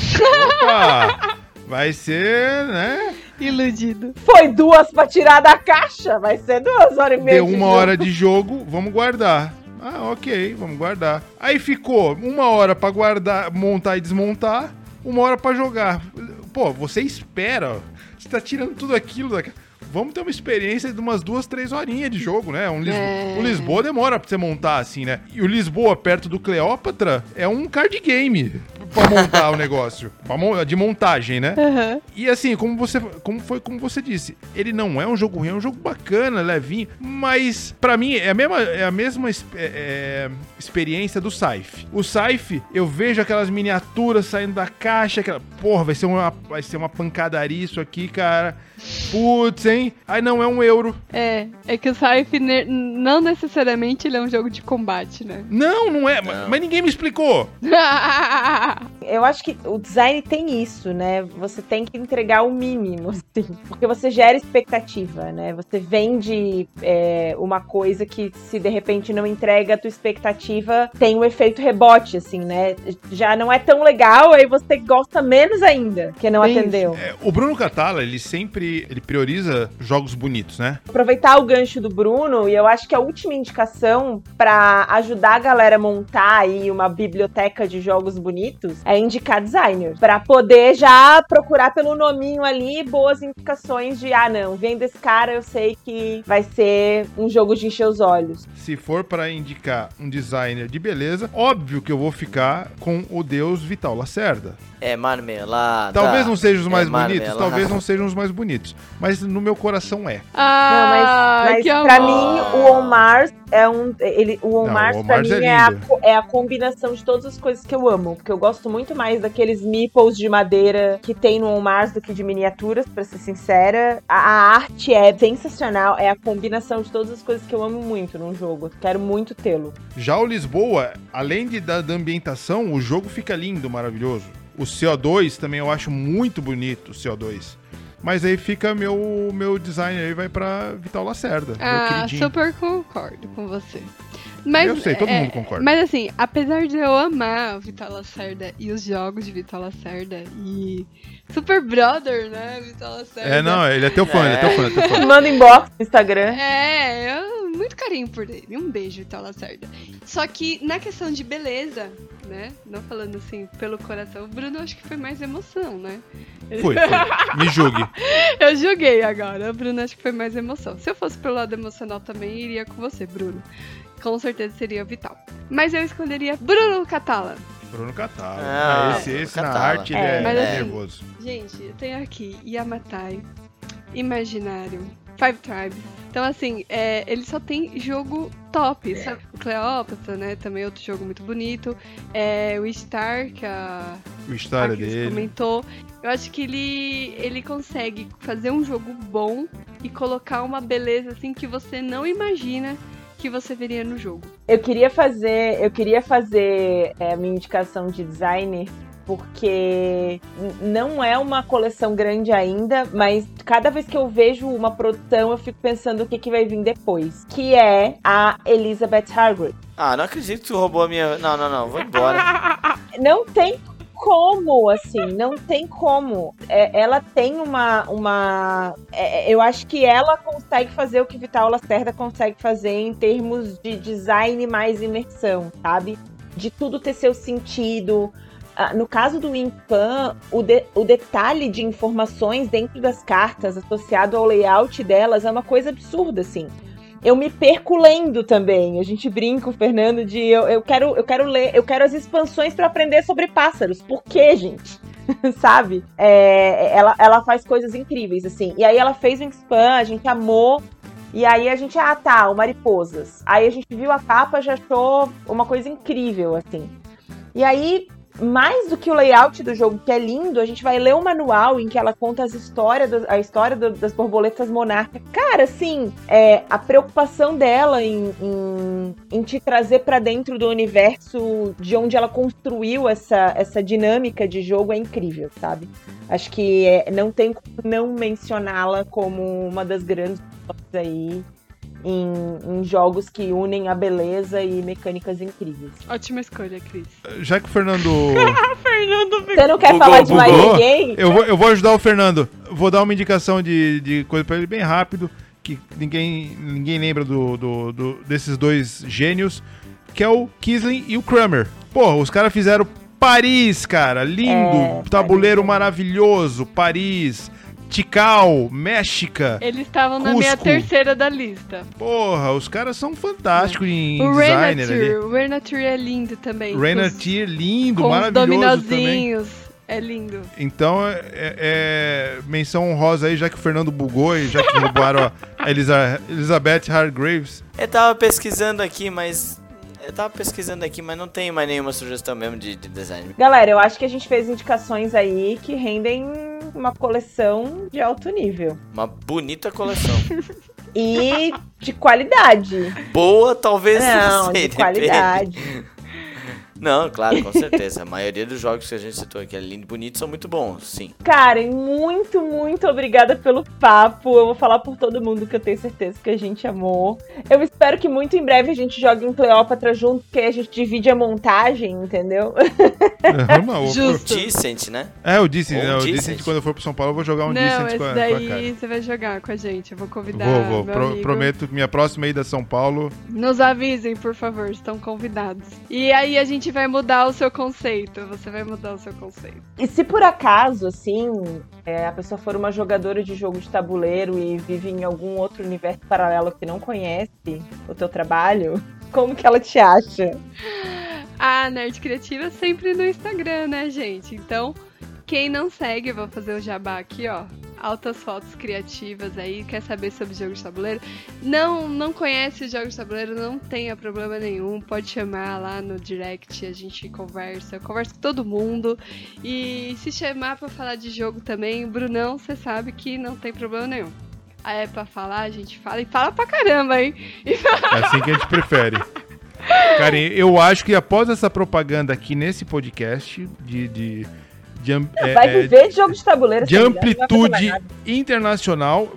Opa! Vai ser, né? Iludido. Foi duas pra tirar da caixa. Vai ser duas horas e meia. Deu de uma jogo. hora de jogo, vamos guardar. Ah, ok, vamos guardar. Aí ficou uma hora pra guardar, montar e desmontar, uma hora pra jogar. Pô, você espera, ó. você tá tirando tudo aquilo da Vamos ter uma experiência de umas duas, três horinhas de jogo, né? Um Lisbo- É. O Lisboa demora pra você montar assim, né? E o Lisboa perto do Cleópatra é um card game pra montar o negócio. De montagem, né? Aham. E assim, como você, como foi como você disse, ele não é um jogo ruim, é um jogo bacana, levinho, mas pra mim é a mesma, é a mesma es- é- é, experiência do Saif. O Saif, eu vejo aquelas miniaturas saindo da caixa, aquela, porra, vai ser uma vai ser uma pancadaria isso aqui, cara. Putz, hein? Aí não é um euro. É, é que o Saif ne- não necessariamente ele é um jogo de combate, né? Não, não é, Não. mas ninguém me explicou. Eu acho que o design tem isso, né? Você tem que entregar o mínimo, assim. Porque você gera expectativa, né? Você vende é, uma coisa que, se de repente não entrega a tua expectativa, tem um efeito rebote, assim, né? Já não é tão legal, aí você gosta menos ainda, que não atendeu. É, o Bruno Catala, ele sempre ele prioriza jogos bonitos, né? aproveitar o gancho do Bruno, e eu acho que a última indicação pra ajudar a galera a montar aí uma biblioteca de jogos bonitos é indicar designers. Pra poder já procurar pelo nominho ali boas indicações de, ah, não, vem desse cara, eu sei que vai ser um jogo de encher os olhos. Se for pra indicar um designer de beleza, óbvio que eu vou ficar com o deus Vital Lacerda. É marmelada. Talvez não sejam os É mais bonitos, marmelada. talvez não sejam os mais bonitos, mas no meu coração é. ah, Não, mas, mas pra amor. mim, o On Mars é um. Ele, o On Não, Mars, o On pra mim, é é, a, é a combinação de todas as coisas que eu amo. Porque eu gosto muito mais daqueles meeples de madeira que tem no On Mars do que de miniaturas, pra ser sincera. A, a arte é sensacional, é a combinação de todas as coisas que eu amo muito num jogo. Quero muito tê-lo. Já o Lisboa, além de, da, da ambientação, o jogo fica lindo, maravilhoso. O CO2 também eu acho muito bonito, o CO2. Mas aí fica meu meu design aí vai pra Vital Lacerda, Ah, super concordo com você. Mas, Eu sei, todo é, mundo concorda. Mas assim, apesar de eu amar o Vital Lacerda e os jogos de Vital Lacerda e Super Brother, né, Vital Lacerda. É, não, ele é teu fã, ele é teu fã, é teu fã. Manda inbox no Instagram. É, eu, muito carinho por ele. Um beijo, Vital Lacerda. Só que na questão de beleza, né, não falando assim pelo coração, o Bruno acho que foi mais emoção, né? Foi, foi. Me julgue. Eu julguei agora. O Bruno acho que foi mais emoção. Se eu fosse pelo lado emocional também, iria com você, Bruno. Com certeza seria vital. Mas eu escolheria Bruno Catala. Bruno Catala. Ah, Ah, esse esse na Catala. arte ele É, é, assim- nervoso. Gente, eu tenho aqui Yamatai, Imaginário, Five Tribes. Então, assim, é, ele só tem jogo top. Sabe? O Cleópatra, né? Também é outro jogo muito bonito. É, o Star, que a O história a dele. comentou. Eu acho que ele, ele consegue fazer um jogo bom e colocar uma beleza assim que você não imagina que você veria no jogo. Eu queria fazer, eu queria fazer é, a minha indicação de designer porque não é uma coleção grande ainda, mas cada vez que eu vejo uma produção eu fico pensando o que, que vai vir depois, que é a Elizabeth Hargrave. Ah, não acredito que tu roubou a minha. Não, não, não, vou embora. Não tem como, assim, não tem como. É, ela tem uma. uma é, eu acho que ela consegue fazer o que Vital Lacerda consegue fazer em termos de design mais imersão, sabe? De tudo ter seu sentido. ah, no caso do Wingspan, o, de, o detalhe de informações dentro das cartas associado ao layout delas é uma coisa absurda, assim eu me perco lendo também. A gente brinca, o Fernando, de eu, eu quero eu quero ler, eu quero as expansões para aprender sobre pássaros. Por quê, gente? Sabe? É, ela, ela faz coisas incríveis, assim. E aí ela fez o Wingspan, a gente amou. E aí a gente, ah tá, o Mariposas. Aí a gente viu a capa, já achou uma coisa incrível, assim. E aí mais do que o layout do jogo, que é lindo, a gente vai ler o manual em que ela conta as histórias, a história do, das borboletas monarca. Cara, assim, é, a preocupação dela em, em, em te trazer para dentro do universo de onde ela construiu essa, essa dinâmica de jogo é incrível, sabe? Acho que é, não tem como não mencioná-la como uma das grandes aí em, em, jogos que unem a beleza e mecânicas incríveis. Ótima escolha, Cris. Já que o Fernando. Fernando Você não quer bugou, falar de mais ninguém? Eu vou, eu vou ajudar o Fernando. Vou dar uma indicação de, de coisa pra ele bem rápido, que ninguém, ninguém lembra do, do, do desses dois gênios, que é o Kisling e o Kramer. Pô, os caras fizeram Paris, cara. Lindo. É, tabuleiro Paris. maravilhoso. Paris Tikal, México. Eles estavam na minha terceira da lista. Porra, os caras são fantásticos em o designer Renature, ali. O Renature é lindo também. Renature é lindo, com maravilhoso também. É lindo. Então, é, é, é, menção honrosa aí, já que o Fernando bugou e já que roubaram a Elisa, Elizabeth Hargraves. Eu tava pesquisando aqui, mas eu tava pesquisando aqui, mas não tem mais nenhuma sugestão mesmo de, de, design. Galera, eu acho que a gente fez indicações aí que rendem uma coleção de alto nível. Uma bonita coleção. e de qualidade. Boa, talvez não, não sei, de qualidade. Não, claro, com certeza. A maioria dos jogos que a gente citou aqui, é lindo e bonito, são muito bons, sim. Karen, muito, muito obrigada pelo papo. Eu vou falar por todo mundo que eu tenho certeza que a gente amou. Eu espero que muito em breve a gente jogue em Cleópatra junto, porque a gente divide a montagem, entendeu? É, uma, Justo. O Decent, né? É, o Decent. É, o Decent, quando eu for pro São Paulo, eu vou jogar um Não, Decent com a, daí com a você vai jogar com a gente. Eu vou convidar. Vou, vou. Pro, prometo minha próxima ida a São Paulo. Nos avisem, por favor, estão convidados. E aí a gente vai mudar o seu seu conceito. Você vai mudar o seu conceito. E se por acaso, assim, é, a pessoa for uma jogadora de jogo de tabuleiro e vive em algum outro universo paralelo que não conhece o teu trabalho, como que ela te acha? A Nerd Criativa sempre no Instagram, né, gente? Então, quem não segue, vou fazer o jabá aqui, ó altas fotos criativas aí, quer saber sobre jogos de tabuleiro, não não conhece jogos de tabuleiro, não tenha problema nenhum, pode chamar lá no direct, a gente conversa, eu converso com todo mundo. E se chamar para falar de jogo também, Brunão, você sabe que não tem problema nenhum. Aí é pra falar, a gente fala e fala pra caramba, hein? É assim que a gente prefere. Karen, eu acho que após essa propaganda aqui nesse podcast de, de de, é, vai é, viver de jogo de tabuleiro. De amplitude internacional.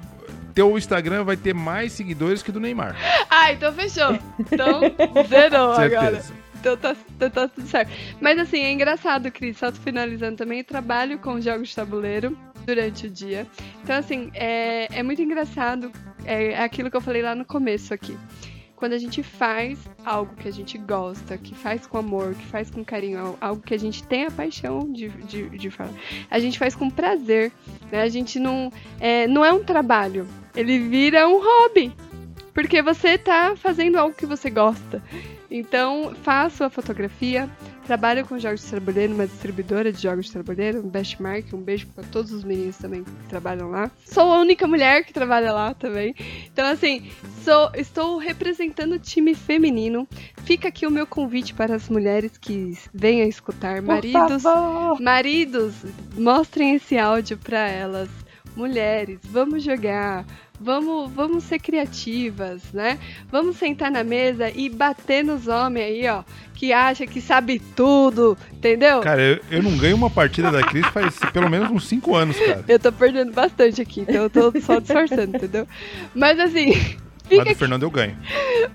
Teu Instagram vai ter mais seguidores que do Neymar. Ah, então fechou. Então, zerou agora. Então tá, tá, tá, tudo certo. Mas assim, é engraçado, Cris, só finalizando também, eu trabalho com jogos de tabuleiro durante o dia. Então, assim, é, é muito engraçado. É, é aquilo que eu falei lá no começo aqui quando a gente faz algo que a gente gosta, que faz com amor, que faz com carinho, algo que a gente tem a paixão de, de, de falar, a gente faz com prazer, né? A gente não é, não é um trabalho, ele vira um hobby, porque você tá fazendo algo que você gosta. Então, faço a fotografia, trabalho com jogos de tabuleiro, uma distribuidora de jogos de tabuleiro, um Bestmark, um beijo para todos os meninos também que trabalham lá. Sou a única mulher que trabalha lá também. Então, assim, sou, estou representando o time feminino. Fica aqui o meu convite para as mulheres que venham escutar. Maridos, maridos, mostrem esse áudio para elas. Mulheres, vamos jogar, vamos, vamos ser criativas, né? Vamos sentar na mesa e bater nos homens aí, ó, que acha que sabe tudo, entendeu? Cara, eu, eu não ganho uma partida da Cris faz pelo menos uns 5 anos, cara. Eu tô perdendo bastante aqui, então eu tô só disfarçando, entendeu? Mas assim. Fica Mas do Fernando eu ganho.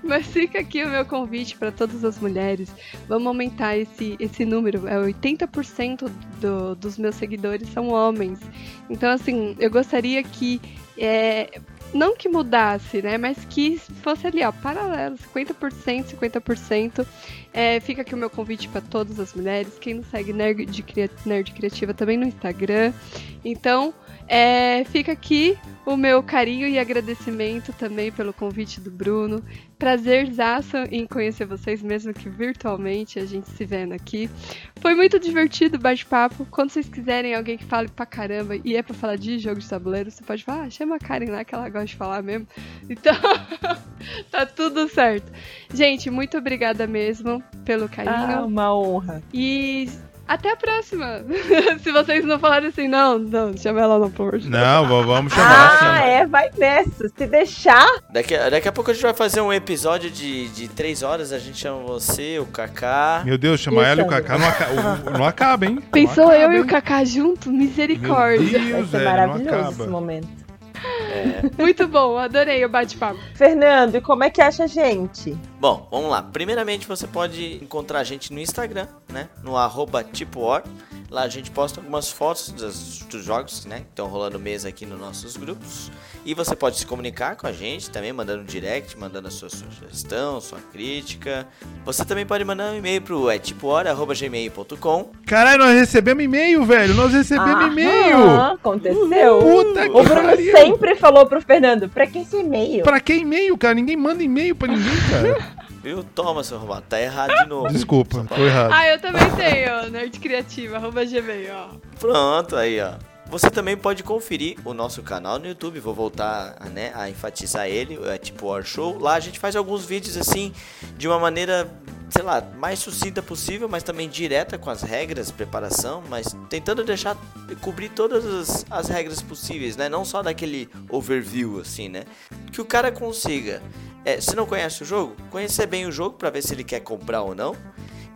Mas fica aqui o meu convite para todas as mulheres. Vamos aumentar esse, esse número. É 80% do, dos meus seguidores são homens. Então, assim, eu gostaria que é, não que mudasse, né? Mas que fosse ali, ó, paralelo, 50%, 50%. É, fica aqui o meu convite para todas as mulheres. Quem não segue Nerd, Nerd Criativa também no Instagram. Então, é, fica aqui o meu carinho e agradecimento também pelo convite do Bruno. Prazerzaço em conhecer vocês, mesmo que virtualmente a gente se vendo aqui. Foi muito divertido o bate-papo. Quando vocês quiserem alguém que fale pra caramba e é pra falar de jogo de tabuleiro, você pode falar, ah, chama a Karen lá que ela gosta de falar mesmo. Então, tá tudo certo. Gente, muito obrigada mesmo pelo carinho. Ah, uma honra. E até a próxima. Se vocês não falarem assim, não, não, chama ela não, por Não, vamos chamar. Ah, é, vai nessa. Se deixar. Daqui, daqui a pouco a gente vai fazer um episódio de, de três horas. A gente chama você, o Kaká. Meu Deus, chamar ela e o Kaká não, aca o, não acaba, hein? Pensou acaba, eu hein? e o Kaká junto? Misericórdia. Meu Deus, vai ser maravilhoso esse momento. É. Muito bom, adorei o bate-papo. Fernando, e como é que acha a gente? Bom, vamos lá. Primeiramente, você pode encontrar a gente no Instagram, né? No arroba TipoOr. Lá a gente posta algumas fotos dos, dos jogos, né? Que estão rolando mesa aqui nos nossos grupos. E você pode se comunicar com a gente também, mandando um direct, mandando a sua sugestão, sua crítica. Você também pode mandar um e-mail pro é tipohora.gmail.com. Caralho, nós recebemos e-mail, velho. Nós recebemos e-mail. Aconteceu. Puta o Bruno sempre falou pro Fernando, pra que esse e-mail? Pra que e-mail, cara? Ninguém manda e-mail pra ninguém, cara. Viu? Toma, seu arrombado. Tá errado de novo. Desculpa, tô errado. Ah, eu também tenho, Nerd Criativa, arroba gmail, ó. Pronto, aí, ó. Você também pode conferir o nosso canal no YouTube, vou voltar né, a enfatizar ele, é tipo War Show. Lá a gente faz alguns vídeos assim, de uma maneira, sei lá, mais sucinta possível, mas também direta com as regras, preparação, mas tentando deixar, cobrir todas as, as regras possíveis, né? Não só daquele overview, assim, né? Que o cara consiga, é, se não conhece o jogo, conhecer bem o jogo para ver se ele quer comprar ou não.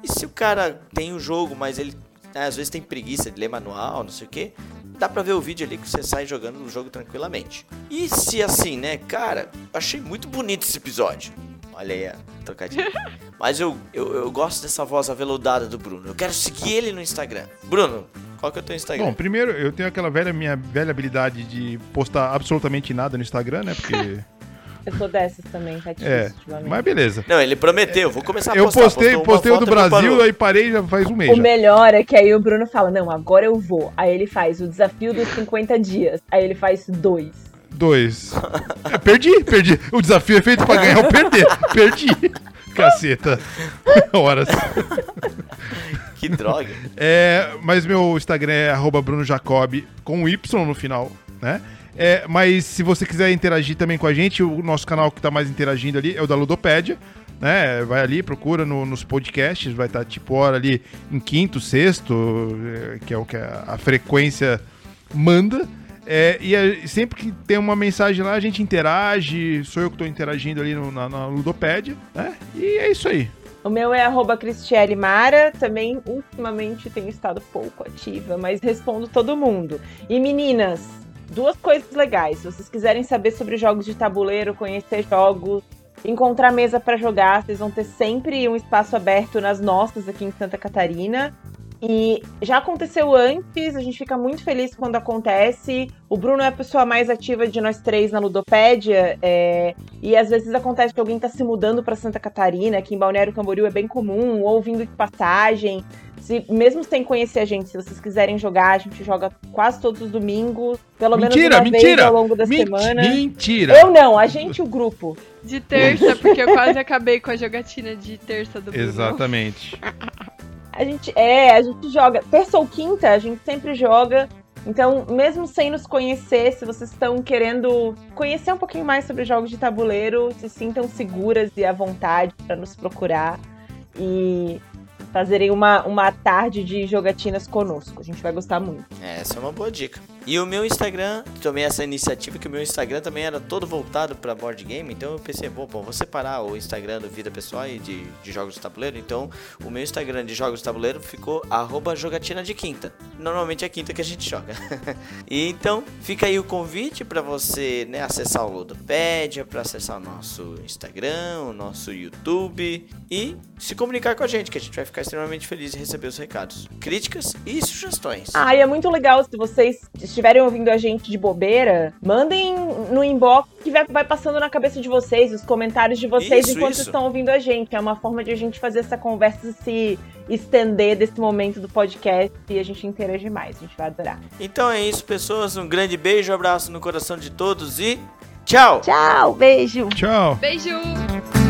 E se o cara tem o jogo, mas ele né, às vezes tem preguiça de ler manual, não sei o que, dá pra ver o vídeo ali que você sai jogando o jogo tranquilamente. E se assim, né, cara, achei muito bonito esse episódio. Olha aí a trocadilha. Mas eu, eu, eu gosto dessa voz aveludada do Bruno. Eu quero seguir ele no Instagram. Bruno, qual que é o teu Instagram? Bom, primeiro eu tenho aquela velha minha velha habilidade de postar absolutamente nada no Instagram, né? Porque Eu sou dessas também, tá difícil é, ultimamente. mas beleza. Não, ele prometeu, vou começar a Eu postar. postei, Postou uma postei o do e Brasil, aí parei já faz um mês. O já. melhor é que aí o Bruno fala, não, agora eu vou. Aí ele faz o desafio dos 50 dias. Aí ele faz dois. Dois. É, perdi, perdi. O desafio é feito pra ganhar ou perder. Perdi. Caceta. Horas. Que droga. É, mas meu Instagram é arroba Bruno Jacob com Y no final, né? É, mas se você quiser interagir também com a gente, o nosso canal que tá mais interagindo ali é o da Ludopédia. Né? Vai ali, procura no- nos podcasts, vai estar tipo hora ali em quinto, sexto, é, que é o que a, a frequência manda. É, e sempre que tem uma mensagem lá, a gente interage. Sou eu que estou interagindo ali no- na, na Ludopédia, né? E é isso aí. O meu é arroba Mara. Também, ultimamente, tenho estado pouco ativa, mas respondo todo mundo. E meninas, duas coisas legais. Se vocês quiserem saber sobre jogos de tabuleiro, conhecer jogos, encontrar mesa para jogar, vocês vão ter sempre um espaço aberto nas nossas aqui em Santa Catarina. E já aconteceu antes, a gente fica muito feliz quando acontece. O Bruno é a pessoa mais ativa de nós três na Ludopédia. é, e às vezes acontece que alguém tá se mudando para Santa Catarina, que em Balneário Camboriú é bem comum, ou vindo de passagem. Se, mesmo sem conhecer a gente, se vocês quiserem jogar, a gente joga quase todos os domingos, pelo Mentira, menos uma vez mentira! ao longo da semana. Mentira! Eu não, a gente, o grupo. De terça, porque eu quase acabei com a jogatina de terça do Bruno. Exatamente. A gente é, a gente joga terça ou quinta, a gente sempre joga. Então, mesmo sem nos conhecer, se vocês estão querendo conhecer um pouquinho mais sobre jogos de tabuleiro, se sintam seguras e à vontade para nos procurar e fazerem uma, uma tarde de jogatinas conosco. A gente vai gostar muito. É, essa é uma boa dica. E o meu Instagram, tomei essa iniciativa que o meu Instagram também era todo voltado para board game, então eu pensei, bom, bom, vou separar o Instagram do Vida Pessoal e de, de Jogos de Tabuleiro, então o meu Instagram de Jogos de Tabuleiro ficou arroba jogatina de quinta. Normalmente é quinta que a gente joga. e então, fica aí o convite para você né, acessar o Ludopédia, para acessar o nosso Instagram, o nosso YouTube e se comunicar com a gente, que a gente vai ficar extremamente feliz em receber os recados, críticas e sugestões. Ah, e é muito legal se vocês estiverem ouvindo a gente de bobeira, mandem no inbox que vai, vai passando na cabeça de vocês, os comentários de vocês Isso, enquanto isso. estão ouvindo a gente. É uma forma de a gente fazer essa conversa se estender desse momento do podcast e a gente interagir mais. A gente vai adorar. Então é isso, pessoas. Um grande beijo, abraço no coração de todos e tchau! Tchau, beijo! Tchau. Beijo!